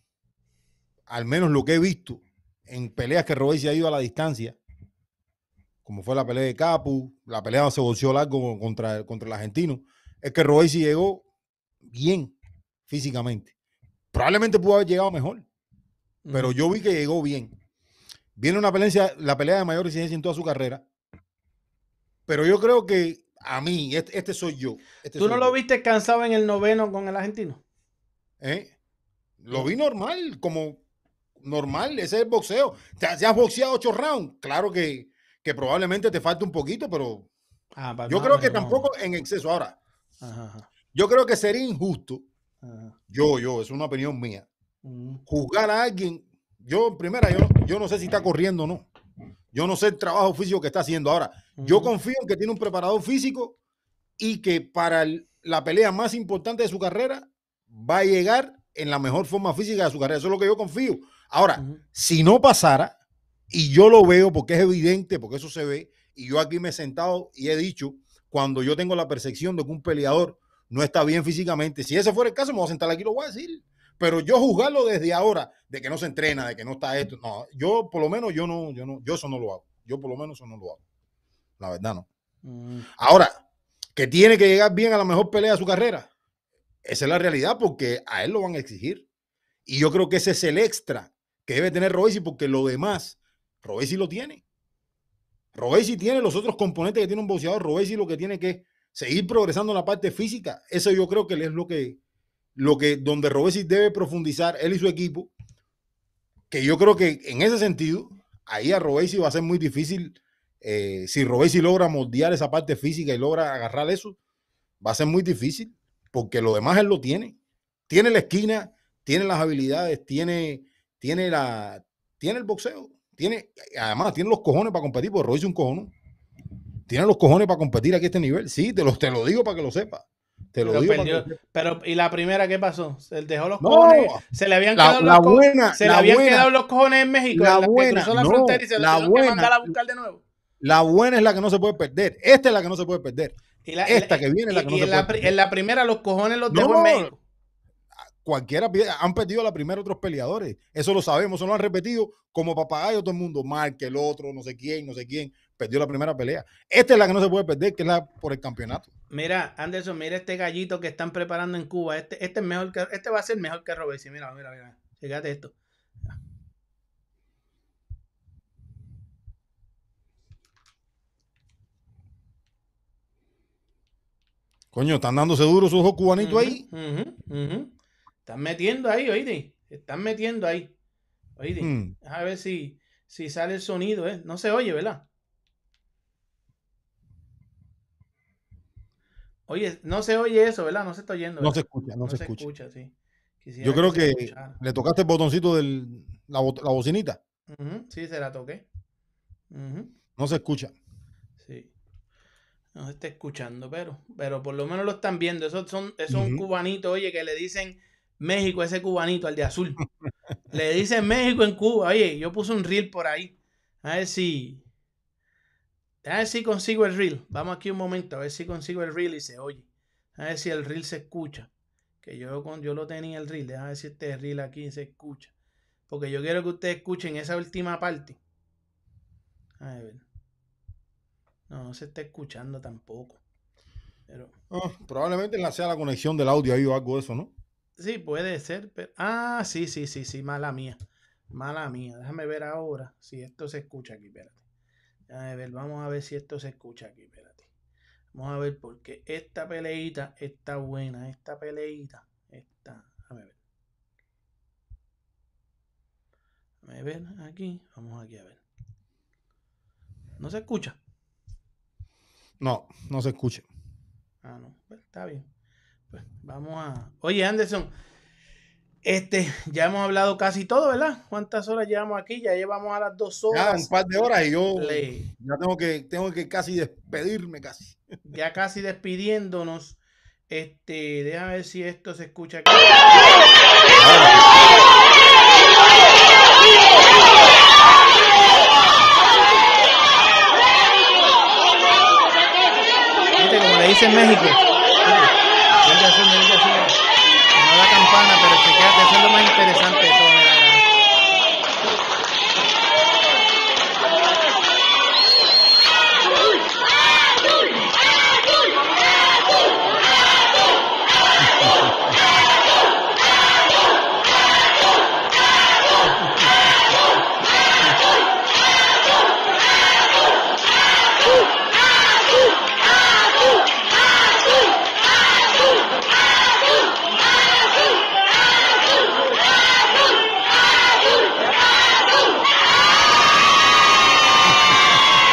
al menos lo que he visto en peleas que Robesi ha ido a la distancia, como fue la pelea de Capu, la pelea donde se bolseó largo contra, contra el argentino, es que Robesi llegó bien físicamente. Probablemente pudo haber llegado mejor, pero yo vi que llegó bien. Viene una pelea, la pelea de mayor exigencia en toda su carrera, pero yo creo que a mí, este, este soy yo. este ¿Tú no lo viste cansado en el noveno con el argentino? ¿Eh? Lo vi normal, como normal, ese es el boxeo. Te, has boxeado ocho rounds, claro que, que probablemente te falta un poquito, pero Ah, yo no, creo que no. tampoco en exceso. Ahora, Ajá, ajá, yo creo que sería injusto, ajá. yo, yo, es una opinión mía, Mm. juzgar a alguien. Yo, en primera, yo, no- yo no sé si está corriendo o no. Yo no sé el trabajo físico que está haciendo. Ahora, yo Ujú. confío en que tiene un preparador físico y que para el- la pelea más importante de su carrera va a llegar en la mejor forma física de su carrera. Eso es lo que yo confío. Ahora, si no pasara, y yo lo veo porque es evidente, porque eso se ve, y yo aquí me he sentado y he dicho, cuando yo tengo la percepción de que un peleador no está bien físicamente, si ese fuera el caso, me voy a sentar aquí y lo voy a decir. Pero yo juzgarlo desde ahora, de que no se entrena, de que no está esto, no, yo por lo menos yo no, yo no, yo eso no lo hago. Yo por lo menos eso no lo hago. La verdad no. Mm. Ahora, que tiene que llegar bien a la mejor pelea de su carrera. Esa es la realidad porque a él lo van a exigir. Y yo creo que ese es el extra que debe tener Robesi porque lo demás, Robesi lo tiene. Robesi tiene los otros componentes que tiene un boxeador. Robesi lo que tiene que seguir progresando en la parte física. Eso yo creo que es lo que, lo que donde Robesi debe profundizar, él y su equipo. Que yo creo que en ese sentido, ahí a Robesi va a ser muy difícil. eh, si Robesi logra moldear esa parte física y logra agarrar eso, va a ser muy difícil porque lo demás él lo tiene. Tiene la esquina, tiene las habilidades, tiene, tiene, la, tiene el boxeo, tiene, además tiene los cojones para competir, porque Royce es un cojón. Tiene los cojones para competir aquí a este nivel. Sí, te lo, te lo digo para que lo sepas. Te lo Pero, digo perdió. que. Pero, ¿y la primera qué pasó? ¿Se dejó los No, cojones? Se le habían la- quedado la los buena- Se le habían buena- quedado los cojones en México. la en buena, la no, frontera y se lo la buena- que mandar a buscar de nuevo. La buena es la que no se puede perder. Esta es la que no se puede perder. Y la- Esta que viene es la y- que no y se en, la, puede pri- en la primera los cojones los dejó No, en México. Cualquiera han perdido la primera otros peleadores. Eso lo sabemos, eso lo han repetido como papagayo todo el mundo. Marque, el otro, no sé quién, no sé quién. Perdió la primera pelea. Esta es la que no se puede perder, que es la por el campeonato. Mira, Anderson, mira este gallito que están preparando en Cuba. Este, este es mejor que, este va a ser mejor que Robesi. Mira, mira, mira. Fíjate esto. Coño, están dándose duro esos dos cubanitos ahí. Ujú, ujú. Están metiendo ahí, oíste. Están metiendo ahí. Oíste. Mm. A ver si, si sale el sonido, ¿eh? No se oye, ¿verdad? Oye, no se oye eso, ¿verdad? No se está oyendo. No se escucha, no, se, escucha. sí. Quisiera Yo creo se que le tocaste el botoncito de la, bo- la bocinita. Sí, se la toqué. No se escucha. Sí. No se está escuchando, pero, pero por lo menos lo están viendo. Esos son, esos son Ujú. cubanitos, oye, que le dicen México, ese cubanito, al de azul. le dicen México en Cuba. Oye, yo puse un reel por ahí. A ver si. A ver si consigo el reel. Vamos aquí un momento, a ver si consigo el reel y se oye. A ver si el reel se escucha. Que yo, yo lo tenía el reel. Déjame ver si este reel aquí se escucha. Porque yo quiero que ustedes escuchen esa última parte. A ver. No, no se está escuchando tampoco. Pero Ah, probablemente la sea la conexión del audio ahí o algo de eso, ¿no? Sí, puede ser. Pero... Ah, sí, sí, sí, sí, mala mía. Mala mía. Déjame ver ahora si esto se escucha aquí. Espérate. Déjame ver, vamos a ver si esto se escucha aquí. Espérate. Vamos a ver porque esta peleita está buena. Esta peleita está. Déjame ver. Déjame ver aquí. Vamos aquí a ver. ¿No se escucha? No, no se escucha. Ah, no. Pues, está bien. Pues vamos a. Oye, Anderson. Este, ya hemos hablado casi todo, ¿verdad? ¿Cuántas horas llevamos aquí? Ya llevamos a las dos Ya horas. un par de horas y yo ya tengo que, tengo que casi despedirme casi. *laughs* ya casi despidiéndonos. Este, déjame ver si esto se escucha aquí. Viste, como le dicen en México. Vente así, vente así. No la campana, pero chequéate, eso es lo más interesante de todo. mira, mira.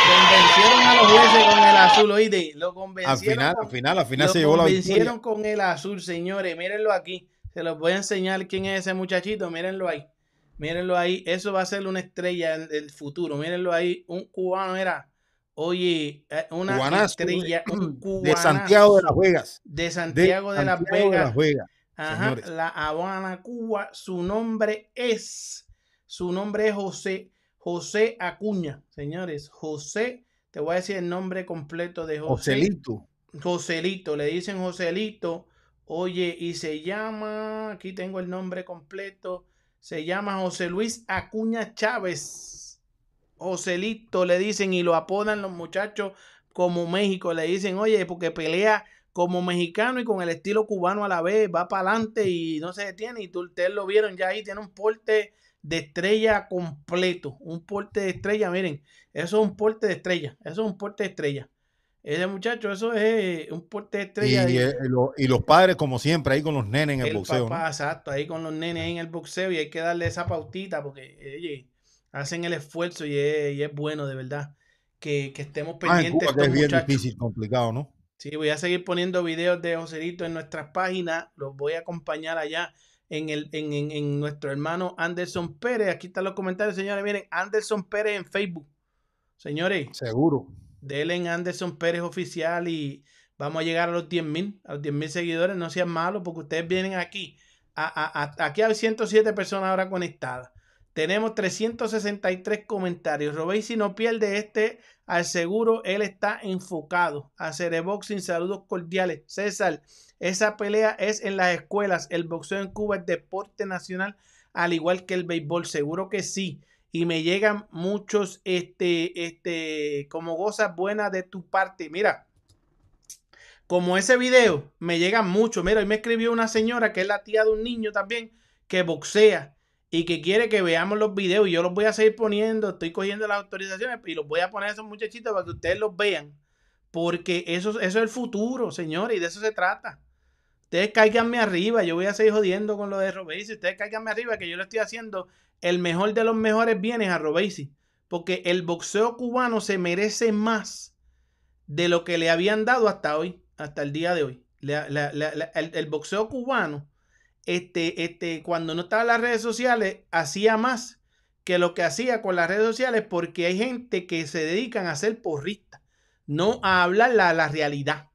Convencieron a los jueces con el azul, Lo Al convencieron. final, con- al final, al final se llevó la convencieron victoria. con el azul, señores. Mírenlo aquí. Se los voy a enseñar quién es ese muchachito. Mírenlo ahí. Mírenlo ahí. Eso va a ser una estrella del futuro. Mírenlo ahí. Un cubano era. Oye, eh, una Cubanazo, estrella. Un De Santiago de las Vegas. de Santiago de, Las de Vegas. Las Vegas. Ajá, señores. la Habana, Cuba. Su nombre es, su nombre es José, José Acuña, señores. José, te voy a decir el nombre completo de José. Joselito. Joselito, le dicen Joselito. Oye, y se llama, aquí tengo el nombre completo, se llama José Luis Acuña Chávez. Joselito le dicen y lo apodan los muchachos como México. Le dicen, oye, porque pelea como mexicano y con el estilo cubano a la vez, va para adelante y no se detiene. Y tú, ustedes lo vieron ya ahí, tiene un porte de estrella completo, un porte de estrella, miren, eso es un porte de estrella, eso es un porte de estrella. Ese muchacho, eso es un porte de estrella. y- eh, y los padres, como siempre, ahí con los nenes en el, el boxeo. papá, ¿no? exacto, ahí con los nenes ahí en el boxeo y hay que darle esa pautita porque oye, hacen el esfuerzo y es, y es bueno de verdad que, que estemos Ah, en pendientes Cuba, de que es bien muchachos. difícil, complicado, ¿no? Sí, voy a seguir poniendo videos de Joselito en nuestras páginas, los voy a acompañar allá en, el, en, en- en nuestro hermano Anderson Pérez. Aquí están los comentarios, señores. Miren, Anderson Pérez en Facebook. Señores, Seguro. denle en Anderson Pérez oficial y vamos a llegar a los 10 mil, a los 10 mil seguidores. No sean malos porque ustedes vienen aquí. A, a- a- aquí hay 107 personas ahora conectadas. Tenemos 363 comentarios. Robey, si no pierde este, al seguro él está enfocado. A Cereboxing, saludos cordiales. César, esa pelea es en las escuelas. El boxeo en Cuba es deporte nacional, al igual que el béisbol. Seguro que sí y me llegan muchos, este, este, como cosas buenas de tu parte. Mira, como ese video, me llegan muchos. Mira, hoy me escribió una señora que es la tía de un niño también que boxea y que quiere que veamos los videos. Y yo los voy a seguir poniendo. Estoy cogiendo las autorizaciones y los voy a poner a esos muchachitos para que ustedes los vean. Porque eso, eso es el futuro, señores, y de eso se trata. Ustedes cáiganme arriba. Yo voy a seguir jodiendo con lo de Robesi. Ustedes cáiganme arriba que yo le estoy haciendo el mejor de los mejores bienes a Robesi. Porque el boxeo cubano se merece más de lo que le habían dado hasta hoy, hasta el día de hoy. El, boxeo cubano, este, este, cuando no estaba en las redes sociales, hacía más que lo que hacía con las redes sociales porque hay gente que se dedican a ser porristas, no a hablar la, la realidad.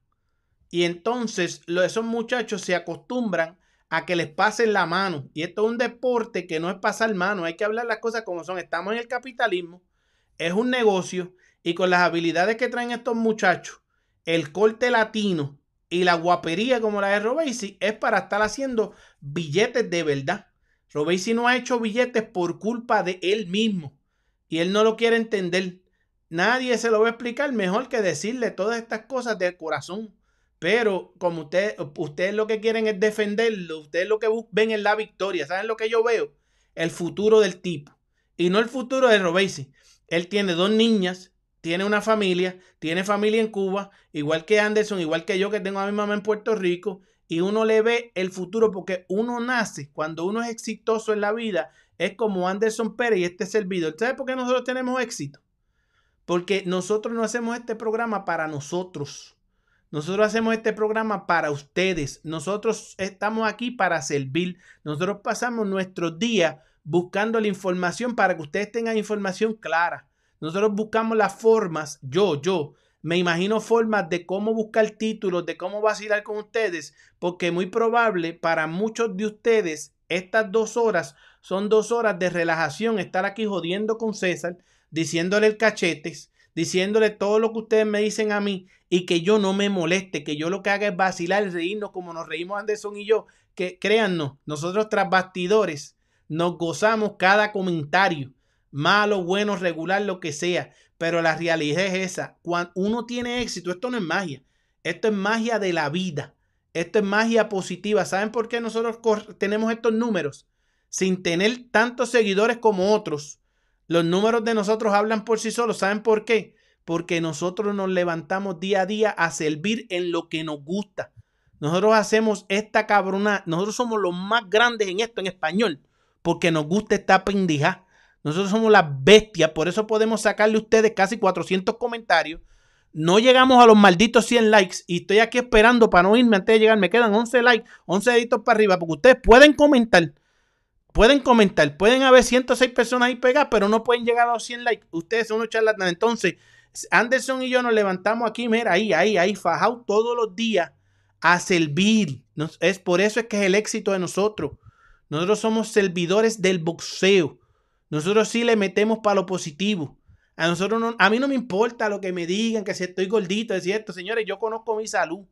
Y entonces esos muchachos se acostumbran a que les pasen la mano. Y esto es un deporte que no es pasar mano, hay que hablar las cosas como son. Estamos en el capitalismo, es un negocio y con las habilidades que traen estos muchachos, el corte latino y la guapería como la de Robesi es para estar haciendo billetes de verdad. Robesi no ha hecho billetes por culpa de él mismo y él no lo quiere entender. Nadie se lo va a explicar mejor que decirle todas estas cosas del corazón. Pero como ustedes, ustedes lo que quieren es defenderlo, ustedes lo que ven es la victoria. ¿Saben lo que yo veo? El futuro del tipo. Y no el futuro de Robesi. Él tiene dos niñas, tiene una familia, tiene familia en Cuba, igual que Anderson, igual que yo que tengo a mi mamá en Puerto Rico. Y uno le ve el futuro porque uno nace, cuando uno es exitoso en la vida, es como Anderson Pérez y este servidor. ¿Sabes por qué nosotros tenemos éxito? Porque nosotros no hacemos este programa para nosotros. Nosotros hacemos este programa para ustedes. Nosotros estamos aquí para servir. Nosotros pasamos nuestros días buscando la información para que ustedes tengan información clara. Nosotros buscamos las formas, yo, yo, me imagino formas de cómo buscar títulos, de cómo vacilar con ustedes, porque muy probable para muchos de ustedes estas dos horas son dos horas de relajación, estar aquí jodiendo con César, diciéndole el cachetes, diciéndole todo lo que ustedes me dicen a mí y que yo no me moleste, que yo lo que haga es vacilar reírnos como nos reímos Anderson y yo, que créannos, nosotros tras bastidores nos gozamos cada comentario, malo, bueno, regular, lo que sea, pero la realidad es esa, cuando uno tiene éxito, esto no es magia, esto es magia de la vida, esto es magia positiva, ¿saben por qué nosotros tenemos estos números? Sin tener tantos seguidores como otros, los números de nosotros hablan por sí solos, ¿saben por qué? Porque nosotros nos levantamos día a día a servir en lo que nos gusta. Nosotros hacemos esta cabrona, nosotros somos los más grandes en esto en español, porque nos gusta esta pendija. Nosotros somos las bestias, por eso podemos sacarle a ustedes casi 400 comentarios. No llegamos a los malditos 100 likes y estoy aquí esperando para no irme antes de llegar. Me quedan 11 likes, 11 deditos para arriba, porque ustedes pueden comentar. Pueden comentar, pueden haber 106 personas ahí pegadas, pero no pueden llegar a los 100 likes. Ustedes son unos charlatanes. Entonces, Anderson y yo nos levantamos aquí, mira, ahí, ahí, ahí, fajado todos los días a servir. Es por eso es que es el éxito de nosotros. Nosotros somos servidores del boxeo. Nosotros sí le metemos para lo positivo. A nosotros no, a mí no me importa lo que me digan, que si estoy gordito, es cierto, señores, yo conozco mi salud.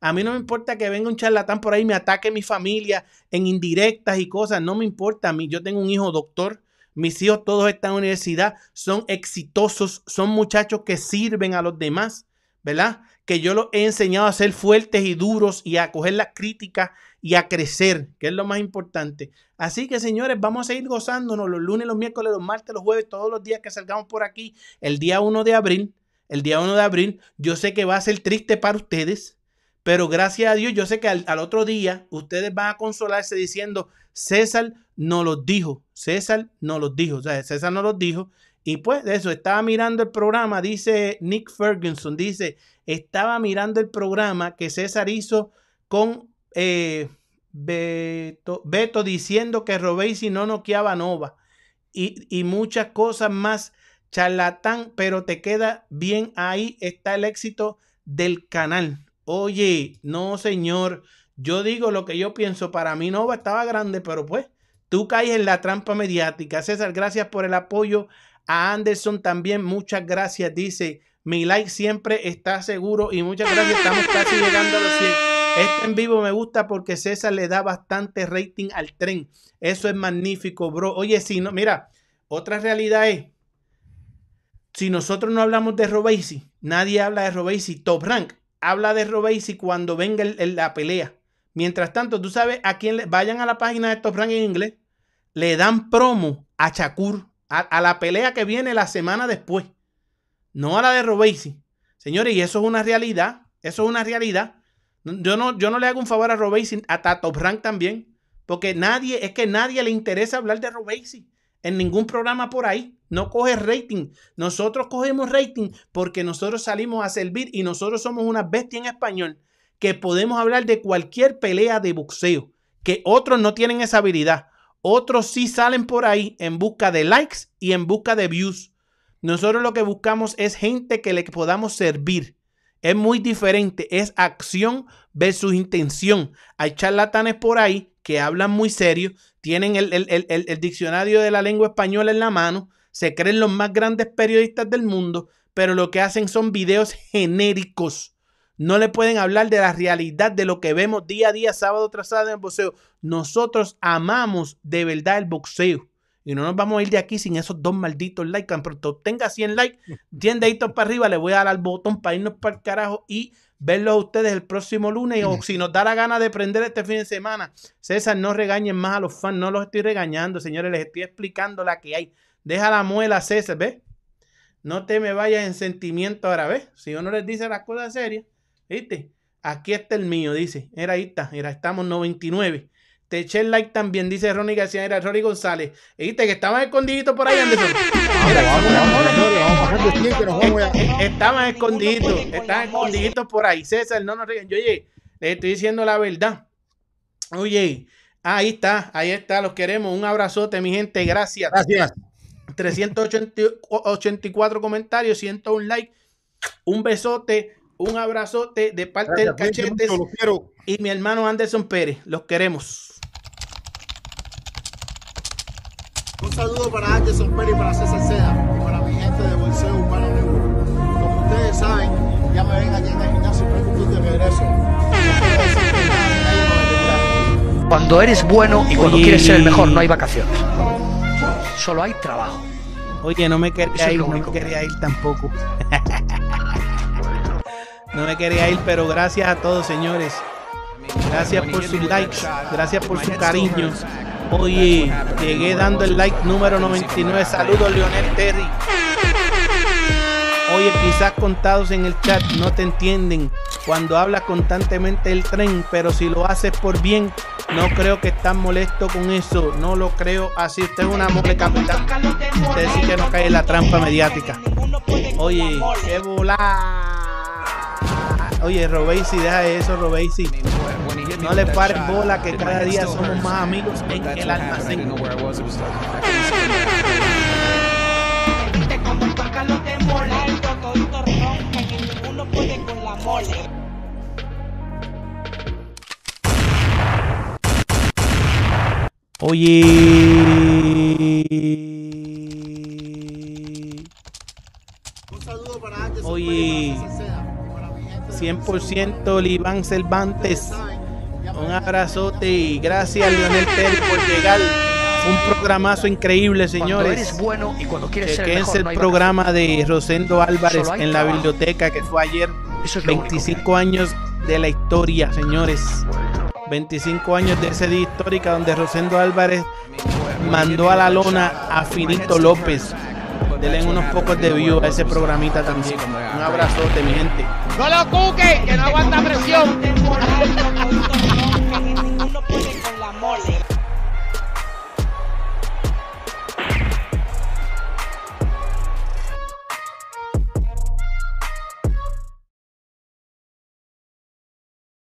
A mí no me importa que venga un charlatán por ahí y me ataque mi familia en indirectas y cosas. No me importa a mí. Yo tengo un hijo doctor. Mis hijos todos están en la universidad. Son exitosos. Son muchachos que sirven a los demás. ¿Verdad? Que yo los he enseñado a ser fuertes y duros y a coger las críticas y a crecer, que es lo más importante. Así que, señores, vamos a seguir gozándonos los lunes, los miércoles, los martes, los jueves, todos los días que salgamos por aquí. El día 1 de abril, el día 1 de abril, yo sé que va a ser triste para ustedes, pero gracias a Dios, yo sé que al, otro día ustedes van a consolarse diciendo, César no los dijo, César no los dijo, o sea, César no los dijo. Y pues de eso, estaba mirando el programa, dice Nick Ferguson, dice, estaba mirando el programa que César hizo con eh, Beto, diciendo que Robesi no noqueaba Nova y, y muchas cosas más, charlatán, pero te queda bien ahí, está el éxito del canal. Oye, no señor, yo digo lo que yo pienso, para mí Nova estaba grande, pero pues tú caes en la trampa mediática. César, gracias por el apoyo. A Anderson también, muchas gracias, dice. Mi like siempre está seguro y muchas gracias. Estamos casi llegando a los 100. Este en vivo me gusta porque César le da bastante rating al tren. Eso es magnífico, bro. Oye, si no, mira, otra realidad es, si nosotros no hablamos de Robesi, nadie habla de Robesi. Top Rank habla de Robesi cuando venga la pelea. Mientras tanto, tú sabes a quién le, vayan a la página de Top Rank en inglés, le dan promo a Shakur, a, a la pelea que viene la semana después, no a la de Robesi. Señores, y eso es una realidad, eso es una realidad. Yo no, yo no le hago un favor a Robesi, a Top Rank también, porque nadie, es que nadie le interesa hablar de Robesi en ningún programa por ahí. No coge rating. Nosotros cogemos rating porque nosotros salimos a servir y nosotros somos una bestia en español que podemos hablar de cualquier pelea de boxeo, que otros no tienen esa habilidad. Otros sí salen por ahí en busca de likes y en busca de views. Nosotros lo que buscamos es gente que le podamos servir. Es muy diferente, es acción versus intención. Hay charlatanes por ahí que hablan muy serio, tienen el, el- el- el- diccionario de la lengua española en la mano, se creen los más grandes periodistas del mundo, pero lo que hacen son videos genéricos. No le pueden hablar de la realidad de lo que vemos día a día, sábado tras sábado en el boxeo. Nosotros amamos de verdad el boxeo. Y no nos vamos a ir de aquí sin esos dos malditos likes. Pronto tenga 100 likes, *laughs* 100 deditos para arriba, le voy a dar al botón para irnos para el carajo y verlos a ustedes el próximo lunes. O si nos da la gana de prender este fin de semana. César, no regañen más a los fans. No los estoy regañando, señores. Les estoy explicando la que hay. Deja la muela, César, ¿ves? No te me vayas en sentimiento ahora, ¿ves? Si uno les dice las cosas serias, ¿viste? Aquí está el mío, dice. Era ahí está, mira, estamos 99. Te eché el like también, dice Ronnie García, era Ronnie González. ¿Viste? Que estaban escondiditos por ahí, Anderson. Mira, Vamos, vamos, señores, vamos a bajar de 100 que nos vamos a... Estaban escondiditos, estaban escondiditos por ahí. César, no nos ríen. Yo, oye, le estoy diciendo la verdad. Oye, ahí está, ahí está, los queremos. Un abrazote, mi gente, gracias. Gracias. 384 comentarios, 101 like, un besote, un abrazote de parte Gracias, del quiero. y mi hermano Anderson Pérez. Los queremos. Un saludo para Anderson Pérez y para César Seda y para mi gente de Bolseo Urbano Network. Como ustedes saben, ya me ven aquí en el gimnasio Club de regreso. Cuando eres bueno y cuando Oye. quieres ser el mejor, no hay vacaciones. Solo hay trabajo. Oye, no me quería ir, no me quería ir tampoco. no me quería ir, pero gracias a todos, señores. Gracias por sus likes, gracias por su cariño. Oye, llegué dando el like número 99. Saludos, Leonel Terry. Oye, quizás contados en el chat no te entienden cuando hablas constantemente del tren, pero si lo haces por bien, no creo que estás molesto con eso. No lo creo así. Usted es una mole capitán. Usted sí que no cae en la trampa mediática. Oye, qué volá. Oye, Robesi, deja eso, Robesi. No le paren bola que cada día somos más amigos en el almacén. Oye. Un saludo para Oye. 100% Liván Cervantes. Un abrazote y gracias Leonel Pérez por llegar. Un programazo increíble, señores. eres bueno y cuando quieres ser el mejor, no programa de Rosendo Álvarez en la biblioteca que fue ayer. Eso es lo único que 25 años de la historia, señores. 25 años de esa día histórica donde Rosendo Álvarez mandó a la lona a Finito López denle unos pocos de view a ese programita también. Un abrazote, mi gente. ¡No lo cuque! ¡Que no aguanta presión!